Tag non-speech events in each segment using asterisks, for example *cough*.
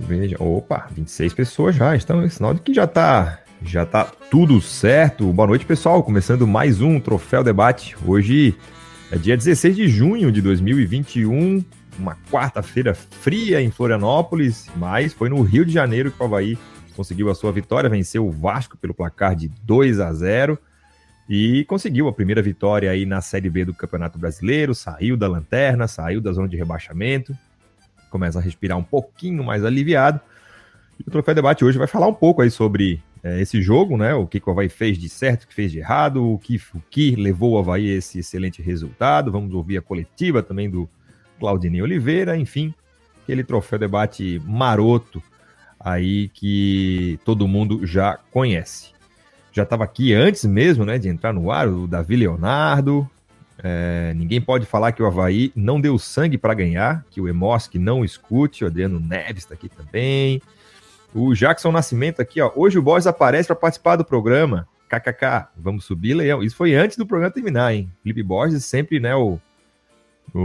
Veja, opa, 26 pessoas já. Então, é sinal de que já tá, já tá tudo certo. Boa noite, pessoal. Começando mais um Troféu Debate. Hoje é dia 16 de junho de 2021, uma quarta-feira fria em Florianópolis, mas foi no Rio de Janeiro que o Havaí conseguiu a sua vitória, venceu o Vasco pelo placar de 2 a 0 e conseguiu a primeira vitória aí na Série B do Campeonato Brasileiro, saiu da lanterna, saiu da zona de rebaixamento, começa a respirar um pouquinho mais aliviado. E o Troféu Debate hoje vai falar um pouco aí sobre é, esse jogo, né? O que, que o Havaí fez de certo, o que fez de errado, o que, o que levou o Havaí a esse excelente resultado. Vamos ouvir a coletiva também do Claudinei Oliveira, enfim, aquele Troféu Debate maroto aí que todo mundo já conhece já estava aqui antes mesmo, né, de entrar no ar, o Davi Leonardo. É, ninguém pode falar que o Havaí não deu sangue para ganhar, que o Emosk não escute, o Adriano Neves está aqui também. O Jackson Nascimento aqui, ó. Hoje o Boss aparece para participar do programa. KKK, vamos subir, Leão. Isso foi antes do programa terminar, hein? Felipe Borges sempre, né, o, o,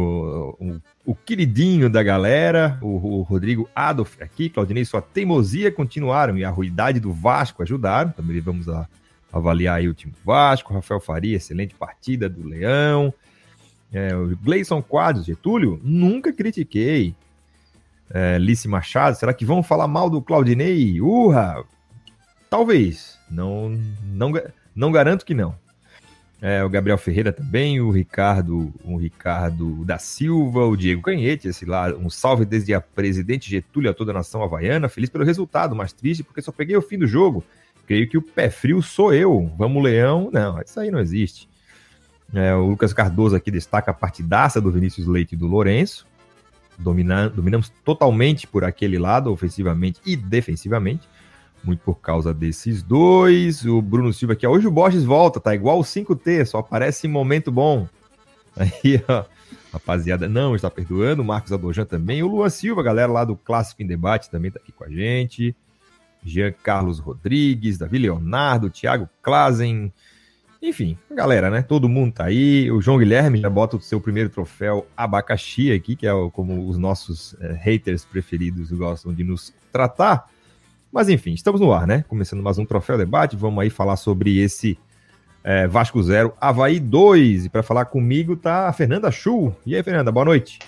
o, o queridinho da galera, o, o, Rodrigo Adolf aqui, Claudinei, sua teimosia continuaram e a ruidade do Vasco ajudaram. Também vamos lá avaliar aí o time do Vasco. Rafael Faria, excelente partida do Leão. É, o Gleison Quadros, Getúlio, nunca critiquei. É, Lice Machado, será que vão falar mal do Claudinei? Urra! Talvez. Não, não, não garanto que não. É, o Gabriel Ferreira também, o Ricardo, o Ricardo da Silva, o Diego Canhete, esse lá, um salve desde a presidente Getúlio a toda a nação havaiana, feliz pelo resultado, mas triste porque só peguei o fim do jogo. Creio que o pé frio sou eu. Vamos, Leão? Não, isso aí não existe. É, o Lucas Cardoso aqui destaca a partidaça do Vinícius Leite e do Lourenço. Domina, dominamos totalmente por aquele lado, ofensivamente e defensivamente muito por causa desses dois. O Bruno Silva aqui, hoje o Borges volta, tá igual o 5T, só aparece em momento bom. *laughs* Aí, ó, rapaziada, não está perdoando. O Marcos Adojan também. O Luan Silva, galera lá do Clássico em Debate, também tá aqui com a gente. Jean Carlos Rodrigues, Davi Leonardo, Thiago Klazen. Enfim, galera, né? Todo mundo tá aí. O João Guilherme já bota o seu primeiro troféu abacaxi aqui, que é como os nossos é, haters preferidos gostam de nos tratar. Mas enfim, estamos no ar, né? Começando mais um Troféu Debate. Vamos aí falar sobre esse é, Vasco 0, Havaí 2. E para falar comigo tá a Fernanda Chu. E aí, Fernanda, boa noite.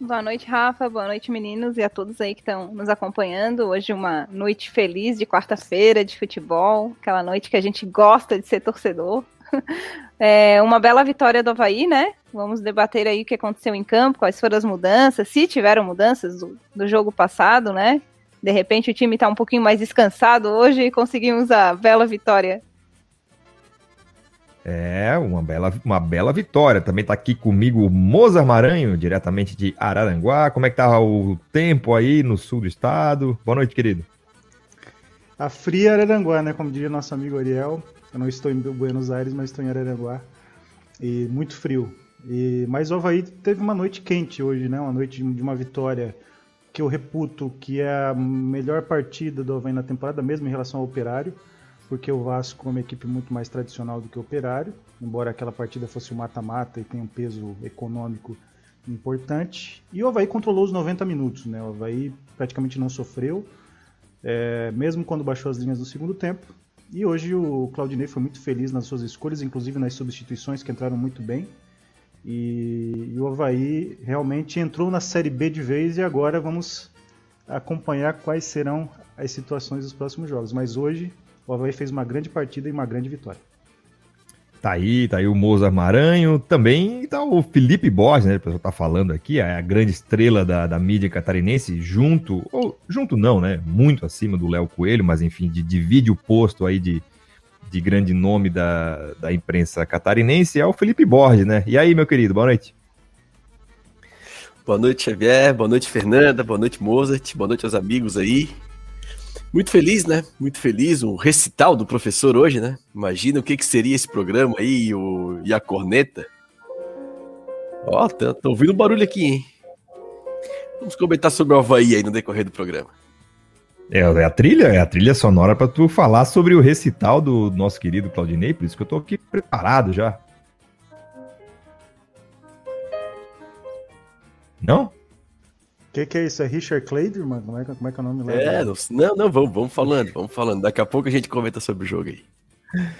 Boa noite, Rafa. Boa noite, meninos, e a todos aí que estão nos acompanhando. Hoje, uma noite feliz de quarta-feira de futebol, aquela noite que a gente gosta de ser torcedor. *laughs* É uma bela vitória do Havaí, né? Vamos debater aí o que aconteceu em campo, quais foram as mudanças, se tiveram mudanças do, do jogo passado, né? de repente o time está um pouquinho mais descansado hoje e conseguimos a bela vitória. É, uma bela, uma bela vitória. Também está aqui comigo o Mozart Maranho, diretamente de Araranguá. Como é que tá o tempo aí no sul do estado? Boa noite, querido. A fria Araranguá, né? Como diria nosso amigo Ariel. Eu não estou em Buenos Aires, mas estou em Araranguá. E muito frio. E, mas o Havaí teve uma noite quente hoje, né? Uma noite de uma vitória que eu reputo que é a melhor partida do Havaí na temporada, mesmo em relação ao Operário, porque o Vasco é uma equipe muito mais tradicional do que o Operário, embora aquela partida fosse o mata-mata e tenha um peso econômico importante. E o Havaí controlou os 90 minutos, né? O Havaí praticamente não sofreu, é, mesmo quando baixou as linhas do segundo tempo. E hoje o Claudinei foi muito feliz nas suas escolhas, inclusive nas substituições que entraram muito bem. E, e, o Havaí realmente entrou na Série B de vez e agora vamos acompanhar quais serão as situações dos próximos jogos. Mas hoje o Havaí fez uma grande partida e uma grande vitória. Tá aí, tá aí o Mozart Maranho, também tá o Felipe Borges, né? O pessoal tá falando aqui, é a grande estrela da, da mídia catarinense, junto, ou junto não, né? Muito acima do Léo Coelho, mas enfim, de, divide o posto aí de, de grande nome da, da imprensa catarinense é o Felipe Borges, né? E aí, meu querido, boa noite. Boa noite, Xavier. Boa noite, Fernanda. Boa noite, Mozart. Boa noite aos amigos aí. Muito feliz, né? Muito feliz. Um recital do professor hoje, né? Imagina o que, que seria esse programa aí o, e a corneta. Ó, tá, tô ouvindo um barulho aqui, hein? Vamos comentar sobre o Havaí aí no decorrer do programa. É, é a trilha, é a trilha sonora para tu falar sobre o recital do nosso querido Claudinei, por isso que eu tô aqui preparado já. Não? Que, que é isso? É Richard Clayderman? Como é, como é que é o nome lá? É, não, não, vamos, vamos falando, vamos falando. Daqui a pouco a gente comenta sobre o jogo aí. *laughs*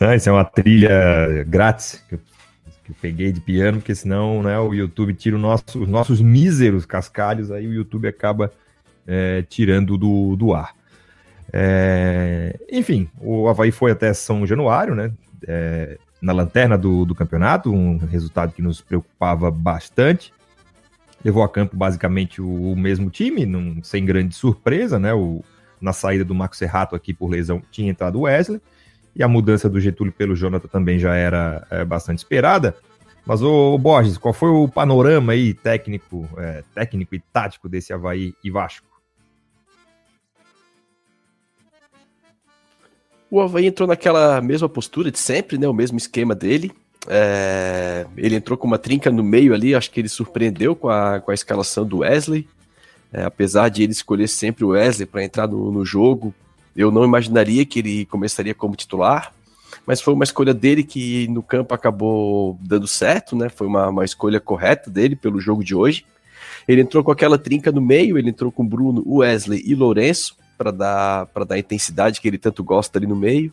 Ah, isso é uma trilha grátis que eu, que eu peguei de piano, porque senão né, o YouTube tira nosso, os nossos míseros cascalhos, aí o YouTube acaba é, tirando do, do ar. É, enfim, o Havaí foi até São Januário, né? É, na lanterna do, do campeonato, um resultado que nos preocupava bastante levou a campo basicamente o, o mesmo time, num, sem grande surpresa, né? O, na saída do Marco Serrato aqui por lesão tinha entrado o Wesley, e a mudança do Getúlio pelo Jonathan também já era é, bastante esperada. Mas, o Borges, qual foi o panorama aí técnico, é, técnico e tático desse Havaí e Vasco? O Havaí entrou naquela mesma postura de sempre, né? O mesmo esquema dele. É, ele entrou com uma trinca no meio ali, acho que ele surpreendeu com a, com a escalação do Wesley. É, apesar de ele escolher sempre o Wesley para entrar no, no, jogo, eu não imaginaria que ele começaria como titular, mas foi uma escolha dele que no campo acabou dando certo, né? Foi uma, uma escolha correta dele pelo jogo de hoje. Ele entrou com aquela trinca no meio, ele entrou com Bruno, Wesley e Lourenço para dar para dar a intensidade que ele tanto gosta ali no meio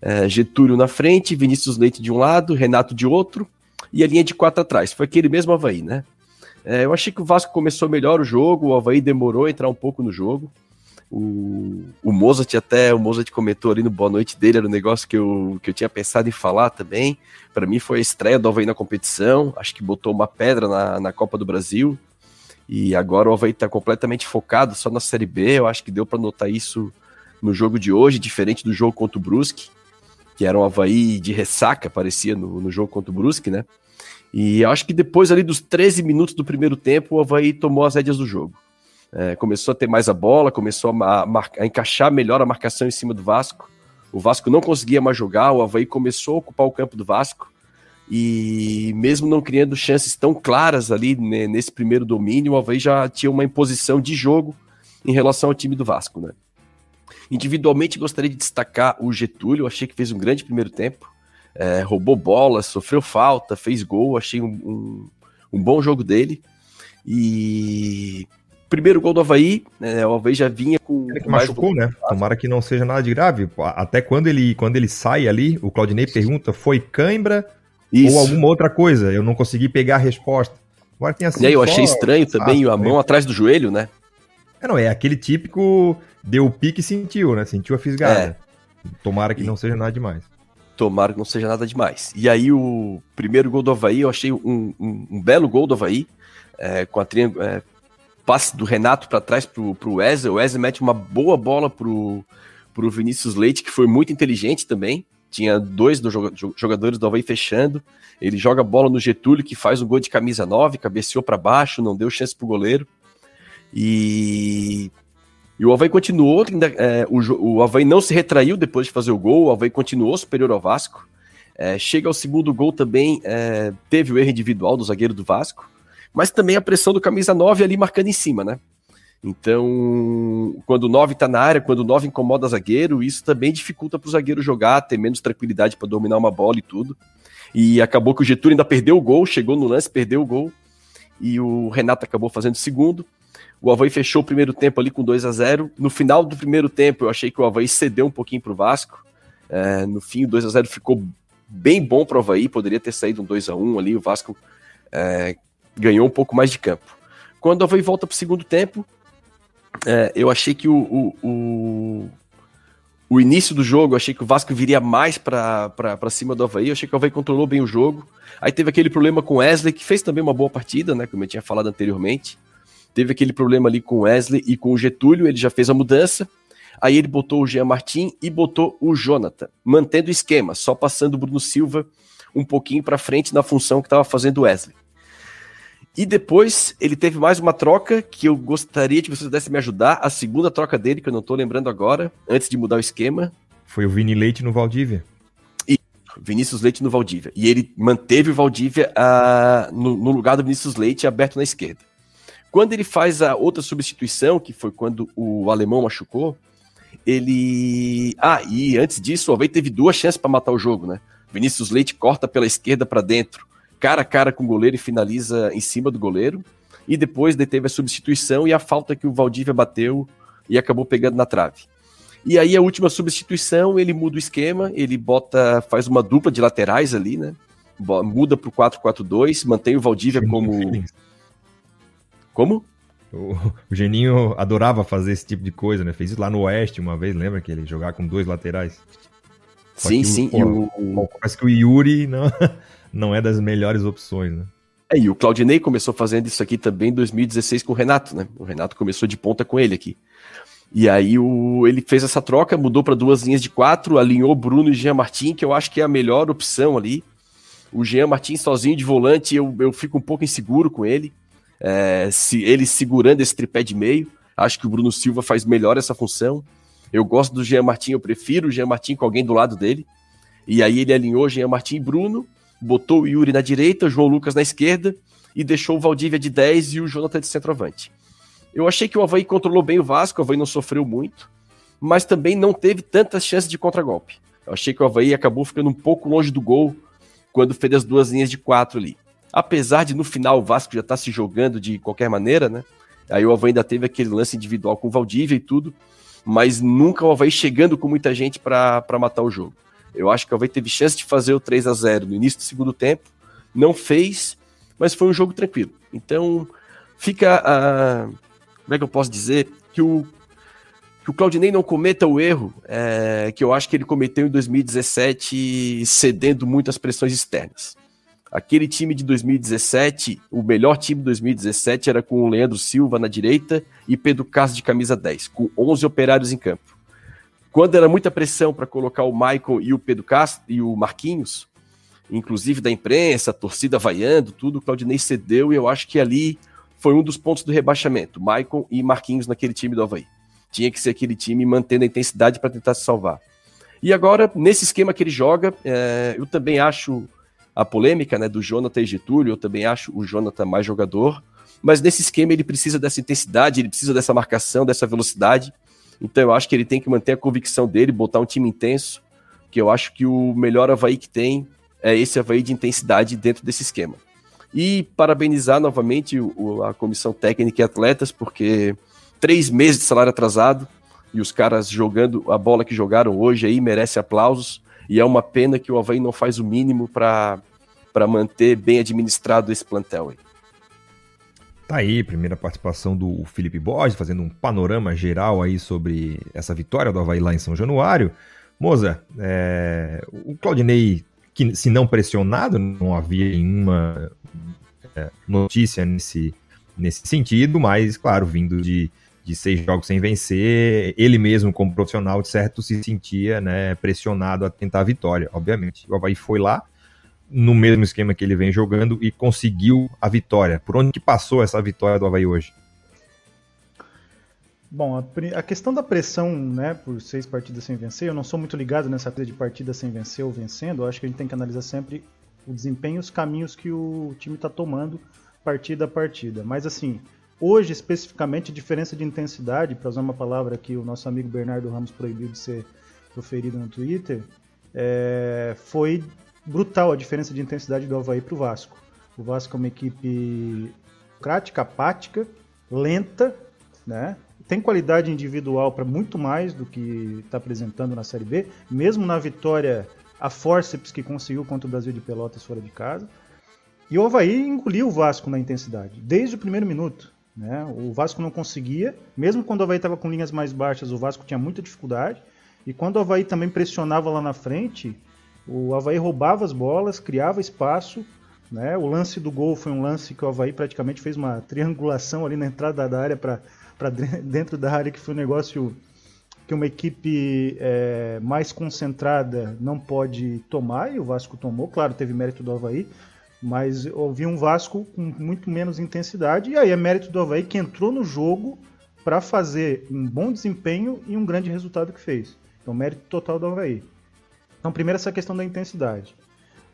é, Getúlio na frente, Vinícius Leite de um lado, Renato de outro, e a linha de quatro atrás. Foi aquele mesmo Havaí, né? É, eu achei que o Vasco começou melhor o jogo, o Havaí demorou a entrar um pouco no jogo. O, o Mozart até, o Mozart comentou ali no Boa Noite dele, era um negócio que eu, que eu tinha pensado em falar também. Para mim foi a estreia do Havaí na competição, acho que botou uma pedra na, na Copa do Brasil. E agora o Havaí está completamente focado só na Série B, eu acho que deu para notar isso no jogo de hoje, diferente do jogo contra o Brusque que era um Havaí de ressaca, parecia no, no jogo contra o Brusque, né? E acho que depois ali dos 13 minutos do primeiro tempo, o Havaí tomou as rédeas do jogo. É, começou a ter mais a bola, começou a, a, encaixar melhor a marcação em cima do Vasco. O Vasco não conseguia mais jogar, o Havaí começou a ocupar o campo do Vasco. E mesmo não criando chances tão claras ali né, nesse primeiro domínio, o Havaí já tinha uma imposição de jogo em relação ao time do Vasco, né? Individualmente, gostaria de destacar o Getúlio, achei que fez um grande primeiro tempo. É, roubou bola, sofreu falta, fez gol, achei um, um, um, bom jogo dele. E primeiro gol do Havaí, né, o Havaí já vinha com. Ele que machucou, né? Tomara que não seja nada de grave. Até quando ele, quando ele sai ali, o Claudinei pergunta: foi cãibra Isso. ou alguma outra coisa? Eu não consegui pegar a resposta. Agora tem assim. E aí, eu achei estranho também a mão atrás do joelho, né? É, não, é aquele típico deu o pique e sentiu, né? Sentiu a fisgada. É. Tomara que e... não seja nada demais. Tomara que não seja nada demais. E aí, o primeiro gol do Havaí, eu achei um, um, um belo gol do Havaí, é, com a triângulo, é, passe do Renato para trás pro, pro Wesley. O Wesley mete uma boa bola pro, pro Vinícius Leite, que foi muito inteligente também. Tinha dois do jogadores do Havaí fechando. Ele joga a bola no Getúlio, que faz um gol de camisa 9, cabeceou para baixo, não deu chance pro goleiro. E, e o Havaí continuou, é, o, o Havaí não se retraiu depois de fazer o gol, o Havaí continuou superior ao Vasco. É, chega ao segundo gol também, é, teve o erro individual do zagueiro do Vasco, mas também a pressão do camisa 9 ali marcando em cima, né? Então, quando o 9 tá na área, quando o 9 incomoda zagueiro, isso também dificulta para o zagueiro jogar, ter menos tranquilidade para dominar uma bola e tudo. E acabou que o Getúlio ainda perdeu o gol, chegou no lance, perdeu o gol, e o Renato acabou fazendo o segundo. O Havaí fechou o primeiro tempo ali com 2 a 0 No final do primeiro tempo, eu achei que o Havaí cedeu um pouquinho para o Vasco. É, no fim, o 2 a 0 ficou bem bom para o Havaí, poderia ter saído um 2 a 1 ali. O Vasco é, ganhou um pouco mais de campo. Quando o Havaí volta para o segundo tempo, é, eu achei que o, o, o, o, início do jogo, eu achei que o Vasco viria mais para cima do Havaí. Eu achei que o Havaí controlou bem o jogo. Aí teve aquele problema com o Wesley, que fez também uma boa partida, né? Como eu tinha falado anteriormente. Teve aquele problema ali com o Wesley e com o Getúlio, ele já fez a mudança. Aí ele botou o Jean Martin e botou o Jonathan, mantendo o esquema, só passando o Bruno Silva um pouquinho para frente na função que estava fazendo o Wesley. E depois ele teve mais uma troca que eu gostaria que vocês pudessem me ajudar. A segunda troca dele, que eu não estou lembrando agora, antes de mudar o esquema. Foi o Vini Leite no Valdívia. E Vinícius Leite no Valdívia. E ele manteve o Valdívia uh, no, no, lugar do Vinícius Leite aberto na esquerda. Quando ele faz a outra substituição, que foi quando o alemão machucou, ele. Ah, e antes disso, o Havaí teve duas chances para matar o jogo, né? Vinícius Leite corta pela esquerda para dentro, cara a cara com o goleiro e finaliza em cima do goleiro. e depois deteve a substituição e a falta que o Valdívia bateu e acabou pegando na trave. E aí a última substituição, ele muda o esquema, ele bota, faz uma dupla de laterais ali, né? Muda pro 4-4-2, mantém o Valdívia como Como? O, *laughs* o Geninho adorava fazer esse tipo de coisa, né? Fez isso lá no Oeste uma vez, lembra que ele jogava com dois laterais? Só sim, sim. O, e o... Parece que o Yuri não, *laughs* não é das melhores opções, né? É, e o Claudinei começou fazendo isso aqui também em 2016 com o Renato, né? O Renato começou de ponta com ele aqui. E aí o, ele fez essa troca, mudou para duas linhas de quatro, alinhou Bruno e Jean Martin, que eu acho que é a melhor opção ali. O Jean Martin sozinho de volante, eu, eu fico um pouco inseguro com ele é, se ele segurando esse tripé de meio. Acho que o Bruno Silva faz melhor essa função. Eu gosto do Jean Martin, eu prefiro o Jean Martin com alguém do lado dele. E aí ele alinhou Jean Martin e Bruno, botou o Yuri na direita, João Lucas na esquerda e deixou o Valdívia de 10 e o Jonathan de centroavante. Eu achei que o Havaí controlou bem o Vasco, o Havaí não sofreu muito, mas também não teve tantas chances de contragolpe. Eu achei que o Havaí acabou ficando um pouco longe do gol quando fez as duas linhas de quatro ali. Apesar de no final o Vasco já estar tá se jogando de qualquer maneira, né? Aí o Havaí ainda teve aquele lance individual com o Valdívia e tudo, mas nunca o Havaí chegando com muita gente para matar o jogo. Eu acho que o Havaí teve chance de fazer o 3 a 0 no início do segundo tempo, não fez, mas foi um jogo tranquilo. Então fica a. Como é que eu posso dizer? Que o, que o Claudinei não cometa o erro é, que eu acho que ele cometeu em 2017, cedendo muitas pressões externas. Aquele time de 2017, o melhor time de 2017 era com o Leandro Silva na direita e Pedro Castro de camisa 10, com 11 operários em campo. Quando era muita pressão para colocar o Michael e o Pedro Castro e o Marquinhos, inclusive da imprensa, torcida vaiando, tudo, o Claudinei cedeu e eu acho que ali foi um dos pontos do rebaixamento, Michael e Marquinhos naquele time do Havaí. Tinha que ser aquele time mantendo a intensidade para tentar se salvar. E agora, nesse esquema que ele joga, é, eu também acho a polêmica né, do Jonathan e Getúlio, eu também acho o Jonathan mais jogador, mas nesse esquema ele precisa dessa intensidade, ele precisa dessa marcação, dessa velocidade. Então eu acho que ele tem que manter a convicção dele, botar um time intenso, que eu acho que o melhor Havaí que tem é esse Havaí de intensidade dentro desse esquema. E parabenizar novamente o, a comissão técnica e atletas, porque três meses de salário atrasado e os caras jogando a bola que jogaram hoje aí merece aplausos. E é uma pena que o Havaí não faz o mínimo para manter bem administrado esse plantel aí. Tá aí, primeira participação do Felipe Borges, fazendo um panorama geral aí sobre essa vitória do Havaí lá em São Januário. Moza, é, o Claudinei, que se não pressionado, não havia nenhuma é, notícia nesse, nesse sentido, mas, claro, vindo de, de seis jogos sem vencer, ele mesmo, como profissional, de certo, se sentia né, pressionado a tentar a vitória, obviamente. O Havaí foi lá, no mesmo esquema que ele vem jogando, e conseguiu a vitória. Por onde que passou essa vitória do Havaí hoje? Bom, a, a, questão da pressão, né, por seis partidas sem vencer, eu não sou muito ligado nessa coisa de partida sem vencer ou vencendo, eu acho que a gente tem que analisar sempre o desempenho e os caminhos que o time está tomando partida a partida. Mas assim, Hoje, especificamente, a diferença de intensidade, para usar uma palavra que o nosso amigo Bernardo Ramos proibiu de ser proferido no Twitter, é, foi brutal a diferença de intensidade do Havaí para o Vasco. O Vasco é uma equipe prática, apática, lenta, né? tem qualidade individual para muito mais do que está apresentando na Série B, mesmo na vitória a forceps que conseguiu contra o Brasil de Pelotas fora de casa. E o Havaí engoliu o Vasco na intensidade, desde o primeiro minuto. Né? O Vasco não conseguia, mesmo quando o Havaí estava com linhas mais baixas, o Vasco tinha muita dificuldade. E quando o Havaí também pressionava lá na frente, o Havaí roubava as bolas, criava espaço. Né? O lance do gol foi um lance que o Havaí praticamente fez uma triangulação ali na entrada da área para *laughs* dentro da área, que foi um negócio que uma equipe é, mais concentrada não pode tomar, e o Vasco tomou. Claro, teve mérito do Havaí, mas houve um Vasco com muito menos intensidade, e aí é mérito do Havaí que entrou no jogo para fazer um bom desempenho e um grande resultado que fez. Então, mérito total do Havaí. Então, primeiro, essa questão da intensidade,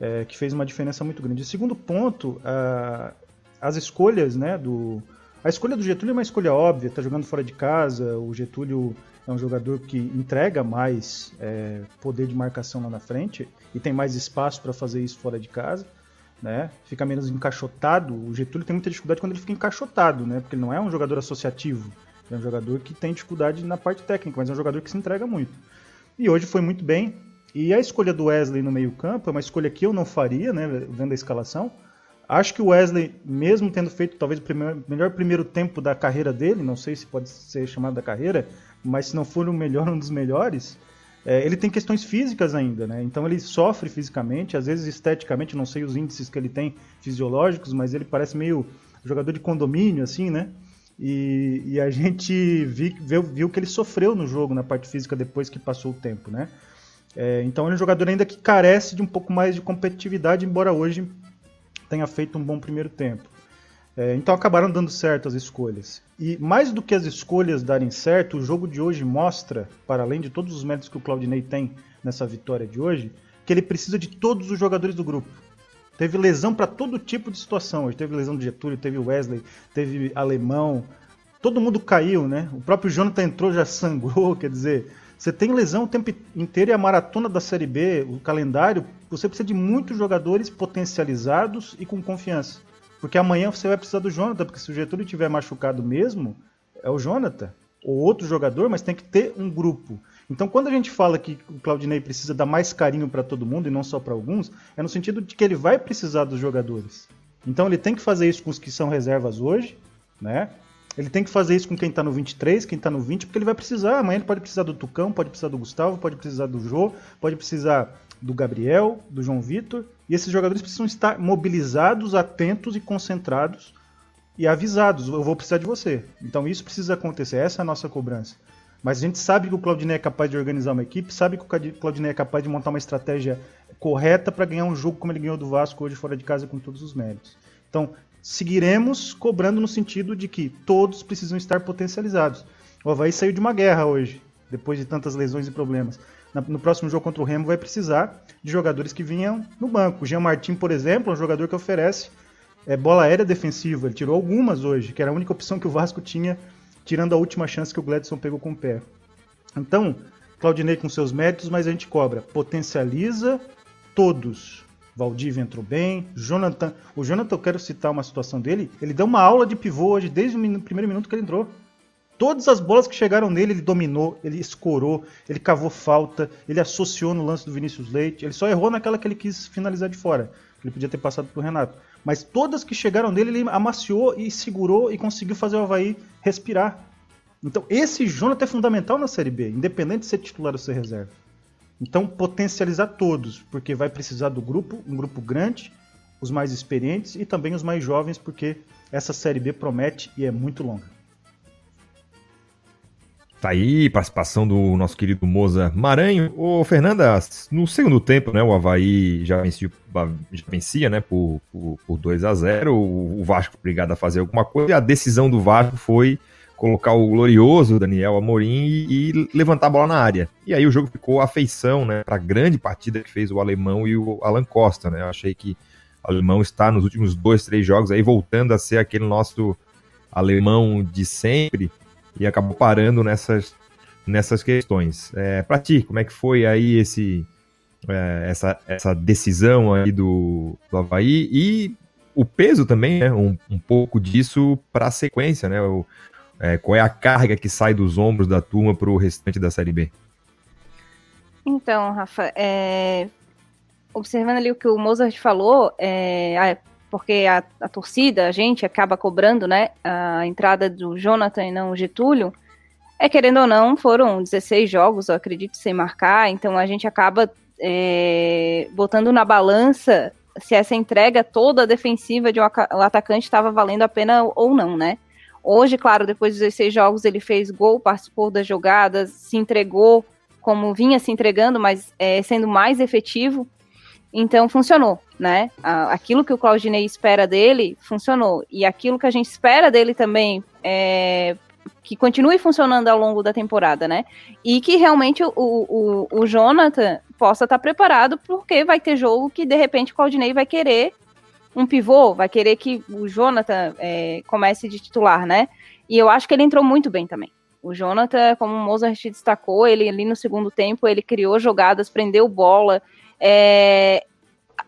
é, que fez uma diferença muito grande. segundo ponto, a, as escolhas, né, do... A escolha do Getúlio é uma escolha óbvia, está jogando fora de casa, o Getúlio é um jogador que entrega mais é, poder de marcação lá na frente e tem mais espaço para fazer isso fora de casa. Né? Fica menos encaixotado. O Getúlio tem muita dificuldade quando ele fica encaixotado, né? Porque ele não é um jogador associativo. É um jogador que tem dificuldade na parte técnica, mas é um jogador que se entrega muito. E hoje foi muito bem. E a escolha do Wesley no meio-campo é uma escolha que eu não faria, né? Vendo a escalação. Acho que o Wesley, mesmo tendo feito talvez o primeiro, melhor primeiro tempo da carreira dele, não sei se pode ser chamado da carreira, mas se não for o melhor, um dos melhores, é, ele tem questões físicas ainda, né? Então ele sofre fisicamente, às vezes esteticamente, não sei os índices que ele tem fisiológicos, mas ele parece meio jogador de condomínio, assim, né? E, e a *laughs* gente vi, viu, viu, que ele sofreu no jogo, na parte física, depois que passou o tempo, né? É, então ele é um jogador ainda que carece de um pouco mais de competitividade, embora hoje tenha feito um bom primeiro tempo. É, então acabaram dando certo as escolhas. E mais do que as escolhas darem certo, o jogo de hoje mostra, para além de todos os méritos que o Claudinei tem nessa vitória de hoje, que ele precisa de todos os jogadores do grupo. Teve lesão para todo tipo de situação. Hoje teve lesão de Getúlio, teve Wesley, teve Alemão. Todo mundo caiu, né? O próprio Jonathan entrou, já *laughs* sangrou. Quer dizer, você tem lesão o tempo inteiro e a maratona da Série B, o calendário, você precisa de muitos jogadores potencializados e com confiança. Porque amanhã você vai precisar do Jonathan, porque se o Getúlio tiver machucado mesmo, é o Jonathan. Ou outro jogador, mas tem que ter um grupo. Então, quando a gente fala que o Claudinei precisa dar mais carinho para todo mundo e não só para alguns, é no sentido de que ele vai precisar dos jogadores. Então, ele tem que fazer isso com os que são reservas hoje, né? Ele tem que fazer isso com quem está no 23, quem está no 20, porque ele vai precisar. Amanhã ele pode precisar do Tucão, pode precisar do Gustavo, pode precisar do Jô, pode precisar do Gabriel, do João Vitor. E esses jogadores precisam estar mobilizados, atentos e concentrados e avisados. Eu vou precisar de você. Então isso precisa acontecer. Essa é a nossa cobrança. Mas a gente sabe que o Claudinei é capaz de organizar uma equipe, sabe que o Claudinei é capaz de montar uma estratégia correta para ganhar um jogo como ele ganhou do Vasco hoje fora de casa com todos os méritos. Então, seguiremos cobrando no sentido de que todos precisam estar potencializados. O Havaí saiu de uma guerra hoje, depois de tantas lesões e problemas no próximo jogo contra o Remo vai precisar de jogadores que vinham no banco. O Jean Martin, por exemplo, é um jogador que oferece é, bola aérea defensiva. Ele tirou algumas hoje, que era a única opção que o Vasco tinha, tirando a última chance que o Gladson pegou com o pé. Então, Claudinei com seus méritos, mas a gente cobra. Potencializa todos. Valdívia entrou bem, Jonathan. O Jonathan, eu quero citar uma situação dele. Ele deu uma aula de pivô hoje, desde o primeiro minuto que ele entrou. Todas as bolas que chegaram nele, ele dominou, ele escorou, ele cavou falta, ele associou no lance do Vinícius Leite. Ele só errou naquela que ele quis finalizar de fora. Ele podia ter passado pro Renato. Mas todas que chegaram nele, ele amaciou e segurou e conseguiu fazer o Havaí respirar. Então, esse Jonathan é fundamental na Série B, independente de ser titular ou ser reserva. Então, potencializar todos, porque vai precisar do grupo, um grupo grande, os mais experientes e também os mais jovens, porque essa Série B promete e é muito longa. Tá aí, participação do nosso querido Moza Maranho. Ô, Fernanda, no segundo tempo, né, o Havaí já vencia, já vencia né, por, por, por 2 a 0 o, Vasco obrigado a fazer alguma coisa, e a decisão do Vasco foi colocar o glorioso Daniel Amorim e, e levantar a bola na área. E aí o jogo ficou afeição, né, para a grande partida que fez o Alemão e o Alan Costa, né, eu achei que o Alemão está nos últimos dois, três jogos aí voltando a ser aquele nosso alemão de sempre, e acabou parando nessas, nessas questões. É, para ti, como é que foi aí esse, é, essa, essa decisão aí do, do Havaí e o peso também, né, um, um pouco disso para a sequência, né, o, é, qual é a carga que sai dos ombros da turma para o restante da Série B? Então, Rafa, é, observando ali o que o Mozart falou, é, porque a, a, torcida, a gente acaba cobrando, né, a entrada do Jonathan e não o Getúlio, é querendo ou não, foram 16 jogos, eu acredito, sem marcar, então a gente acaba é, botando na balança se essa entrega toda defensiva de um atacante estava valendo a pena ou não, né? Hoje, claro, depois dos 16 jogos, ele fez gol, participou das jogadas, se entregou como vinha se entregando, mas é, sendo mais efetivo. Então funcionou, né? Aquilo que o Claudinei espera dele funcionou. E aquilo que a gente espera dele também é que continue funcionando ao longo da temporada, né? E que realmente o, o, o Jonathan possa estar preparado, porque vai ter jogo que de repente o Claudinei vai querer um pivô, vai querer que o Jonathan é, comece de titular, né? E eu acho que ele entrou muito bem também. O Jonathan, como o Mozart destacou, ele ali no segundo tempo, ele criou jogadas, prendeu bola, é,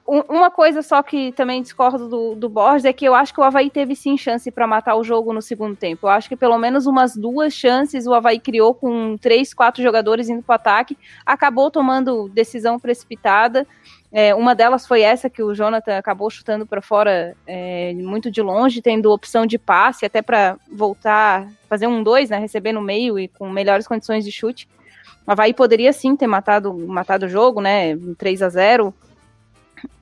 uma coisa só que também discordo do, do Borges é que eu acho que o Havaí teve sim chance para matar o jogo no segundo tempo. Eu acho que pelo menos umas duas chances o Havaí criou com três, quatro jogadores indo para o ataque. Acabou tomando decisão precipitada. É, uma delas foi essa que o Jonathan acabou chutando para fora é, muito de longe, tendo opção de passe até para voltar, fazer um dois, né, receber no meio e com melhores condições de chute. O Havaí poderia sim ter matado, matado o jogo, né? 3 a 0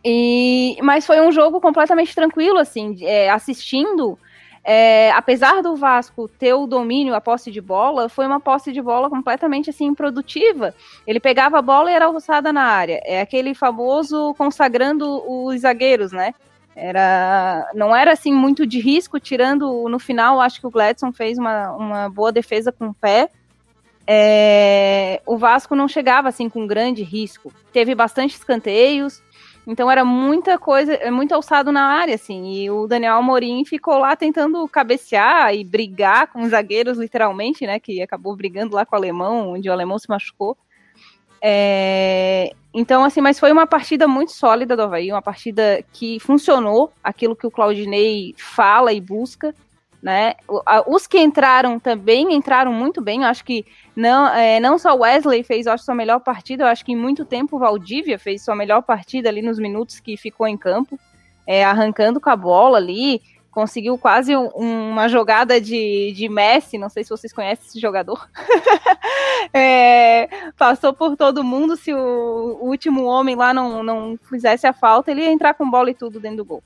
e, mas foi um jogo completamente tranquilo, assim, é, assistindo. É, apesar do Vasco ter o domínio, a posse de bola, foi uma posse de bola completamente assim improdutiva. Ele pegava a bola e era alçada na área. É aquele famoso consagrando os zagueiros, né? Era, não era assim muito de risco, tirando no final, acho que o Gladson fez uma, uma boa defesa com o pé. É, o Vasco não chegava assim com grande risco. Teve bastante escanteios, então era muita coisa, muito alçado na área, assim. E o Daniel Amorim ficou lá tentando cabecear e brigar com os zagueiros, literalmente, né? Que acabou brigando lá com o alemão, onde o alemão se machucou. É, então, assim, mas foi uma partida muito sólida do Havaí, uma partida que funcionou, aquilo que o Claudinei fala e busca né? Os que entraram também entraram muito bem. Eu acho que não, é, não só Wesley fez, acho, sua melhor partida. Eu acho que em muito tempo Valdívia fez sua melhor partida ali nos minutos que ficou em campo, é, arrancando com a bola ali. Conseguiu quase um, uma jogada de, de Messi. Não sei se vocês conhecem esse jogador. *laughs* é, passou por todo mundo. Se o, o último homem lá não, não fizesse a falta, ele ia entrar com bola e tudo dentro do gol.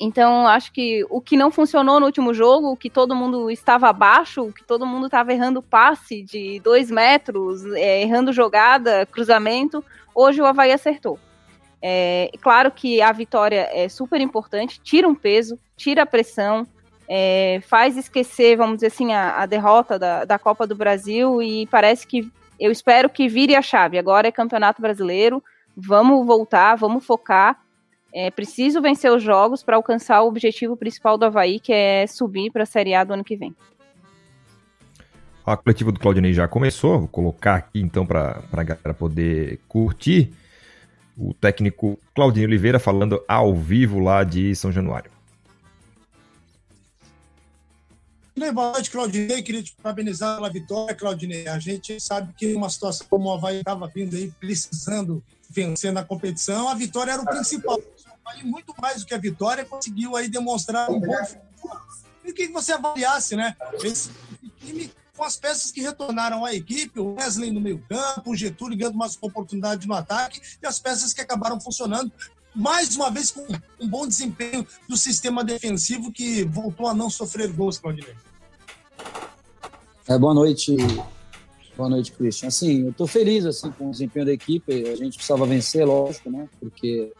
Então, acho que o que não funcionou no último jogo, o que todo mundo estava abaixo, o que todo mundo estava errando passe de dois metros, é, errando jogada, cruzamento, hoje o Havaí acertou. É, claro que a vitória é super importante, tira um peso, tira a pressão, é, faz esquecer, vamos dizer assim, a, a derrota da, da Copa do Brasil e parece que eu espero que vire a chave. Agora é Campeonato Brasileiro, vamos voltar, vamos focar é preciso vencer os jogos para alcançar o objetivo principal do Havaí, que é subir para a Série A do ano que vem. A coletiva do Claudinei já começou, vou colocar aqui então para a galera poder curtir. O técnico Claudinho Oliveira falando ao vivo lá de São Januário. Boa noite, Claudinei. Queria te parabenizar pela vitória, Claudinei. A gente sabe que uma situação como o Havaí estava vindo aí, precisando vencer na competição, a vitória era o principal aí muito mais do que a vitória, conseguiu aí demonstrar um bom E que você avaliasse, né? Esse time com as peças que retornaram à equipe, o Wesley no meio campo, o Getúlio ganhando mais oportunidade no ataque e as peças que acabaram funcionando, mais uma vez com um bom desempenho do sistema defensivo que voltou a não sofrer gols, Claudinei. É, boa noite, boa noite, Christian. Assim, eu estou feliz assim com o desempenho da equipe. A gente precisava vencer, lógico, né? Porque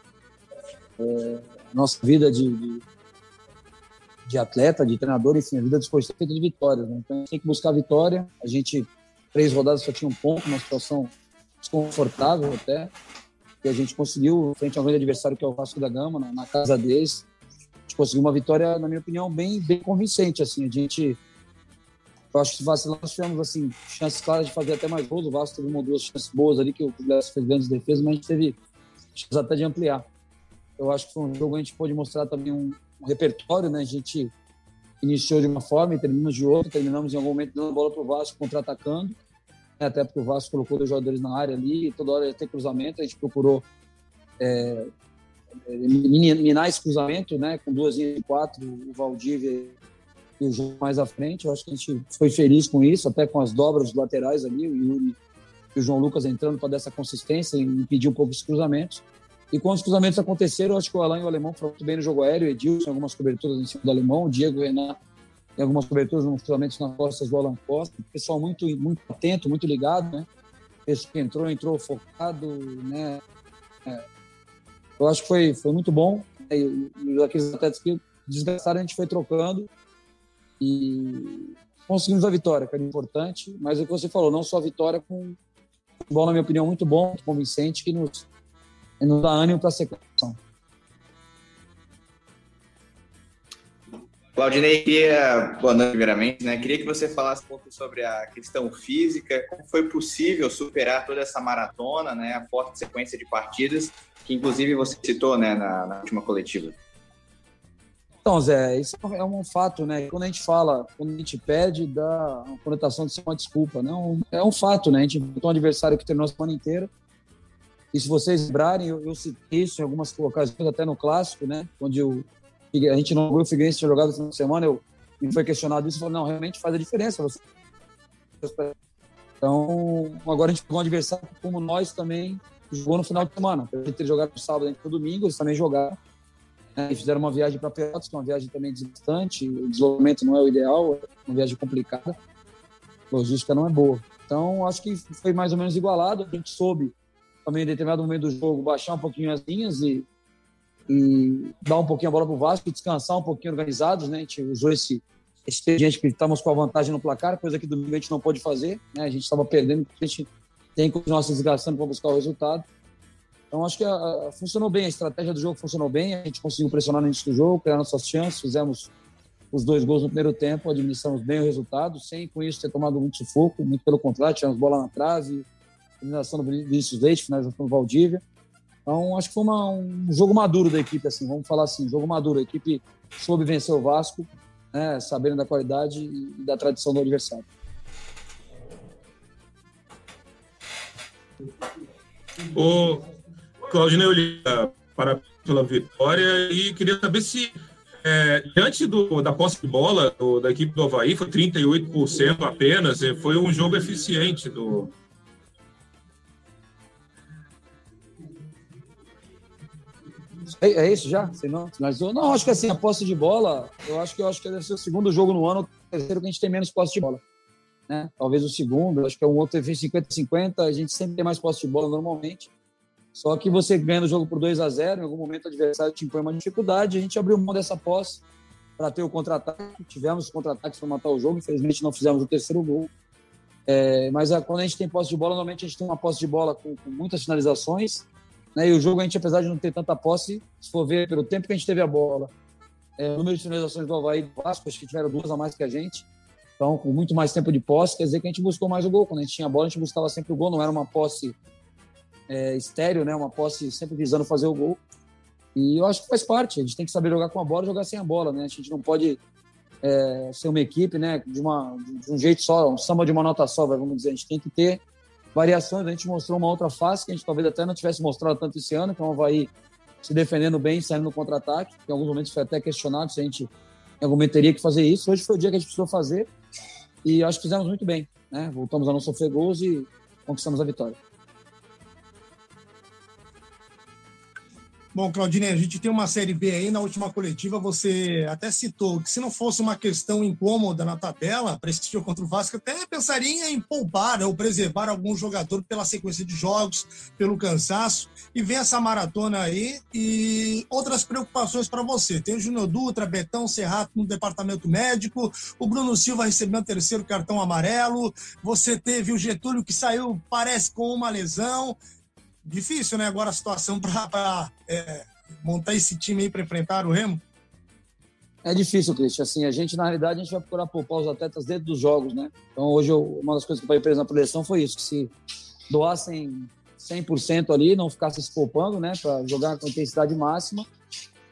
é, nossa vida de, de, de, atleta, de treinador, enfim, a vida de esportista é feita de vitórias. Né? Então a gente tem que buscar vitória. A gente, três rodadas, só tinha um ponto, uma situação desconfortável até. E a gente conseguiu, frente ao grande adversário que é o Vasco da Gama, na, na casa deles, a gente conseguiu uma vitória, na minha opinião, bem, bem convincente. Assim, a gente eu acho que vacilar, nós tivemos assim, chances claras de fazer até mais gols. O Vasco teve uma ou duas chances boas ali, que o Glécio fez grandes defesas, mas a gente teve chances até de ampliar. Eu acho que foi um jogo que a gente pôde mostrar também um, um repertório, né? A gente iniciou de uma forma e terminamos de outra. Terminamos em algum momento dando a bola para o Vasco contra-atacando, né? até porque o Vasco colocou dois jogadores na área ali, toda hora ia ter cruzamento. A gente procurou é, é minar esse cruzamento, né? Com duas e quatro, o Valdívia o João mais à frente. Eu acho que a gente foi feliz com isso, até com as dobras laterais ali, o Yuri e o João Lucas entrando para dar essa consistência e impedir um pouco os cruzamentos. E quando os cruzamentos aconteceram, acho que o Alain e o Alemão foram muito bem no jogo aéreo, o Edilson, algumas coberturas em cima do Alemão, o Diego o Renan em algumas coberturas, nos cruzamentos nas costas do Alan Costa. Pessoal muito, muito atento, muito ligado, né? Esse que entrou, entrou focado, né? É. Eu acho que foi, foi muito bom. Né? E, e aqueles atletas que desgastaram, a gente foi trocando e conseguimos a vitória, que era importante. Mas o que você falou, não só a vitória, com futebol, na minha opinião, muito bom, muito convincente, que nos não dá ânimo para a sequência. Claudinei, queria, boa noite, primeiramente, né? Queria que você falasse um pouco sobre a questão física, como foi possível superar toda essa maratona, né? A forte sequência de partidas, que inclusive você citou, né, na, na última coletiva. Então, Zé, isso é um fato, né? Quando a gente fala, quando a gente pede, dá uma conotação de ser uma desculpa. Não, é um fato, né? A gente tem um adversário que treinou a semana inteira. E se vocês lembrarem, eu, eu citei isso em algumas ocasiões, até no clássico, né? Onde a gente não viu o Figueirense tinha jogado essa semana, eu me foi questionado isso, falou, não, realmente faz a diferença. Você... Então, agora a gente pegou um adversário como nós também jogou no final de semana. A gente ter jogado no sábado e no domingo, eles também jogaram. Né? E fizeram uma viagem para Pelotas, que é uma viagem também desgastante, o deslocamento não é o ideal, é uma viagem complicada, a logística não é boa. Então, acho que foi mais ou menos igualado. A gente soube também, em determinado momento do jogo, baixar um pouquinho as linhas e e dar um pouquinho a bola para o Vasco descansar um pouquinho organizados, né? A gente usou esse, gente que estávamos com a vantagem no placar, coisa que domingo a gente não pôde fazer, né? A gente estava perdendo, a gente tem que continuar se desgastando para buscar o resultado. Então acho que a, a, funcionou bem, a estratégia do jogo funcionou bem, a gente conseguiu pressionar no início do jogo, criar nossas chances, fizemos os dois gols no primeiro tempo, administramos bem o resultado, sem com isso ter tomado muito sufoco, muito pelo contrário, tivemos bola na trave, finalização do Vinícius Leite, finalização do Valdívia. Então, acho que foi uma, um jogo maduro da equipe, assim, vamos falar assim, jogo maduro. A equipe soube vencer o Vasco, né, sabendo da qualidade e da tradição do adversário. Claudinei Oliveira, para pela vitória e queria saber se é, diante do, da posse de bola do, da equipe do Havaí, foi 38% apenas, foi um jogo eficiente do, É, é isso já? Você não? Não, acho que assim, a posse de bola, eu acho que eu acho que deve ser o segundo jogo no ano, o terceiro que a gente tem menos posse de bola. Né? Talvez o segundo, acho que é um outro fez 50-50, a gente sempre tem mais posse de bola normalmente. Só que você ganha o jogo por 2 a 0 em algum momento o adversário te impõe uma dificuldade, a gente abriu mão dessa posse para ter o contra-ataque. Tivemos contra-ataques para matar o jogo, infelizmente não fizemos o terceiro gol. É, mas a, quando a gente tem posse de bola, normalmente a gente tem uma posse de bola com, com muitas finalizações né? E o jogo, a gente, apesar de não ter tanta posse, se for ver pelo tempo que a gente teve a bola, é, o número de finalizações do Havaí e do Vasco, acho que tiveram duas a mais que a gente. Então, com muito mais tempo de posse, quer dizer que a gente buscou mais o gol. Quando a gente tinha a bola, a gente buscava sempre o gol, não era uma posse é, estéreo, né? uma posse sempre visando fazer o gol. E eu acho que faz parte, a gente tem que saber jogar com a bola jogar sem a bola, né? A gente não pode é, ser uma equipe né, de, uma, de um jeito só, um samba de uma nota só, vamos dizer. A gente tem que ter variações. A gente mostrou uma outra face que a gente talvez até não tivesse mostrado tanto esse ano, que é o Havaí se defendendo bem, saindo no contra-ataque. Em alguns momentos foi até questionado se a gente em algum momento teria que fazer isso. Hoje foi o dia que a gente precisou fazer e acho que fizemos muito bem. Né? Voltamos a não sofrer gols e conquistamos a vitória. Bom, Claudinei, a gente tem uma Série B aí, na última coletiva você até citou que se não fosse uma questão incômoda na tabela para esse jogo contra o Vasco, até pensaria em poupar ou preservar algum jogador pela sequência de jogos, pelo cansaço, e vem essa maratona aí e outras preocupações para você. Tem o Júnior Dutra, Betão, Serrato no departamento médico, o Bruno Silva recebeu o terceiro cartão amarelo, você teve o Getúlio que saiu, parece, com uma lesão, difícil, né? Agora a situação *laughs* para é, montar esse time aí para enfrentar o Remo. É difícil, Cristian. Assim, a gente, na realidade, a gente vai procurar poupar os atletas dentro dos jogos, né? Então, hoje, eu, uma das coisas que eu falei na preleção foi isso, que se doassem 100% ali, não ficasse se poupando, né? Para jogar com intensidade máxima.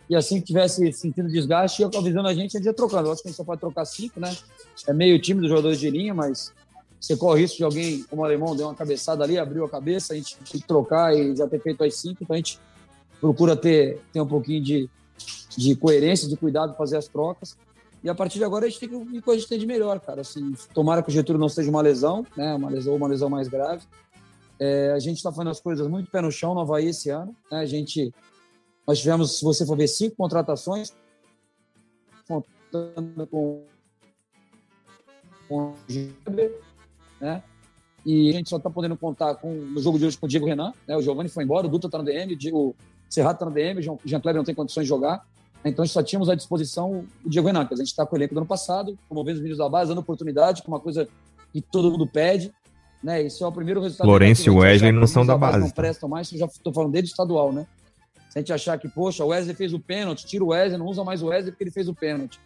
E assim que tivesse sentindo desgaste, ia avisando a gente, a gente ia trocando. Eu acho que a gente só pode trocar cinco, né? É meio time dos jogadores de linha, mas você corre risco de alguém, como alemão, deu uma cabeçada ali, abriu a cabeça, a gente tem que trocar e já ter feito as cinco, então a gente procura ter, ter um pouquinho de, de coerência, de cuidado, fazer as trocas. E a partir de agora a gente tem que ver o que a gente tem de melhor, cara. Assim, tomara que o Getúlio não seja uma lesão, né? Uma lesão, uma lesão mais grave. É, a gente está fazendo as coisas muito pé no chão no Havaí esse ano. Né? A gente, nós tivemos, se você for ver, cinco contratações, contando com, com né? E a gente só está podendo contar com, no jogo de hoje com o Diego Renan, né? O Giovanni foi embora, o Dutra está no DM, o Serrato está no DM, o Jean Kleber não tem condições de jogar. Então, só tínhamos à disposição o Diego Renan, que a gente está com o elenco do ano passado, promovendo os meninos da base, dando oportunidade, que é uma coisa que todo mundo pede. Né? Esse é o primeiro resultado. Lourenço e Wesley não são da base. Não prestam mais, já estou falando dele estadual, né? Se a gente achar que, poxa, o Wesley fez o pênalti, tira o Wesley, não usa mais o Wesley porque ele fez o pênalti.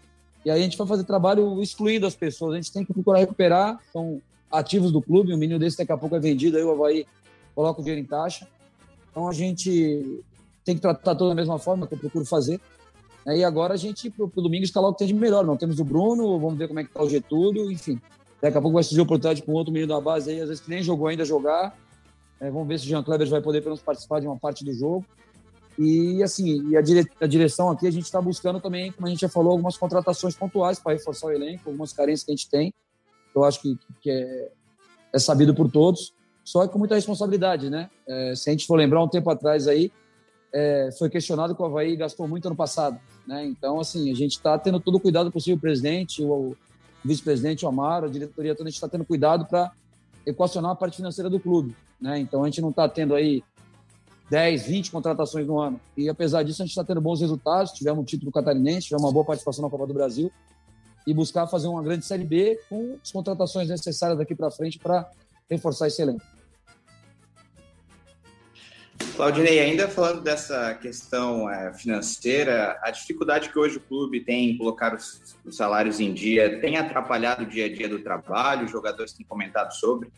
E aí a gente vai fazer trabalho excluindo as pessoas. A gente tem que procurar recuperar, são ativos do clube. Um menino desse daqui a pouco é vendido, aí o Havaí coloca o dinheiro em taxa. Então a gente tem que tratar toda da mesma forma que eu procuro fazer. E agora a gente, pro, pro domingo, escalar o que tem de melhor. Não temos o Bruno, vamos ver como é que tá o Getúlio, enfim. Daqui a pouco vai surgir oportunidade com outro menino da base aí, às vezes que nem jogou ainda jogar. É, vamos ver se o Jean Kleber vai poder pelo menos participar de uma parte do jogo. E assim, e a, dire, a direção aqui a gente está buscando também, como a gente já falou, algumas contratações pontuais para reforçar o elenco, algumas carências que a gente tem. Eu acho que, que é, é sabido por todos, só que com muita responsabilidade, né? É, se a gente for lembrar um tempo atrás aí, é, foi questionado que o Havaí gastou muito ano passado, né? Então, assim, a gente está tendo todo o cuidado possível, o presidente, o, vice-presidente, o Amaro, a diretoria toda, a gente está tendo cuidado para equacionar a parte financeira do clube, né? Então, a gente não está tendo aí 10, 20 contratações no ano. E apesar disso, a gente está tendo bons resultados. Tivemos um título catarinense, tivemos uma boa participação na Copa do Brasil e buscar fazer uma grande Série B com as contratações necessárias daqui para frente para reforçar esse elenco. Claudinei, ainda falando dessa questão é, financeira, a dificuldade que hoje o clube tem em colocar os, os, salários em dia tem atrapalhado o dia a dia do trabalho? Os jogadores têm comentado sobre?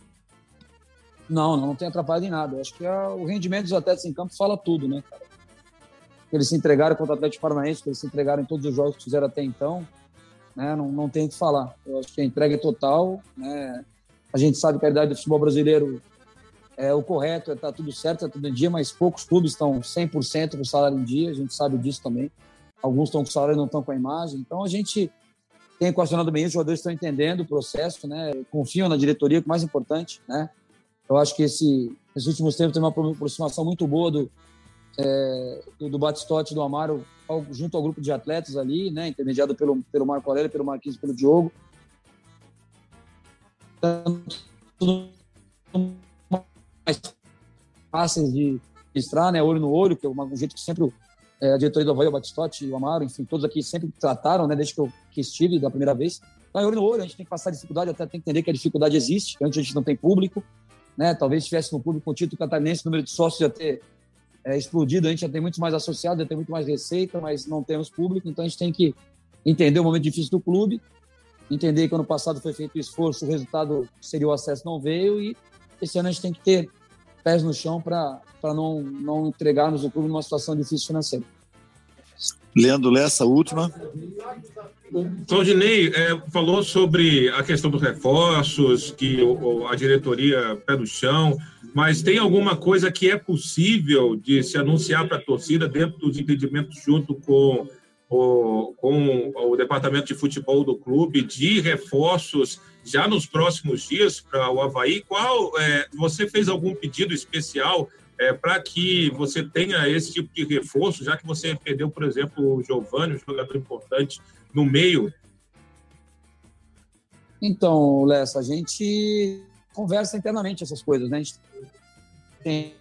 Não, não, não tem atrapalhado em nada. Eu acho que a, o rendimento dos atletas em campo fala tudo, né, cara? Eles se entregaram contra o Atlético Paranaense, eles se entregaram em todos os jogos que fizeram até então, né? Não, não tem o que falar. Eu acho que a entrega é total, né? A gente sabe que a idade do futebol brasileiro é o correto, é, tudo certo, está tudo em dia, mas poucos clubes estão 100% com o salário em dia, a gente sabe disso também. Alguns estão com o salário e não estão com a imagem. Então a gente tem equacionado bem isso, os jogadores estão entendendo o processo, né? Confiam na diretoria, que é o mais importante, né? Eu acho que esse, esses últimos tempos tem uma aproximação muito boa do, é, do, Batistote do Amaro ao, junto ao grupo de atletas ali, né, intermediado pelo, pelo Marco Aurélio, pelo Marquinhos pelo Diogo. Mais fáceis de registrar, né, olho no olho, que é um jeito que sempre é, a diretoria do Havaí, o Batistote o Amaro, enfim, todos aqui sempre trataram, né, desde que eu que estive da primeira vez. Então, é olho no olho, a gente tem que passar dificuldade, até tem que entender que a dificuldade existe, antes a gente não tem público, né? Talvez tivesse no público o título catarinense, o número de sócios já ter é, explodido, a gente já tem muito mais associado, já tem muito mais receita, mas não temos público, então a gente tem que entender o momento difícil do clube, entender que ano passado foi feito esforço, o resultado seria o acesso não veio e esse ano a gente tem que ter pés no chão para não, não entregarmos o clube numa situação difícil financeira. Leandro Lessa, última. Claudinei é, falou sobre a questão dos reforços, que o, a diretoria pé no chão, mas tem alguma coisa que é possível de se anunciar para a torcida dentro dos entendimentos junto com o, com o departamento de futebol do clube de reforços já nos próximos dias para o Havaí? Qual é, você fez algum pedido especial é, para que você tenha esse tipo de reforço, já que você perdeu, por exemplo, o Giovanni, um jogador importante, no meio? Então, Lessa, a gente conversa internamente essas coisas, né? A gente tem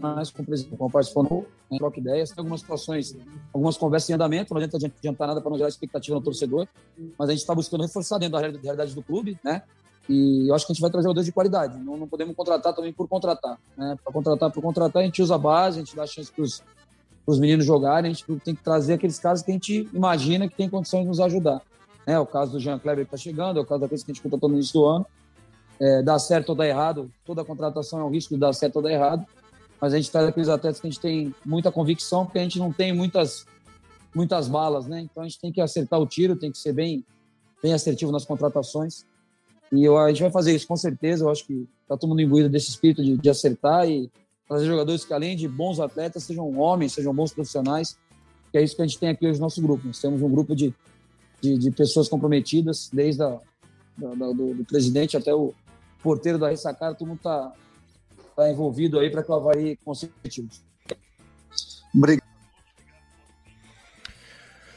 mais com o presidente, com o participou no troca ideias, tem algumas situações, algumas conversas em andamento, não adianta adiantar nada para não gerar expectativa no torcedor, mas a gente está buscando reforçar dentro da realidade do clube, né? E eu acho que a gente vai trazer jogadores de qualidade. Não, não podemos contratar também por contratar. Né? Para contratar por contratar, a gente usa a base, a gente dá chance para os meninos jogarem. A gente tem que trazer aqueles caras que a gente imagina que tem condições de nos ajudar. É o caso do Jean Kleber que está chegando, é o caso daqueles que a gente contratou no início do ano. É, dá certo ou dá errado, toda contratação é um risco de dar certo ou dar errado. Mas a gente traz aqueles atletas que a gente tem muita convicção, porque a gente não tem muitas, muitas balas, né? Então a gente tem que acertar o tiro, tem que ser bem, bem assertivo nas contratações. E eu, a gente vai fazer isso com certeza. Eu acho que está todo mundo imbuído desse espírito de, de acertar e trazer jogadores que, além de bons atletas, sejam homens, sejam bons profissionais. Que é isso que a gente tem aqui hoje no nosso grupo. Nós temos um grupo de, de, de pessoas comprometidas, desde a, da, do, do, presidente até o porteiro da ressacara, todo mundo está tá envolvido aí para que o Havaí consiga Obrigado.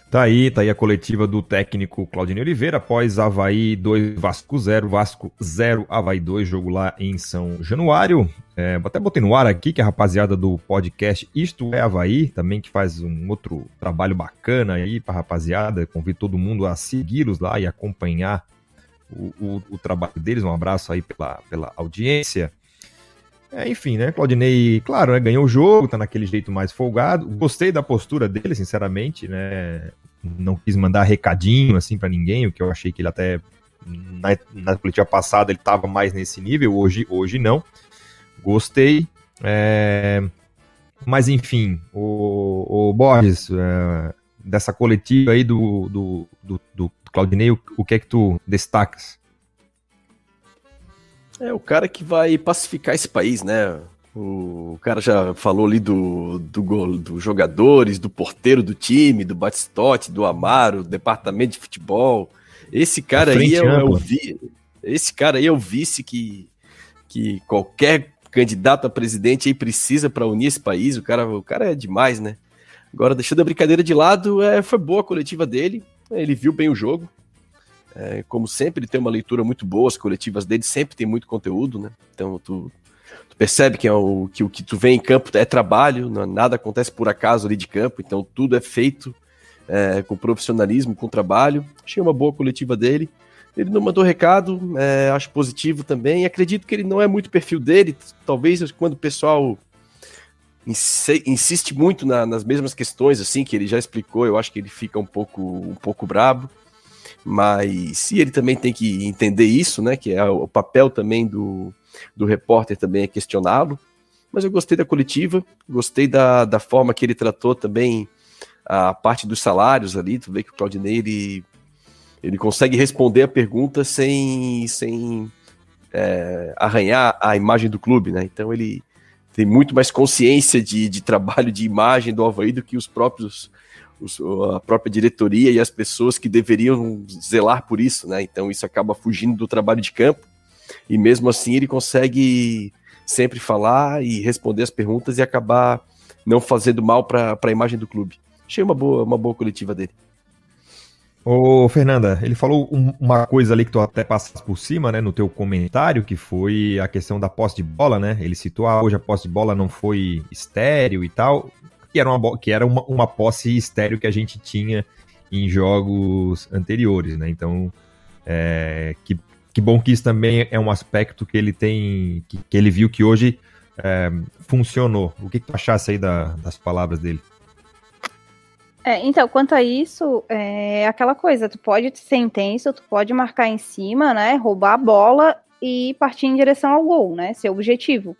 Tá aí, tá aí a coletiva do técnico Claudinei Oliveira, após Havaí 2, Vasco 0, Vasco 0, Havaí 2, jogo lá em São Januário. É, até botei no ar aqui que a rapaziada do podcast Isto é Havaí, também que faz um outro trabalho bacana aí pra rapaziada, convido todo mundo a segui-los lá e acompanhar o, o, o, trabalho deles. Um abraço aí pela, pela audiência. É, enfim, né? Claudinei, claro, né, ganhou o jogo, tá naquele jeito mais folgado. Gostei da postura dele, sinceramente, né? Não quis mandar recadinho assim para ninguém, o que eu achei que ele até na, na coletiva passada ele tava mais nesse nível, hoje, hoje não. Gostei. É, mas enfim, o, o Borges, é, dessa coletiva aí do, do, do, do Claudinei, o, o que é que tu destacas? É o cara que vai pacificar esse país, né? O cara já falou ali do, do gol, dos jogadores, do porteiro do time, do Batistote, do Amaro, do departamento de futebol. Esse cara aí é, é o vi, esse cara aí é o vice que, que qualquer candidato a presidente aí precisa para unir esse país. O cara, o cara é demais, né? Agora, deixando a brincadeira de lado, é, foi boa a coletiva dele. Ele viu bem o jogo. É, como sempre, ele tem uma leitura muito boa, as coletivas dele sempre tem muito conteúdo, né? Então, tu, tu percebe que, é o, que o que tu vê em campo é trabalho, não, nada acontece por acaso ali de campo, então tudo é feito é, com profissionalismo, com trabalho. Achei uma boa coletiva dele. Ele não mandou recado, é, acho positivo também. Acredito que ele não é muito perfil dele. Talvez quando o pessoal insiste muito na, nas mesmas questões, assim, que ele já explicou, eu acho que ele fica um pouco, um pouco brabo. Mas se ele também tem que entender isso, né? Que é o papel também do, do repórter também é questioná-lo. Mas eu gostei da coletiva, gostei da, da forma que ele tratou também a parte dos salários ali. Tu vê que o Claudinei ele, ele consegue responder a pergunta sem, sem é, arranhar a imagem do clube, né? Então ele tem muito mais consciência de, de trabalho de imagem do Havaí do que os próprios a própria diretoria e as pessoas que deveriam zelar por isso, né? Então isso acaba fugindo do trabalho de campo e mesmo assim ele consegue sempre falar e responder as perguntas e acabar não fazendo mal para a imagem do clube. Achei uma boa, uma boa coletiva dele. Ô, Fernanda, ele falou um, uma coisa ali que tu até passaste por cima, né, no teu comentário, que foi a questão da posse de bola, né? Ele citou, ah, hoje a posse de bola não foi estéreo e tal que era uma, que era uma, uma posse estéreo que a gente tinha em jogos anteriores, né? Então, é, que, que bom que isso também é um aspecto que ele tem, que, que ele viu que hoje é, funcionou. O que, que tu achasse aí da, das palavras dele? É, então, quanto a isso, é aquela coisa, tu pode ser intenso, tu pode marcar em cima, né, roubar a bola e partir em direção ao gol, né, seu objetivo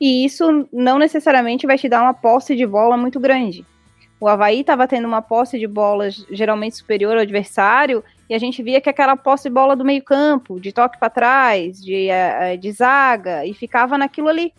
e isso não necessariamente vai te dar uma posse de bola muito grande. O Havaí estava tendo uma posse de bolas geralmente superior ao adversário, e a gente via que aquela posse de bola do meio-campo, de toque para trás, de, eh, eh, de zaga, e ficava naquilo ali.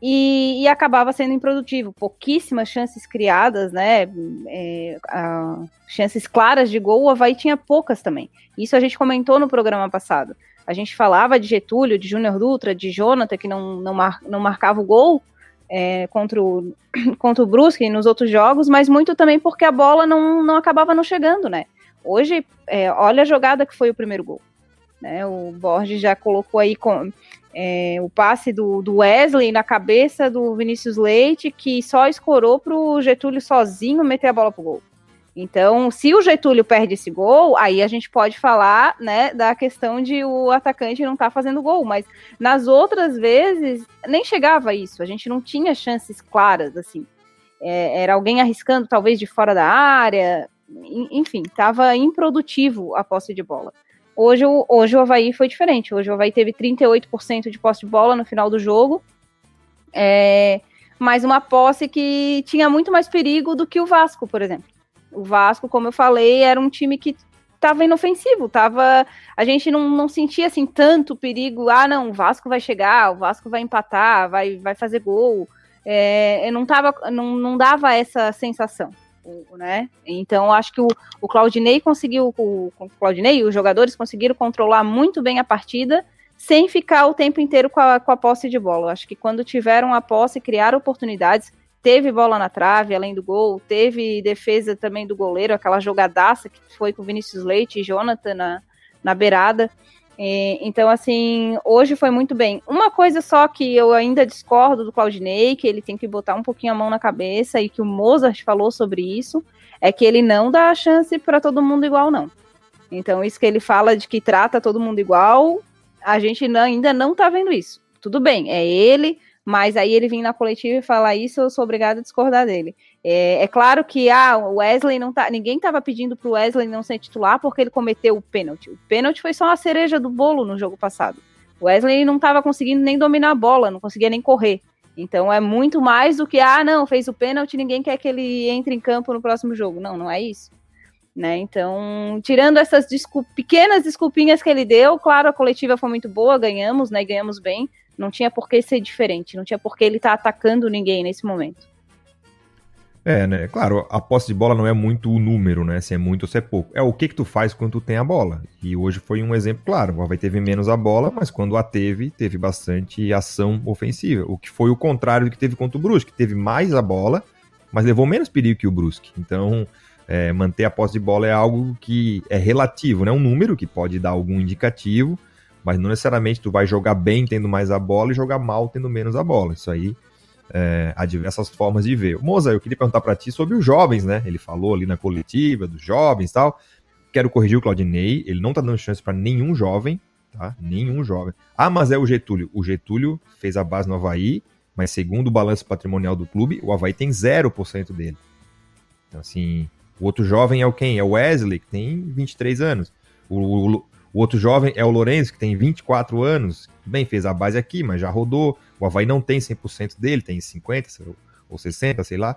E, e, acabava sendo improdutivo. Pouquíssimas chances criadas, né? É, a, chances claras de gol, o Havaí tinha poucas também. Isso a gente comentou no programa passado. A gente falava de Getúlio, de Júnior Dutra, de Jonathan, que não, não, mar, não marcava o gol é, contra, o, *clears throat* contra o Brusque nos outros jogos, mas muito também porque a bola não, não acabava não chegando, né? Hoje, é, olha a jogada que foi o primeiro gol. Né? O Borges já colocou aí com, é, o passe do, do, Wesley na cabeça do Vinícius Leite, que só escorou para o Getúlio sozinho meter a bola pro gol. Então, se o Getúlio perde esse gol, aí a gente pode falar, né, da questão de o atacante não estar tá fazendo gol, mas nas outras vezes nem chegava isso, a gente não tinha chances claras, assim. É, era alguém arriscando, talvez de fora da área, enfim, estava improdutivo a posse de bola. Hoje, hoje o Havaí foi diferente, hoje o Havaí teve 38% de posse de bola no final do jogo, é, mas uma posse que tinha muito mais perigo do que o Vasco, por exemplo. O Vasco, como eu falei, era um time que estava inofensivo, tava, a gente não, não sentia assim tanto perigo, ah não, o Vasco vai chegar, o Vasco vai empatar, vai, vai fazer gol, é, não, tava, não, não dava essa sensação, né, então acho que o, o Claudinei conseguiu, o, o Claudinei, os jogadores conseguiram controlar muito bem a partida, sem ficar o tempo inteiro com a, com a posse de bola, acho que quando tiveram a posse, criaram oportunidades, teve bola na trave, além do gol, teve defesa também do goleiro, aquela jogadaça que foi com Vinícius Leite e Jonathan na, na beirada. É, então, assim, hoje foi muito bem. Uma coisa só que eu ainda discordo do Claudinei, que ele tem que botar um pouquinho a mão na cabeça, e que o Mozart falou sobre isso, é que ele não dá a chance para todo mundo igual, não. Então, isso que ele fala de que trata todo mundo igual, a gente ainda não tá vendo isso. Tudo bem, é ele, mas aí ele vir na coletiva e falar isso, eu sou obrigada a discordar dele. É, é claro que ah, Wesley não tá. Ninguém estava pedindo para o Wesley não ser titular porque ele cometeu o pênalti. O pênalti foi só a cereja do bolo no jogo passado. O Wesley não estava conseguindo nem dominar a bola, não conseguia nem correr. Então é muito mais do que, ah, não, fez o pênalti, ninguém quer que ele entre em campo no próximo jogo. Não, não é isso. Né? Então, tirando essas pequenas desculpinhas que ele deu, claro, a coletiva foi muito boa, ganhamos, né? Ganhamos bem. Não tinha por que ser diferente, não tinha por que ele estar tá atacando ninguém nesse momento. É, né? Claro, a posse de bola não é muito o número, né? Se é muito ou se é pouco. É o que que tu faz quando tu tem a bola. E hoje foi um exemplo claro. O Havaí teve menos a bola, mas quando a teve, teve bastante ação ofensiva. O que foi o contrário do que teve contra o Brusque. Teve mais a bola, mas levou menos perigo que o Brusque. Então, é, manter a posse de bola é algo que é relativo, né? Um número que pode dar algum indicativo, mas não necessariamente tu vai jogar bem tendo mais a bola e jogar mal tendo menos a bola. Isso aí é, há diversas formas de ver. Moza, eu queria perguntar para ti sobre os jovens, né? Ele falou ali na coletiva dos jovens e tal. Quero corrigir o Claudinei, ele não tá dando chance para nenhum jovem, tá? Nenhum jovem. Ah, mas é o Getúlio. O Getúlio fez a base no Havaí, mas segundo o balanço patrimonial do clube, o Havaí tem 0% dele. Então, assim, o outro jovem é o quem? É o Wesley, que tem 23 anos. O, o, o outro jovem é o Lourenço, que tem 24 anos. Bem, fez a base aqui, mas já rodou. O Havaí não tem 100% dele, tem 50% ou 60%, sei lá.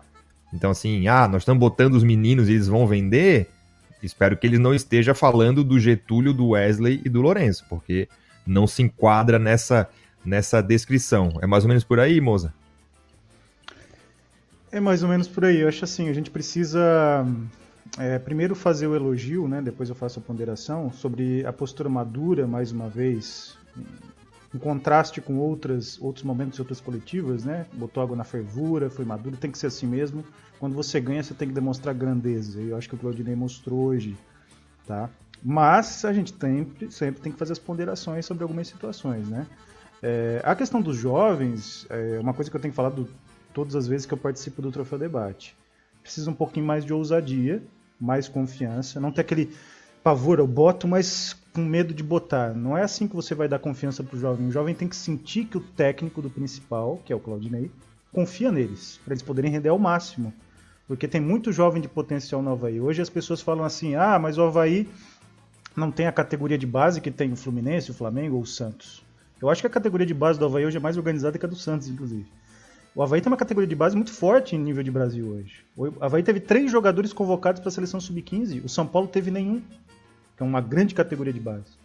Então, assim, ah, nós estamos botando os meninos e eles vão vender. Espero que ele não esteja falando do Getúlio, do Wesley e do Lourenço, porque não se enquadra nessa, nessa descrição. É mais ou menos por aí, moça? É mais ou menos por aí. Eu acho assim, a gente precisa é, primeiro fazer o elogio, né? Depois eu faço a ponderação sobre a postura madura, mais uma vez, em contraste com outras, outros momentos e outras coletivas, né? Botou água na fervura, foi maduro, tem que ser assim mesmo. Quando você ganha, você tem que demonstrar grandeza. E eu acho que o Claudinei mostrou hoje, tá? Mas a gente sempre, sempre tem que fazer as ponderações sobre algumas situações, né? É, a questão dos jovens é uma coisa que eu tenho falado todas as vezes que eu participo do Troféu Debate. Precisa um pouquinho mais de ousadia, mais confiança, não ter aquele pavor, eu boto, mas com medo de botar. Não é assim que você vai dar confiança para o jovem. O jovem tem que sentir que o técnico do principal, que é o Claudinei, confia neles, para eles poderem render ao máximo. Porque tem muito jovem de potencial no Havaí. Hoje as pessoas falam assim: ah, mas o Havaí não tem a categoria de base que tem o Fluminense, o Flamengo ou o Santos. Eu acho que a categoria de base do Havaí hoje é mais organizada que a do Santos, inclusive. O Havaí tem uma categoria de base muito forte em nível de Brasil hoje. O Havaí teve três jogadores convocados para a seleção sub-15, o São Paulo teve nenhum que é uma grande categoria de base.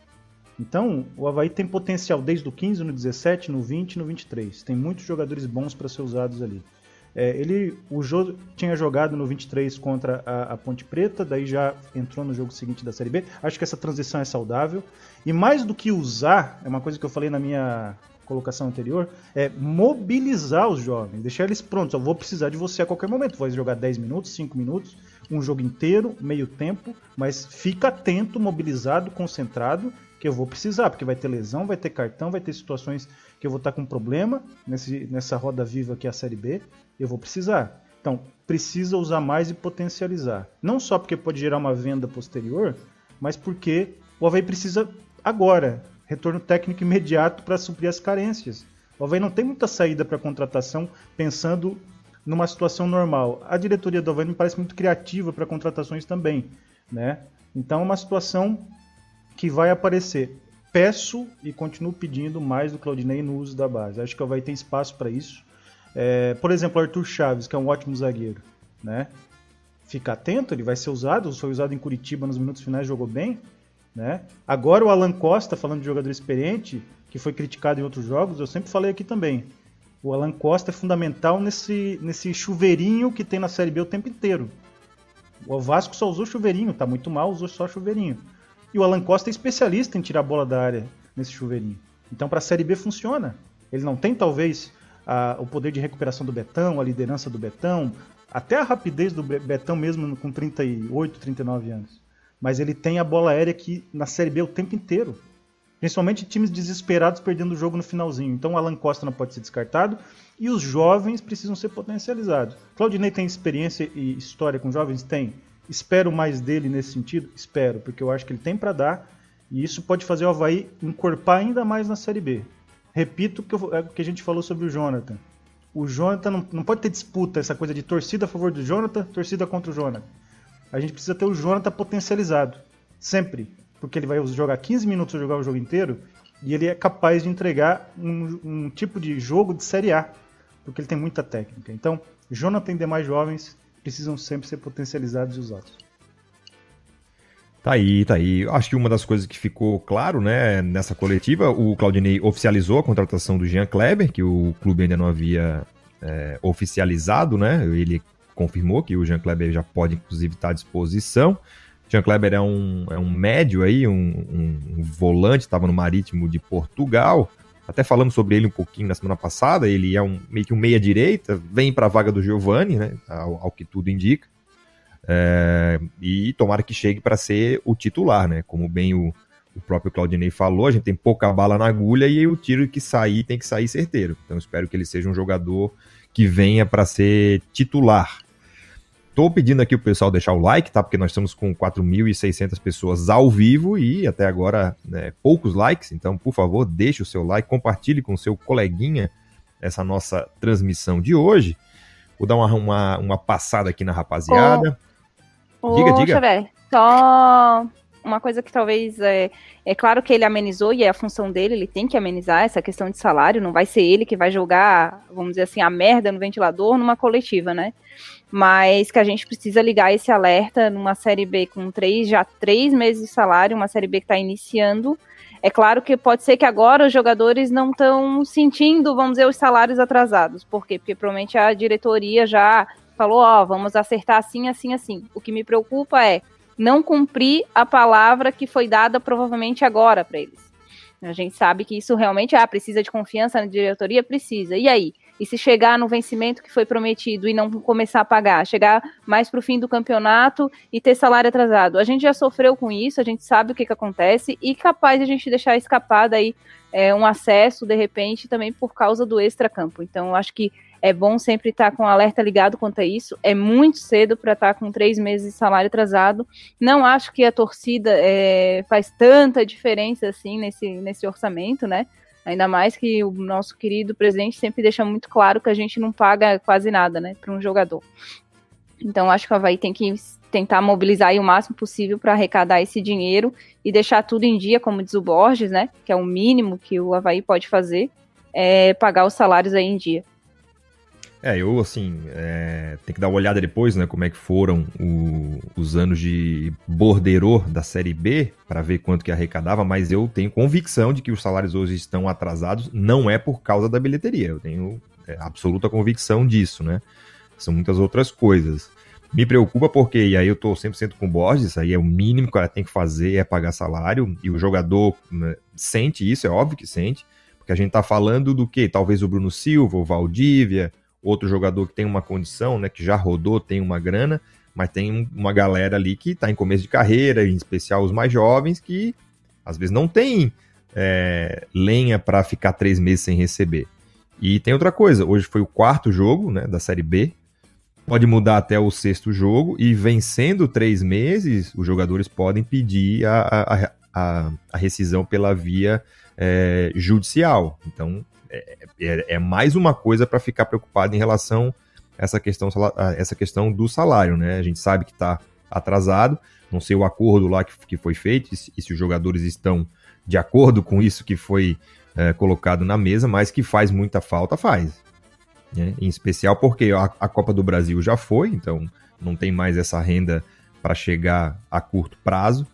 Então, o Havaí tem potencial desde o 15, no 17, no 20 no 23. Tem muitos jogadores bons para ser usados ali. É, ele, o Jô tinha jogado no 23 contra a, a, Ponte Preta, daí já entrou no jogo seguinte da Série B. Acho que essa transição é saudável. E mais do que usar, é uma coisa que eu falei na minha colocação anterior, é mobilizar os jovens, deixar eles prontos. Eu vou precisar de você a qualquer momento. Vai jogar 10 minutos, 5 minutos, um jogo inteiro, meio tempo, mas fica atento, mobilizado, concentrado, que eu vou precisar, porque vai ter lesão, vai ter cartão, vai ter situações que eu vou estar com problema nesse, nessa roda viva que a Série B, eu vou precisar. Então, precisa usar mais e potencializar. Não só porque pode gerar uma venda posterior, mas porque o Havaí precisa agora, retorno técnico imediato para suprir as carências. O Havaí não tem muita saída para contratação pensando numa situação normal. A diretoria do Havaí me parece muito criativa para contratações também, né? Então é uma situação que vai aparecer. Peço e continuo pedindo mais do Claudinei no uso da base. Acho que o Havaí tem espaço para isso. É, por exemplo, Arthur Chaves, que é um ótimo zagueiro, né? Fica atento, ele vai ser usado. Foi usado em Curitiba nos minutos finais, jogou bem, né? Agora o Alan Costa, falando de jogador experiente, que foi criticado em outros jogos, eu sempre falei aqui também. O Alan Costa é fundamental nesse, nesse chuveirinho que tem na Série B o tempo inteiro. O Vasco só usou chuveirinho, tá muito mal, usou só chuveirinho. E o Alan Costa é especialista em tirar a bola da área nesse chuveirinho. Então, para a Série B funciona. Ele não tem, talvez, a, o poder de recuperação do Betão, a liderança do Betão, até a rapidez do Betão mesmo com 38, 39 anos. Mas ele tem a bola aérea aqui na Série B o tempo inteiro. Principalmente times desesperados perdendo o jogo no finalzinho. Então o Alan Costa não pode ser descartado e os jovens precisam ser potencializados. Claudinei tem experiência e história com jovens? Tem. Espero mais dele nesse sentido? Espero, porque eu acho que ele tem para dar e isso pode fazer o Havaí encorpar ainda mais na Série B. repito o que, é que a gente falou sobre o Jonathan. O Jonathan não, não pode ter disputa, essa coisa de torcida a favor do Jonathan, torcida contra o Jonathan. A gente precisa ter o Jonathan potencializado. Sempre. Porque ele vai jogar 15 minutos, jogar o jogo inteiro, e ele é capaz de entregar um, um tipo de jogo de Série A. Porque ele tem muita técnica. Então, Jonathan e demais jovens precisam sempre ser potencializados e usados. Tá aí, tá aí. Acho que uma das coisas que ficou claro, né, nessa coletiva, o Claudinei oficializou a contratação do Jean Kleber, que o clube ainda não havia é, oficializado, né? Ele confirmou que o Jean Kleber já pode, inclusive, estar à disposição. Jean Kleber é um, é um médio aí, um, um- um volante, estava no Marítimo de Portugal. Até falamos sobre ele um pouquinho na semana passada. Ele é um meio que um meia-direita, vem para a vaga do Giovani, né? Ao, ao que tudo indica. É, e tomara que chegue para ser o titular, né? Como bem o, o próprio Claudinei falou, a gente tem pouca bala na agulha e o tiro que sair tem que sair certeiro. Então espero que ele seja um jogador que venha para ser titular. Tô pedindo aqui o pessoal deixar o like, tá? Porque nós estamos com 4.600 pessoas ao vivo e até agora né, poucos likes. Então, por favor, deixe o seu like, compartilhe com o seu coleguinha essa nossa transmissão de hoje. Vou dar uma, uma, uma passada aqui na rapaziada. Diga, Ô, diga. Xavier, só uma coisa que talvez é, é claro que ele amenizou e é a função dele, ele tem que amenizar essa questão de salário, não vai ser ele que vai jogar, vamos dizer assim, a merda no ventilador numa coletiva, né? Mas que a gente precisa ligar esse alerta numa série B com três, já três meses de salário, uma série B que está iniciando. É claro que pode ser que agora os jogadores não estão sentindo, vamos dizer, os salários atrasados. Por quê? Porque provavelmente a diretoria já falou, ó, vamos acertar assim, assim, assim. O que me preocupa é não cumprir a palavra que foi dada provavelmente agora para eles. A gente sabe que isso realmente ah, precisa de confiança na diretoria, precisa. E aí? E se chegar no vencimento que foi prometido e não começar a pagar, chegar mais para o fim do campeonato e ter salário atrasado? A gente já sofreu com isso, a gente sabe o que, que acontece e capaz de a gente deixar escapar daí é, um acesso de repente também por causa do extracampo. Então, acho que é bom sempre estar com o alerta ligado quanto a isso. É muito cedo para estar com três meses de salário atrasado. Não acho que a torcida é, faz tanta diferença assim nesse, nesse orçamento, né? Ainda mais que o nosso querido presidente sempre deixa muito claro que a gente não paga quase nada, né, para um jogador. Então acho que o Havaí tem que tentar mobilizar o máximo possível para arrecadar esse dinheiro e deixar tudo em dia, como diz o Borges, né? Que é o mínimo que o Havaí pode fazer, é pagar os salários aí em dia. É, eu, assim, é, tem que dar uma olhada depois, né, como é que foram o- os anos de borderô da Série B, para ver quanto que arrecadava, mas eu tenho convicção de que os salários hoje estão atrasados, não é por causa da bilheteria, eu tenho é, absoluta convicção disso, né, são muitas outras coisas. Me preocupa porque, e aí eu tô 100% com o Borges, aí é o mínimo que cara tem que fazer, é pagar salário, e o jogador né, sente isso, é óbvio que sente, porque a gente tá falando do que? Talvez o Bruno Silva, o Valdívia, outro jogador que tem uma condição, né, que já rodou, tem uma grana, mas tem um- uma galera ali que está em começo de carreira, em especial os mais jovens, que às vezes não tem é, lenha para ficar três meses sem receber. E tem outra coisa, hoje foi o quarto jogo né, da Série B, pode mudar até o sexto jogo, e vencendo três meses, os jogadores podem pedir a, a, a, a rescisão pela via é, judicial. Então, é, é mais uma coisa para ficar preocupado em relação a essa questão, essa questão do salário, né? A gente sabe que está atrasado, não sei o acordo lá que, que foi feito e se, e se os jogadores estão de acordo com isso que foi é, colocado na mesa, mas que faz muita falta, faz. né? Em especial porque a, a Copa do Brasil já foi, então não tem mais essa renda para chegar a curto prazo.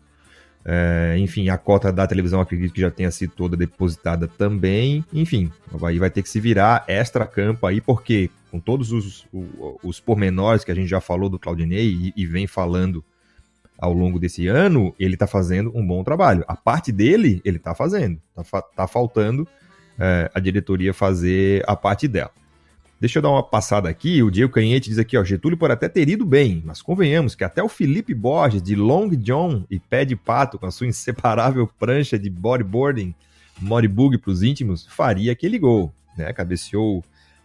É, enfim, a cota da televisão acredito que já tenha sido toda depositada também. Enfim, o Havaí vai ter que se virar extra campo aí, porque com todos os, o- os pormenores que a gente já falou do Claudinei e, e vem falando ao longo desse ano, ele tá fazendo um bom trabalho. A parte dele, ele tá fazendo. Tá, fa- tá faltando é, a diretoria fazer a parte dela. Deixa eu dar uma passada aqui. O Diego Canhete diz aqui, ó, Getúlio pode até ter ido bem, mas convenhamos que até o Felipe Borges, de Long John e Pé de Pato, com a sua inseparável prancha de bodyboarding, modibug para os íntimos, faria aquele gol. Né? Cabeceou o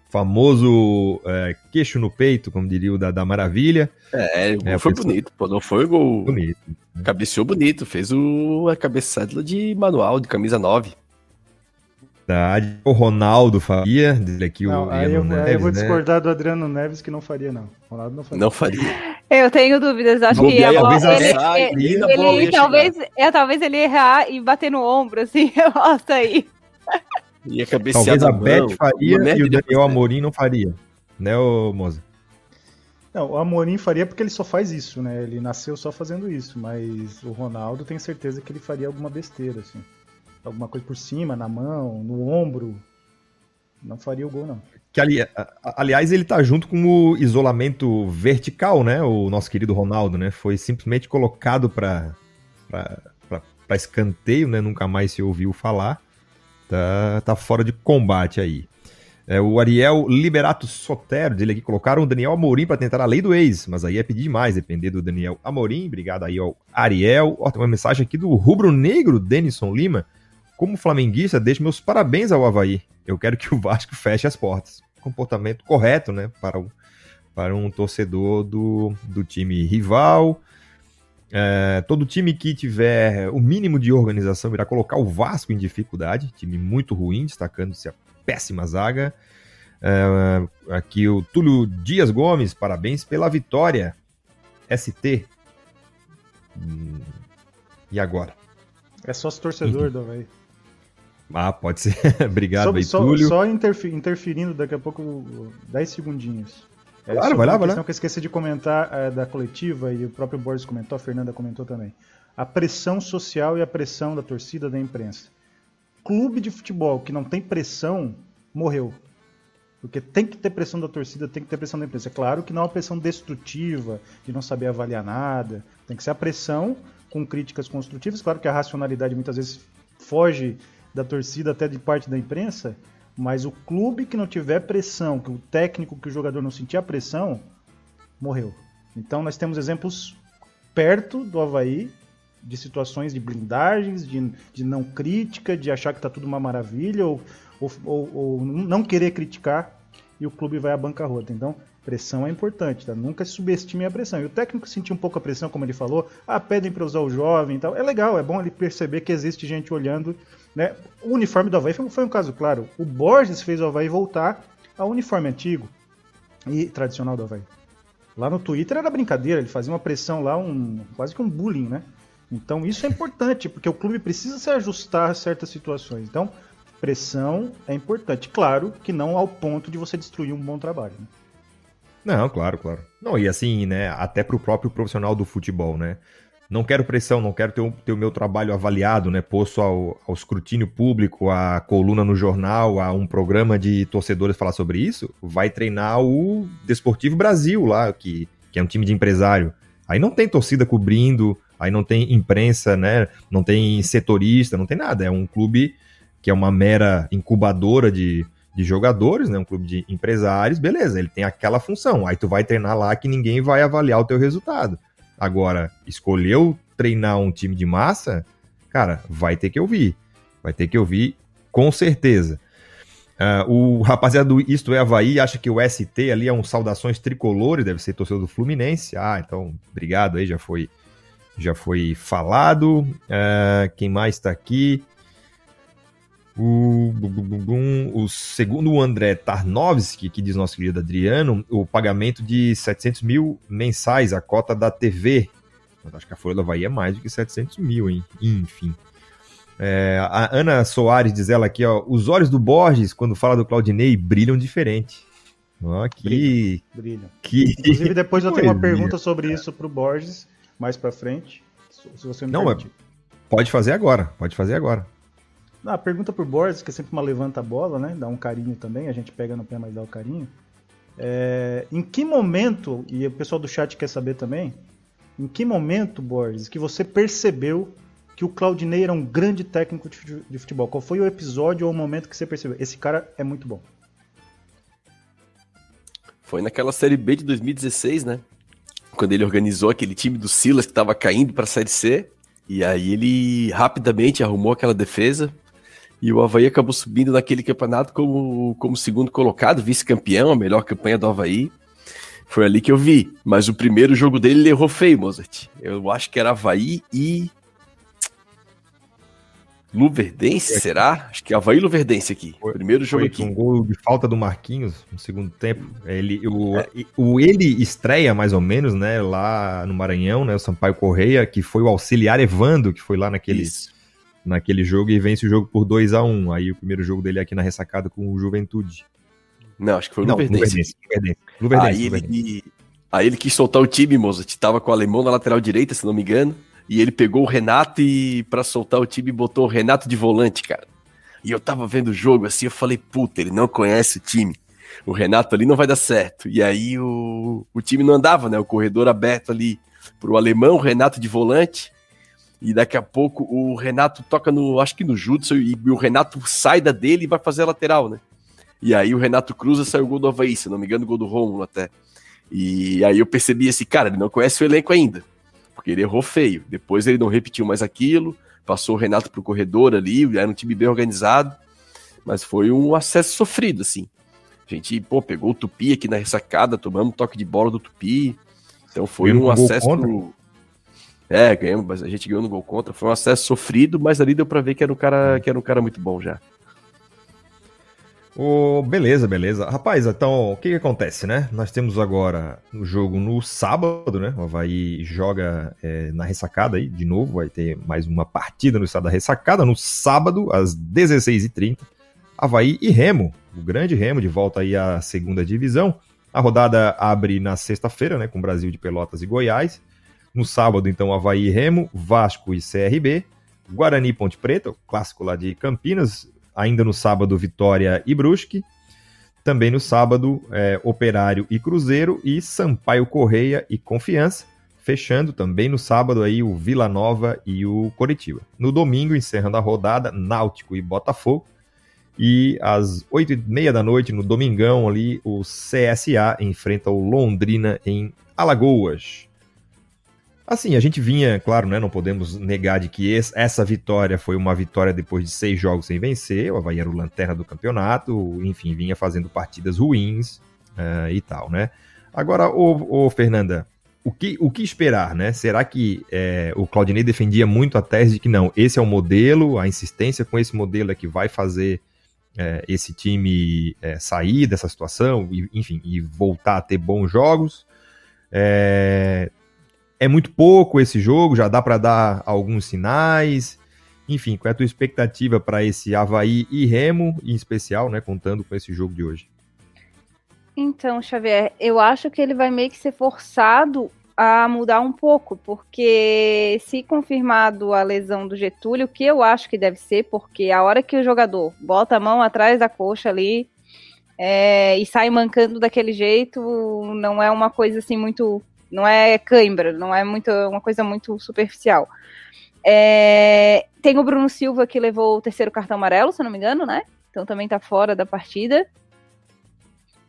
famoso é, queixo no peito, como diria o da, da Maravilha. É, É, foi bonito, pô. Não foi gol. Bonito. Cabeceou bonito, fez o, a cabeçada de manual, de camisa 9. Verdade. O Ronaldo faria, diz aqui Não, o aí, eu, Neves, aí eu vou né? discordar do Adriano Neves que não faria, não. Ronaldo não faria. Não faria. Eu tenho dúvidas, acho que a bola, ele, a sai, ele, e a bola ele ia talvez, é, talvez ele errar e bater no ombro, assim, *laughs* eu posso aí. Ia cabecear Talvez a Beth faria e o Daniel. Amorim não faria. Né, ô Moza? Não, o Amorim faria porque ele só faz isso, né? Ele nasceu só fazendo isso, mas o Ronaldo tenho certeza que ele faria alguma besteira, assim. Alguma coisa por cima, na mão, no ombro. Não faria o gol, não. Que, ali, aliás, ele tá junto com o isolamento vertical, né? O nosso querido Ronaldo, né? Foi simplesmente colocado para para escanteio, né? Nunca mais se ouviu falar. Tá, tá fora de combate aí. É, o Ariel Liberato Sotero, dele aqui, colocaram o Daniel Amorim para tentar a lei do ex, mas aí é pedir demais, depender do Daniel Amorim. Obrigado aí ao Ariel. Ó, tem uma mensagem aqui do Rubro Negro, Denison Lima. Como flamenguista, deixo meus parabéns ao Havaí. Eu quero que o Vasco *laughs* feche as portas. Comportamento correto, né? Para, o, para um torcedor do, do time rival. É, todo time que tiver o mínimo de organização irá colocar o Vasco em dificuldade. Time muito ruim, destacando-se a péssima zaga. É, aqui o Túlio Dias Gomes, parabéns pela vitória. ST. Hum, E agora? É sócio torcedor do Havaí. Ah, pode ser. *laughs* Obrigado aí, só, Túlio. só interferindo daqui a pouco 10 segundinhos. É, Claro, vai lá, vai lá. que eu esqueci de comentar é, da coletiva e o próprio Borges comentou, a Fernanda comentou também. A pressão social e a pressão da torcida da imprensa. Clube de futebol que não tem pressão morreu. Porque tem que ter pressão da torcida, tem que ter pressão da imprensa. É claro que não é uma pressão destrutiva, de não saber avaliar nada. Tem que ser a pressão com críticas construtivas. Claro que a racionalidade muitas vezes foge da torcida até de parte da imprensa, mas o clube que não tiver pressão, que o técnico, que o jogador não sentir a pressão, morreu. Então nós temos exemplos perto do Havaí de situações de blindagens, de, de não crítica, de achar que está tudo uma maravilha, ou, ou, ou, ou não querer criticar e o clube vai à bancarrota. Então, pressão é importante, tá? Nunca subestime a pressão. E o técnico sentir um pouco a pressão, como ele falou, ah, pedem para usar o jovem e tal. É legal, é bom ele perceber que existe gente olhando. Né? O uniforme do Havaí foi, foi um caso claro. O Borges fez o Havaí voltar ao uniforme antigo e tradicional do Havaí. Lá no Twitter era brincadeira, ele fazia uma pressão lá, um, quase que um bullying, né? Então isso é importante, porque o clube precisa se ajustar a certas situações. Então, pressão é importante. Claro que não ao ponto de você destruir um bom trabalho. Né? Não, claro, claro. Não, e assim, né, até pro próprio profissional do futebol, né? Não quero pressão, não quero ter o, ter o meu trabalho avaliado, né? Posto ao, ao escrutínio público, a coluna no jornal, a um programa de torcedores falar sobre isso. Vai treinar o Desportivo Brasil lá, que, que é um time de empresário. Aí não tem torcida cobrindo, aí não tem imprensa, né? Não tem setorista, não tem nada. É um clube que é uma mera incubadora de, de jogadores, né? Um clube de empresários, beleza, ele tem aquela função. Aí tu vai treinar lá que ninguém vai avaliar o teu resultado. Agora, escolheu treinar um time de massa, cara, vai ter que ouvir. Vai ter que ouvir com certeza. Uh, o rapaziada do Isto é Havaí acha que o ST ali é um saudações tricolores, deve ser torcedor do Fluminense. Ah, então, obrigado aí, já foi, já foi falado. Uh, quem mais tá aqui? O, o segundo o André Tarnovski, que diz nosso querido Adriano, o pagamento de 700 mil mensais, a cota da TV. Mas acho que a Folha do Havaí é mais do que 700 mil, hein? Enfim. É, a Ana Soares diz ela aqui, ó, os olhos do Borges, quando fala do Claudinei, brilham diferente. Ó, que... Brilham. Que... Inclusive, depois eu tenho uma pergunta sobre isso pro Borges, mais pra frente, se você me Não, permitir. pode fazer agora, pode fazer agora. Não, a pergunta pro Borges, que é sempre uma levanta-bola, né? Dá um carinho também, a gente pega no pé, mas dá o carinho. É, em que momento, e o pessoal do chat quer saber também, em que momento, Borges, que você percebeu que o Claudinei era um grande técnico de futebol? Qual foi o episódio ou o momento que você percebeu? Esse cara é muito bom. Foi naquela Série B de 2016, né? Quando ele organizou aquele time do Silas que estava caindo para a Série C. E aí ele rapidamente arrumou aquela defesa. E o Havaí acabou subindo naquele campeonato como, como segundo colocado, vice-campeão, a melhor campanha do Havaí. Foi ali que eu vi. Mas o primeiro jogo dele ele errou feio, Mozart. Eu acho que era Havaí e. Luverdense, será? Acho que é Havaí Luverdense aqui. Foi- Primeiro jogo Foi aqui. um gol de falta do Marquinhos no segundo tempo. Ele, o, o, ele estreia mais ou menos, né, lá no Maranhão, né, o Sampaio Correia, que foi o auxiliar Evando, que foi lá naquele, Isso. Naquele jogo e vence o jogo por 2 a 1 Aí o primeiro jogo dele é aqui na ressacada com o Juventude. Não, acho que foi o Luverdense. Aí ele, aí ele quis soltar o time, Mozart. Tava com o alemão na lateral direita, se não me engano. E ele pegou o Renato e, pra soltar o time, botou o Renato de volante, cara. E eu tava vendo o jogo assim, eu falei, puta, ele não conhece o time. O Renato ali não vai dar certo. E aí o, o time não andava, né? O corredor aberto ali pro alemão, o Renato de volante. E daqui a pouco o Renato toca no, acho que no Jutsu, e o Renato sai da dele e vai fazer a lateral, né? E aí o Renato cruza, saiu o gol do Havaí, se não me engano, o gol do Rômulo até. E aí eu percebi assim, cara, ele não conhece o elenco ainda, porque ele errou feio. Depois ele não repetiu mais aquilo, passou o Renato pro corredor ali, era um time bem organizado, mas foi um acesso sofrido, assim. A gente, pô, pegou o Tupi aqui na ressacada, tomamos um toque de bola do Tupi, então foi um um acesso... É, ganhamos, a gente ganhou no gol contra, foi um acesso sofrido, mas ali deu pra ver que era um cara, que era um cara muito bom já. Ô, beleza, beleza. Rapaz, então, o que, que acontece, né? Nós temos agora o jogo no sábado, né? O Havaí joga é, na ressacada aí, de novo, vai ter mais uma partida no estado da ressacada, no sábado, às 16h30. Havaí e Remo, o grande Remo, de volta aí à segunda divisão. A rodada abre na sexta-feira, né? Com Brasil de Pelotas e Goiás. No sábado, então, Havaí e Remo, Vasco e CRB. Guarani e Ponte Preta, o clássico lá de Campinas, ainda no sábado, Vitória e Brusque. Também no sábado, é, Operário e Cruzeiro e Sampaio Correia e Confiança. Fechando também no sábado aí o Vila Nova e o Coritiba. No domingo, encerrando a rodada, Náutico e Botafogo. E às oito e meia da noite, no domingão ali, o CSA enfrenta o Londrina em Alagoas. Assim, a gente vinha, claro, né, não podemos negar de que esse- essa vitória foi uma vitória depois de seis jogos sem vencer, o Havaí era o lanterna do campeonato, enfim, vinha fazendo partidas ruins eh, e tal, né? Agora, ô, ô, Fernanda, o que, o que esperar, né? Será que eh, o Claudinei defendia muito a tese de que não, esse é o modelo, a insistência com esse modelo é que vai fazer eh, esse time eh, sair dessa situação, e, enfim, e voltar a ter bons jogos? É, é muito pouco esse jogo, já dá para dar alguns sinais. Enfim, qual é a tua expectativa para esse Havaí e Remo, em especial, né, contando com esse jogo de hoje? Então, Xavier, eu acho que ele vai meio que ser forçado a mudar um pouco, porque se confirmado a lesão do Getúlio, que eu acho que deve ser, porque a hora que o jogador bota a mão atrás da coxa ali é, e sai mancando daquele jeito, não é uma coisa assim muito. Não é cãibra, não é muito, uma coisa muito superficial. É, tem o Bruno Silva que levou o terceiro cartão amarelo, se não me engano, né? Então também tá fora da partida.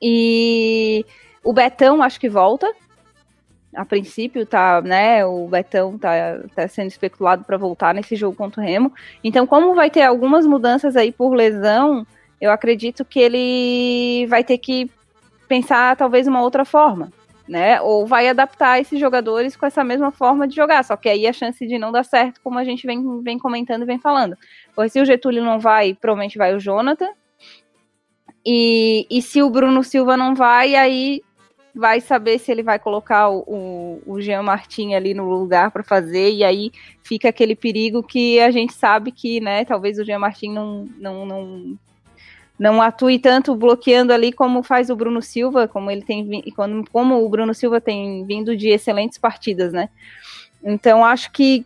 E o Betão acho que volta. A princípio tá, né, o Betão tá, tá sendo especulado para voltar nesse jogo contra o Remo. Então, como vai ter algumas mudanças aí por lesão, eu acredito que ele vai ter que pensar talvez uma outra forma, né? Ou vai adaptar esses jogadores com essa mesma forma de jogar. Só que aí a chance de não dar certo, como a gente vem, vem comentando e vem falando. Porque se o Getúlio não vai, provavelmente vai o Jonathan. E, e se o Bruno Silva não vai, aí vai saber se ele vai colocar o, o, o Jean Martin ali no lugar para fazer, e aí fica aquele perigo que a gente sabe que, né, talvez o Jean Martin não, não, não, não atue tanto bloqueando ali como faz o Bruno Silva, como ele tem como, o Bruno Silva tem vindo de excelentes partidas, né? Então acho que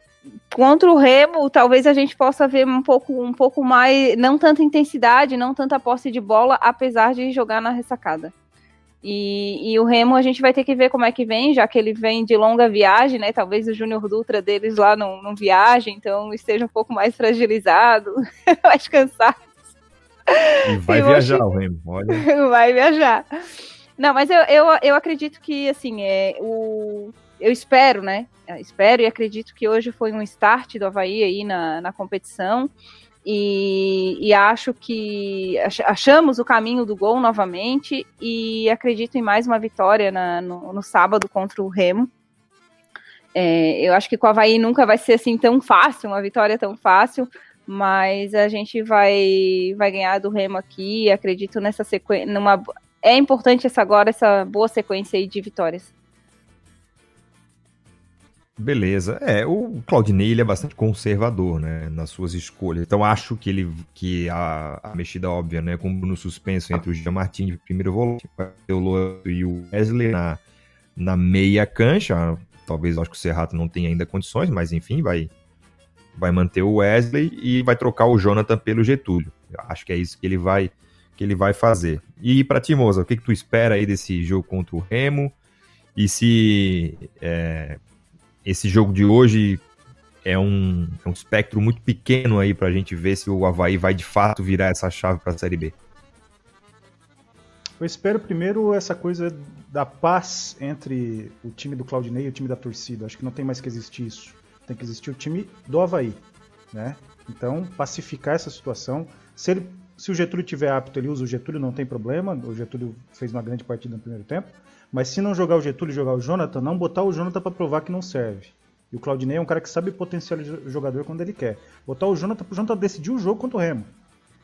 contra o Remo, talvez a gente possa ver um pouco, um pouco mais, não tanta intensidade, não tanta posse de bola, apesar de jogar na ressacada. E, e, o Remo a gente vai ter que ver como é que vem, já que ele vem de longa viagem, né? Talvez o Júnior Dutra deles lá não, não viaje, então esteja um pouco mais fragilizado, *laughs* mais cansado. E vai Eu viajar o Remo, olha. *laughs* vai viajar. Não, mas eu, eu, eu acredito que, assim, é, o, eu espero, né? Eu espero e acredito que hoje foi um start do Havaí aí na, na competição. E, e acho que ach- achamos o caminho do gol novamente e acredito em mais uma vitória na- no, no sábado contra o Remo. É, eu acho que com o Havaí nunca vai ser assim tão fácil, uma vitória tão fácil, mas a gente vai vai ganhar do Remo aqui. Acredito nessa sequência, numa é importante essa agora essa boa sequência aí de vitórias. Beleza. É, o Claudinei ele é bastante conservador, né, nas suas escolhas. Então acho que ele que a, a mexida óbvia, né, como no suspenso entre o Jean Martin de primeiro volante, o Luan e o Wesley na, na meia cancha. Talvez acho que o Serrato não tenha ainda condições, mas enfim, vai vai manter o Wesley e vai trocar o Jonathan pelo Getúlio. Acho que é isso que ele vai que ele vai fazer. E para ti, Moza, o que, que tu espera aí desse jogo contra o Remo? E se é, esse jogo de hoje é um, é um espectro muito pequeno aí para a gente ver se o Havaí vai de fato virar essa chave para a Série B. Eu espero primeiro essa coisa da paz entre o time do Claudinei e o time da torcida. Acho que não tem mais que existir isso. Tem que existir o time do Havaí. Né? Então, pacificar essa situação. Se, ele, se o Getúlio tiver apto, ele usa o Getúlio, não tem problema. O Getúlio fez uma grande partida no primeiro tempo. Mas se não jogar o Getúlio e jogar o Jonathan, não botar o Jonathan para provar que não serve. E o Claudinei é um cara que sabe potencializar o jogador quando ele quer. Botar o Jonathan pro Jonathan decidir o jogo contra o Remo.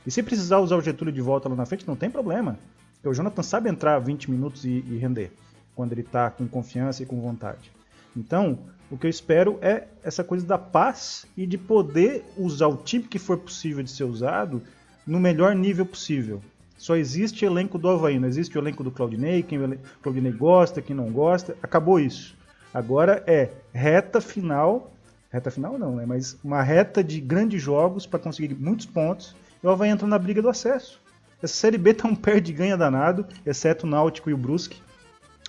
E se precisar usar o Getúlio de volta lá na frente, não tem problema. Porque o Jonathan sabe entrar 20 minutos e, e render. Quando ele tá com confiança e com vontade. Então, o que eu espero é essa coisa da paz e de poder usar o time que for possível de ser usado no melhor nível possível. Só existe elenco do Havaí, não existe o elenco do Claudinei, quem o Claudinei gosta, quem não gosta. Acabou isso. Agora é reta final, reta final não, né? Mas uma reta de grandes jogos para conseguir muitos pontos e o Havaí entra na briga do acesso. Essa Série B tá um perde ganha danado, exceto o Náutico e o Brusque.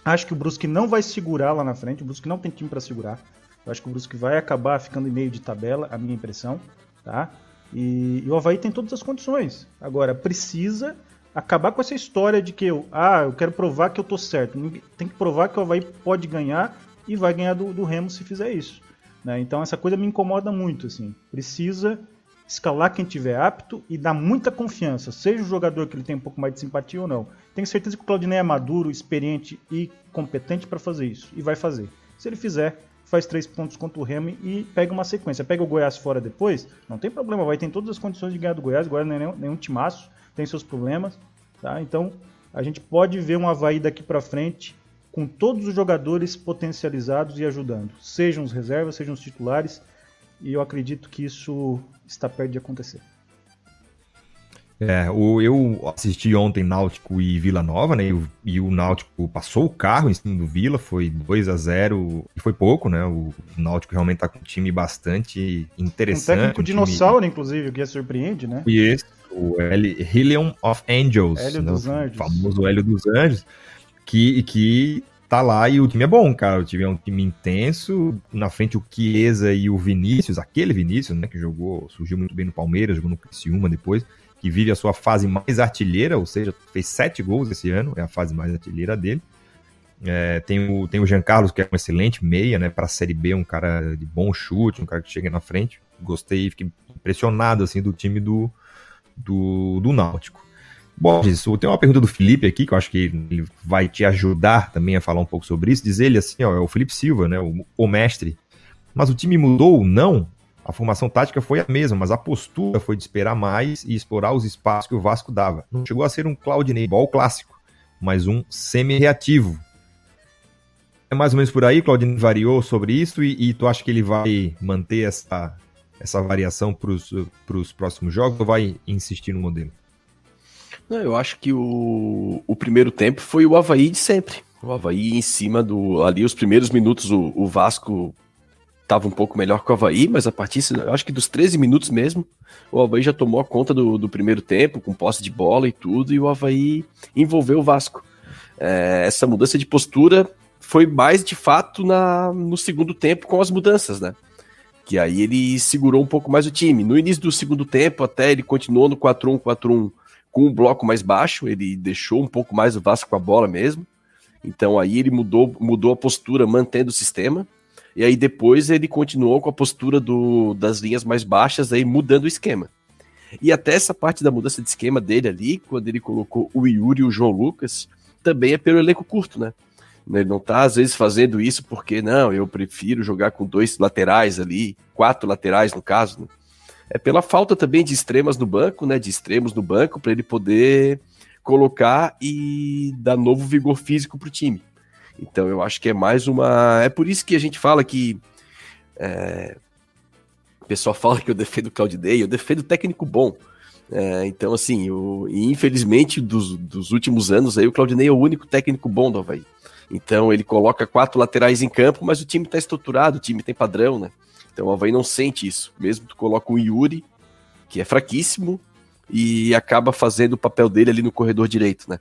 Acho que o Brusque não vai segurar lá na frente, o Brusque não tem time para segurar. Eu acho que o Brusque vai acabar ficando em meio de tabela, a minha impressão, tá? E, e o Havaí tem todas as condições. Agora, precisa acabar com essa história de que eu, ah, eu quero provar que eu tô certo. Tem que provar que o Havaí pode ganhar e vai ganhar do, do Remo se fizer isso. Né? Então essa coisa me incomoda muito. assim. Precisa escalar quem tiver apto e dar muita confiança, seja o jogador que ele tem um pouco mais de simpatia ou não. Tenho certeza que o Claudinei é maduro, experiente e competente para fazer isso. E vai fazer. Se ele fizer, faz três pontos contra o Remo e pega uma sequência. Pega o Goiás fora depois, não tem problema, vai ter todas as condições de ganhar do Goiás. O Goiás não é nenhum, nenhum timaço, tem seus problemas, tá? Então a gente pode ver um Havaí daqui para frente com todos os jogadores potencializados e ajudando, sejam os reservas, sejam os titulares, e eu acredito que isso está perto de acontecer. É, o, eu assisti ontem Náutico e Vila Nova, né? E o, e o, Náutico passou o carro em cima do Vila, foi 2 a 0 e foi pouco, né? O Náutico realmente tá com um time bastante interessante. Um técnico um dinossauro, time... inclusive, o que é surpreende, né? E esse, o Helium of Angels. Hélio né? dos Anjos. O famoso Hélio dos Anjos, que, que tá lá e o time é bom, cara. O time é um time intenso. Na frente o Chiesa e o Vinícius, aquele Vinícius, né? Que jogou, surgiu muito bem no Palmeiras, jogou no Criciúma depois que vive a sua fase mais artilheira, ou seja, fez sete gols esse ano, é a fase mais artilheira dele. É, tem, o, tem o Jean Carlos, que é um excelente meia, né, para a Série B, um cara de bom chute, um cara que chega na frente. Gostei, fiquei impressionado, assim, do time do, do, do Náutico. Bom, tem uma pergunta do Felipe aqui, que eu acho que ele vai te ajudar também a falar um pouco sobre isso. Diz ele assim, ó, é o Felipe Silva, né, o, o mestre. Mas o time mudou? Não. A formação tática foi a mesma, mas a postura foi de esperar mais e explorar os espaços que o Vasco dava. Não chegou a ser um Claudinei igual clássico, mas um semi-reativo. É mais ou menos por aí, Claudinei variou sobre isso e, e tu acha que ele vai manter essa, essa variação para os próximos jogos ou vai insistir no modelo? Não, eu acho que o, o primeiro tempo foi o Havaí de sempre. O Havaí em cima do. Ali, os primeiros minutos, o, o Vasco estava um pouco melhor que o Havaí, mas a partir, acho que dos 13 minutos mesmo, o Havaí já tomou a conta do, do primeiro tempo, com posse de bola e tudo, e o Havaí envolveu o Vasco. É, essa mudança de postura foi mais de fato na, no segundo tempo com as mudanças, né? Que aí ele segurou um pouco mais o time. No início do segundo tempo, até ele continuou no 4-1, 4-1 com um bloco mais baixo, ele deixou um pouco mais o Vasco com a bola mesmo. Então aí ele mudou, mudou a postura, mantendo o sistema. E aí depois ele continuou com a postura do, das linhas mais baixas, aí mudando o esquema. E até essa parte da mudança de esquema dele ali, quando ele colocou o Yuri e o João Lucas, também é pelo elenco curto, né? Ele não tá, às vezes, fazendo isso porque, não, eu prefiro jogar com dois laterais ali, quatro laterais no caso, né? É pela falta também de extremas no banco, né? De extremos no banco, para ele poder colocar e dar novo vigor físico para o time. Então eu acho que é mais uma. É por isso que a gente fala que. É... O pessoal *laughs* fala que eu defendo o Claudinei, eu defendo técnico bom. É, então, assim, o... infelizmente, dos, dos últimos anos, aí, o Claudinei é o único técnico bom do Havaí. Então, ele coloca quatro laterais em campo, mas o time está estruturado, o time tem padrão, né? Então, o Havaí não sente isso. Mesmo tu coloca o Yuri, que é fraquíssimo, e acaba fazendo o papel dele ali no corredor direito, né?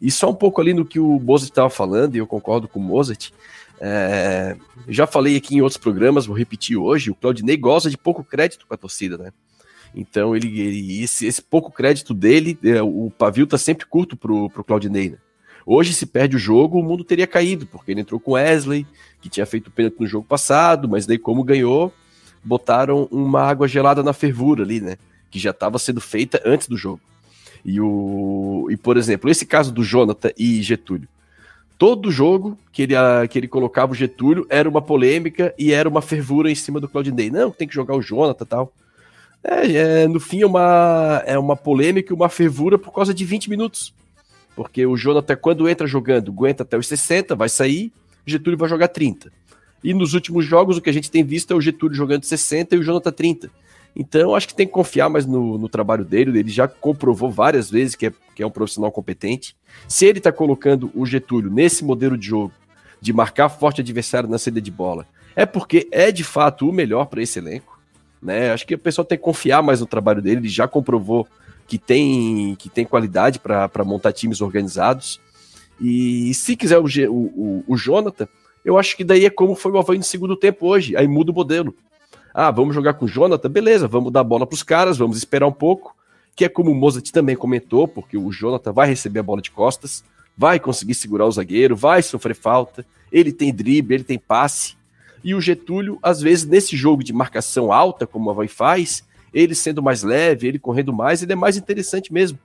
E só um pouco ali no que o Mozart estava falando, e eu concordo com o Mozart, é, já falei aqui em outros programas, vou repetir hoje, o Claudinei gosta de pouco crédito com a torcida, né? Então ele, ele esse, esse, pouco crédito dele, é, o pavio tá sempre curto pro, pro Claudinei, né? Hoje, se perde o jogo, o mundo teria caído, porque ele entrou com Wesley, que tinha feito pênalti no jogo passado, mas daí, como ganhou, botaram uma água gelada na fervura ali, né? Que já estava sendo feita antes do jogo. E, o, e, por exemplo, esse caso do Jonathan e Getúlio. Todo jogo que ele, que ele colocava o Getúlio era uma polêmica e era uma fervura em cima do Claudinei. Não, tem que jogar o Jonathan e tal. É, é, no fim, é uma, é uma polêmica e uma fervura por causa de 20 minutos. Porque o Jonathan, quando entra jogando, aguenta até os 60, vai sair, Getúlio vai jogar 30. E nos últimos jogos, o que a gente tem visto é o Getúlio jogando 60 e o Jonathan 30. Então, acho que tem que confiar mais no, no trabalho dele. Ele já comprovou várias vezes que é, que é um profissional competente. Se ele está colocando o Getúlio nesse modelo de jogo, de marcar forte adversário na saída de bola, é porque é de fato o melhor para esse elenco. Né? Acho que o pessoal tem que confiar mais no trabalho dele. Ele já comprovou que tem, que tem qualidade para montar times organizados. E se quiser o, o, o Jonathan, eu acho que daí é como foi o Havaí no segundo tempo hoje. Aí muda o modelo. Ah, vamos jogar com o Jonathan? Beleza, vamos dar a bola para os caras, vamos esperar um pouco. Que é como o Mozart também comentou, porque o Jonathan vai receber a bola de costas, vai conseguir segurar o zagueiro, vai sofrer falta, ele tem drible, ele tem passe. E o Getúlio, às vezes, nesse jogo de marcação alta, como o Havaí faz, ele sendo mais leve, ele correndo mais, ele é mais interessante mesmo.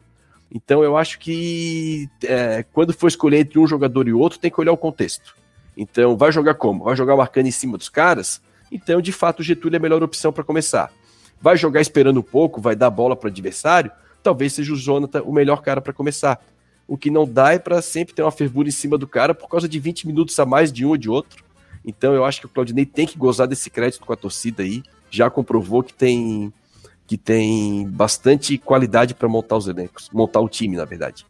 Então eu acho que é, quando for escolher entre um jogador e outro, tem que olhar o contexto. Então, vai jogar como? Vai jogar marcando em cima dos caras? Então, de fato, o Getúlio é a melhor opção para começar. Vai jogar esperando um pouco, vai dar bola para o adversário? Talvez seja o Jonathan o melhor cara para começar. O que não dá é para sempre ter uma fervura em cima do cara por causa de 20 minutos a mais de um ou de outro. Então eu acho que o Claudinei tem que gozar desse crédito com a torcida aí. Já comprovou que tem que tem bastante qualidade para montar os elencos, montar o time, na verdade.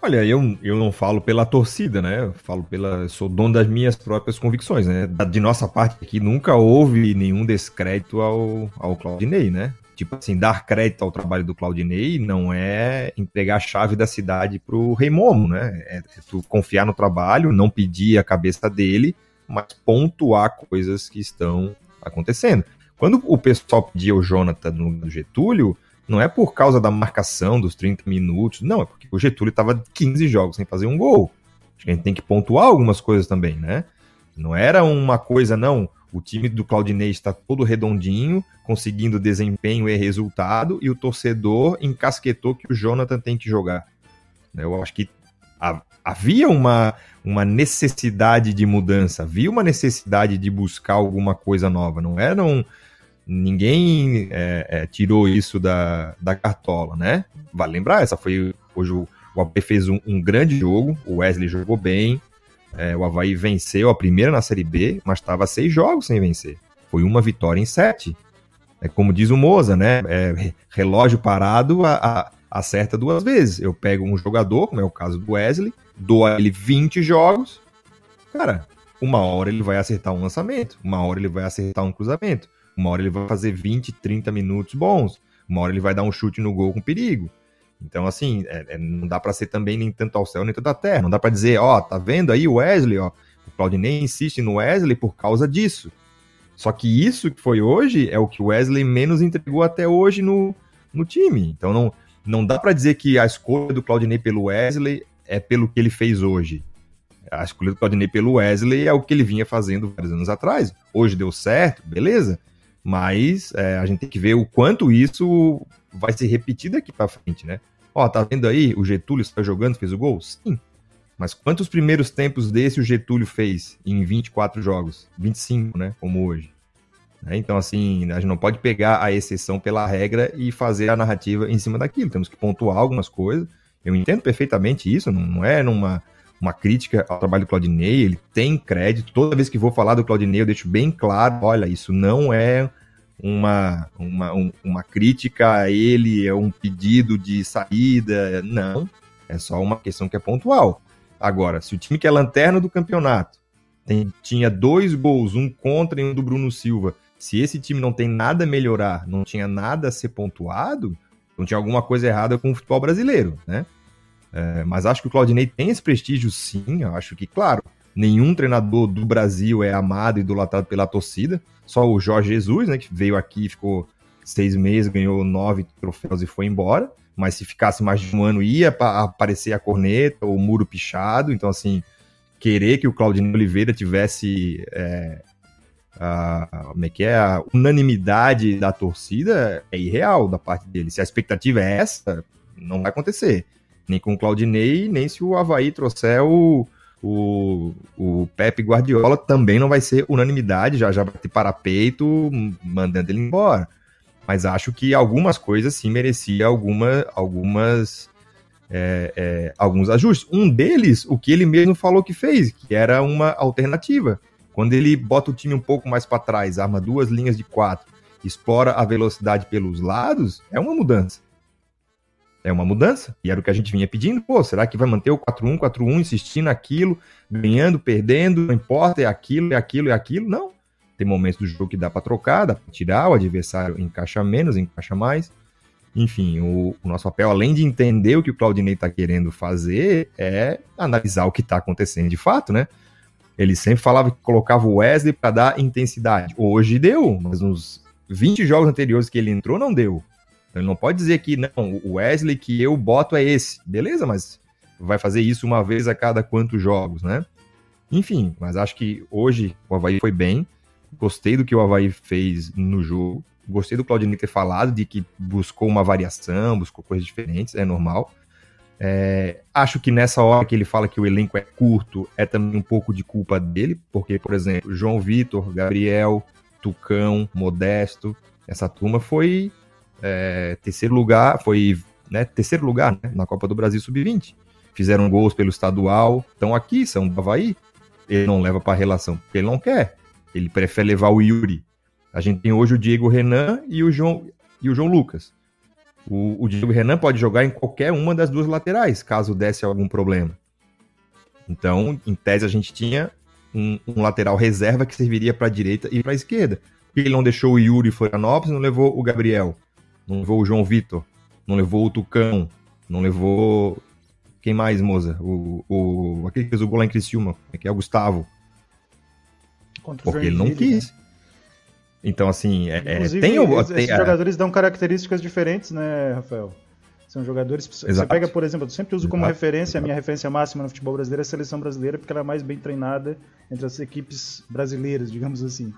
Olha, eu, eu não falo pela torcida, né? Eu falo pela. Sou dono das minhas próprias convicções, né? De nossa parte aqui, nunca houve nenhum descrédito ao, ao Claudinei, né? Tipo assim, dar crédito ao trabalho do Claudinei não é entregar a chave da cidade pro Rei Momo, né? É, é tu confiar no trabalho, não pedir a cabeça dele, mas pontuar coisas que estão acontecendo. Quando o pessoal pedia o Jonathan no Getúlio, não é por causa da marcação dos 30 minutos, não, é porque o Getúlio estava 15 jogos sem fazer um gol. Acho que a gente tem que pontuar algumas coisas também, né? Não era uma coisa, não. O time do Claudinei está todo redondinho, conseguindo desempenho e resultado, e o torcedor encasquetou que o Jonathan tem que jogar. Eu acho que havia uma, uma necessidade de mudança, havia uma necessidade de buscar alguma coisa nova. Não era um, ninguém é, é, tirou isso da, da cartola, né? Vale lembrar, essa foi hoje o, o Havaí fez um, um, grande jogo, o Wesley jogou bem, é, o Havaí venceu a primeira na Série B, mas estava seis jogos sem vencer. Foi uma vitória em sete. É como diz o Moza, né? É, relógio parado a, a, acerta duas vezes. Eu pego um jogador, como é o caso do Wesley, dou a ele 20 jogos, cara, uma hora ele vai acertar um lançamento, uma hora ele vai acertar um cruzamento. Uma hora ele vai fazer 20, 30 minutos bons. Uma hora ele vai dar um chute no gol com perigo. Então, assim, é, é, não dá para ser também nem tanto ao céu nem tanto à terra. Não dá para dizer, ó, tá vendo aí o Wesley, ó. O Claudinei insiste no Wesley por causa disso. Só que isso que foi hoje é o que o Wesley menos entregou até hoje no, no time. Então não, não dá para dizer que a escolha do Claudinei pelo Wesley é pelo que ele fez hoje. A escolha do Claudinei pelo Wesley é o que ele vinha fazendo vários anos atrás. Hoje deu certo, beleza. Mas é, a gente tem que ver o quanto isso vai ser repetido aqui para frente, né? Ó, tá vendo aí? O Getúlio está jogando, fez o gol? Sim. Mas quantos primeiros tempos desse o Getúlio fez em 24 jogos? 25, né? Como hoje. Né? Então, assim, a gente não pode pegar a exceção pela regra e fazer a narrativa em cima daquilo. Temos que pontuar algumas coisas. Eu entendo perfeitamente isso, não é numa uma crítica ao trabalho do Claudinei, ele tem crédito. Toda vez que vou falar do Claudinei, eu deixo bem claro: olha, isso não é uma, uma, um, uma crítica a ele, é um pedido de saída. Não, é só uma questão que é pontual. Agora, se o time que é lanterna do campeonato tem, tinha dois gols, um contra e um do Bruno Silva, se esse time não tem nada a melhorar, não tinha nada a ser pontuado, não tinha alguma coisa errada com o futebol brasileiro, né? É, mas acho que o Claudinei tem esse prestígio sim, eu acho que, claro, nenhum treinador do Brasil é amado e idolatrado pela torcida, só o Jorge Jesus, né, que veio aqui, ficou seis meses, ganhou nove troféus e foi embora, mas se ficasse mais de um ano ia aparecer a corneta, o muro pichado, então assim, querer que o Claudinei Oliveira tivesse é, a, como é que é, a unanimidade da torcida é irreal da parte dele. Se a expectativa é essa, não vai acontecer. Nem com o Claudinei, nem se o Havaí trouxer o, o, o Pepe Guardiola, também não vai ser unanimidade, já, já vai ter parapeito mandando ele embora. Mas acho que algumas coisas sim merecia alguma, algumas é, é, alguns ajustes. Um deles, o que ele mesmo falou que fez, que era uma alternativa. Quando ele bota o time um pouco mais para trás, arma duas linhas de quatro, explora a velocidade pelos lados, é uma mudança. É uma mudança. E era o que a gente vinha pedindo. Pô, será que vai manter o 4-1, 4-1, insistindo naquilo, ganhando, perdendo, não importa, é aquilo, é aquilo, é aquilo? Não. Tem momentos do jogo que dá para trocar, dá para tirar, o adversário encaixa menos, encaixa mais. Enfim, o, o, nosso papel, além de entender o que o Claudinei está querendo fazer, é analisar o que está acontecendo de fato, né? Ele sempre falava que colocava o Wesley para dar intensidade. Hoje deu, mas nos 20 jogos anteriores que ele entrou, não deu. Ele não pode dizer que, não, o Wesley que eu boto é esse. Beleza, mas vai fazer isso uma vez a cada quantos jogos, né? Enfim, mas acho que hoje o Havaí foi bem. Gostei do que o Havaí fez no jogo. Gostei do Claudinei ter falado de que buscou uma variação, buscou coisas diferentes, é normal. É, acho que nessa hora que ele fala que o elenco é curto, é também um pouco de culpa dele, porque, por exemplo, João Vitor, Gabriel, Tucão, Modesto, essa turma foi é, terceiro lugar, foi né, terceiro lugar né, na Copa do Brasil Sub-20. Fizeram gols pelo estadual, estão aqui, são do Havaí. Ele não leva para a relação, porque ele não quer. Ele prefere levar o Yuri. A gente tem hoje o Diego Renan e o João, e o João Lucas. O, o Diego Renan pode jogar em qualquer uma das duas laterais, caso desse algum problema. Então, em tese, a gente tinha um, um lateral reserva que serviria para a direita e para a esquerda. Ele não deixou o Yuri Florianópolis, não levou o Gabriel, não levou o João Vitor, não levou o Tucão, não levou. Quem mais, Moza? O, o, aquele que fez o gol lá em Criciúma, que é o Gustavo. Contra Porque ele não quis. Né? Então, assim, é, é Inclusive, tem, esses, tem, esses jogadores dão características diferentes, né, Rafael? São jogadores. Exato. Você pega, por exemplo, eu sempre uso como Exato. referência, a minha referência máxima no futebol brasileiro é a seleção brasileira, porque ela é mais bem treinada entre as equipes brasileiras, digamos assim.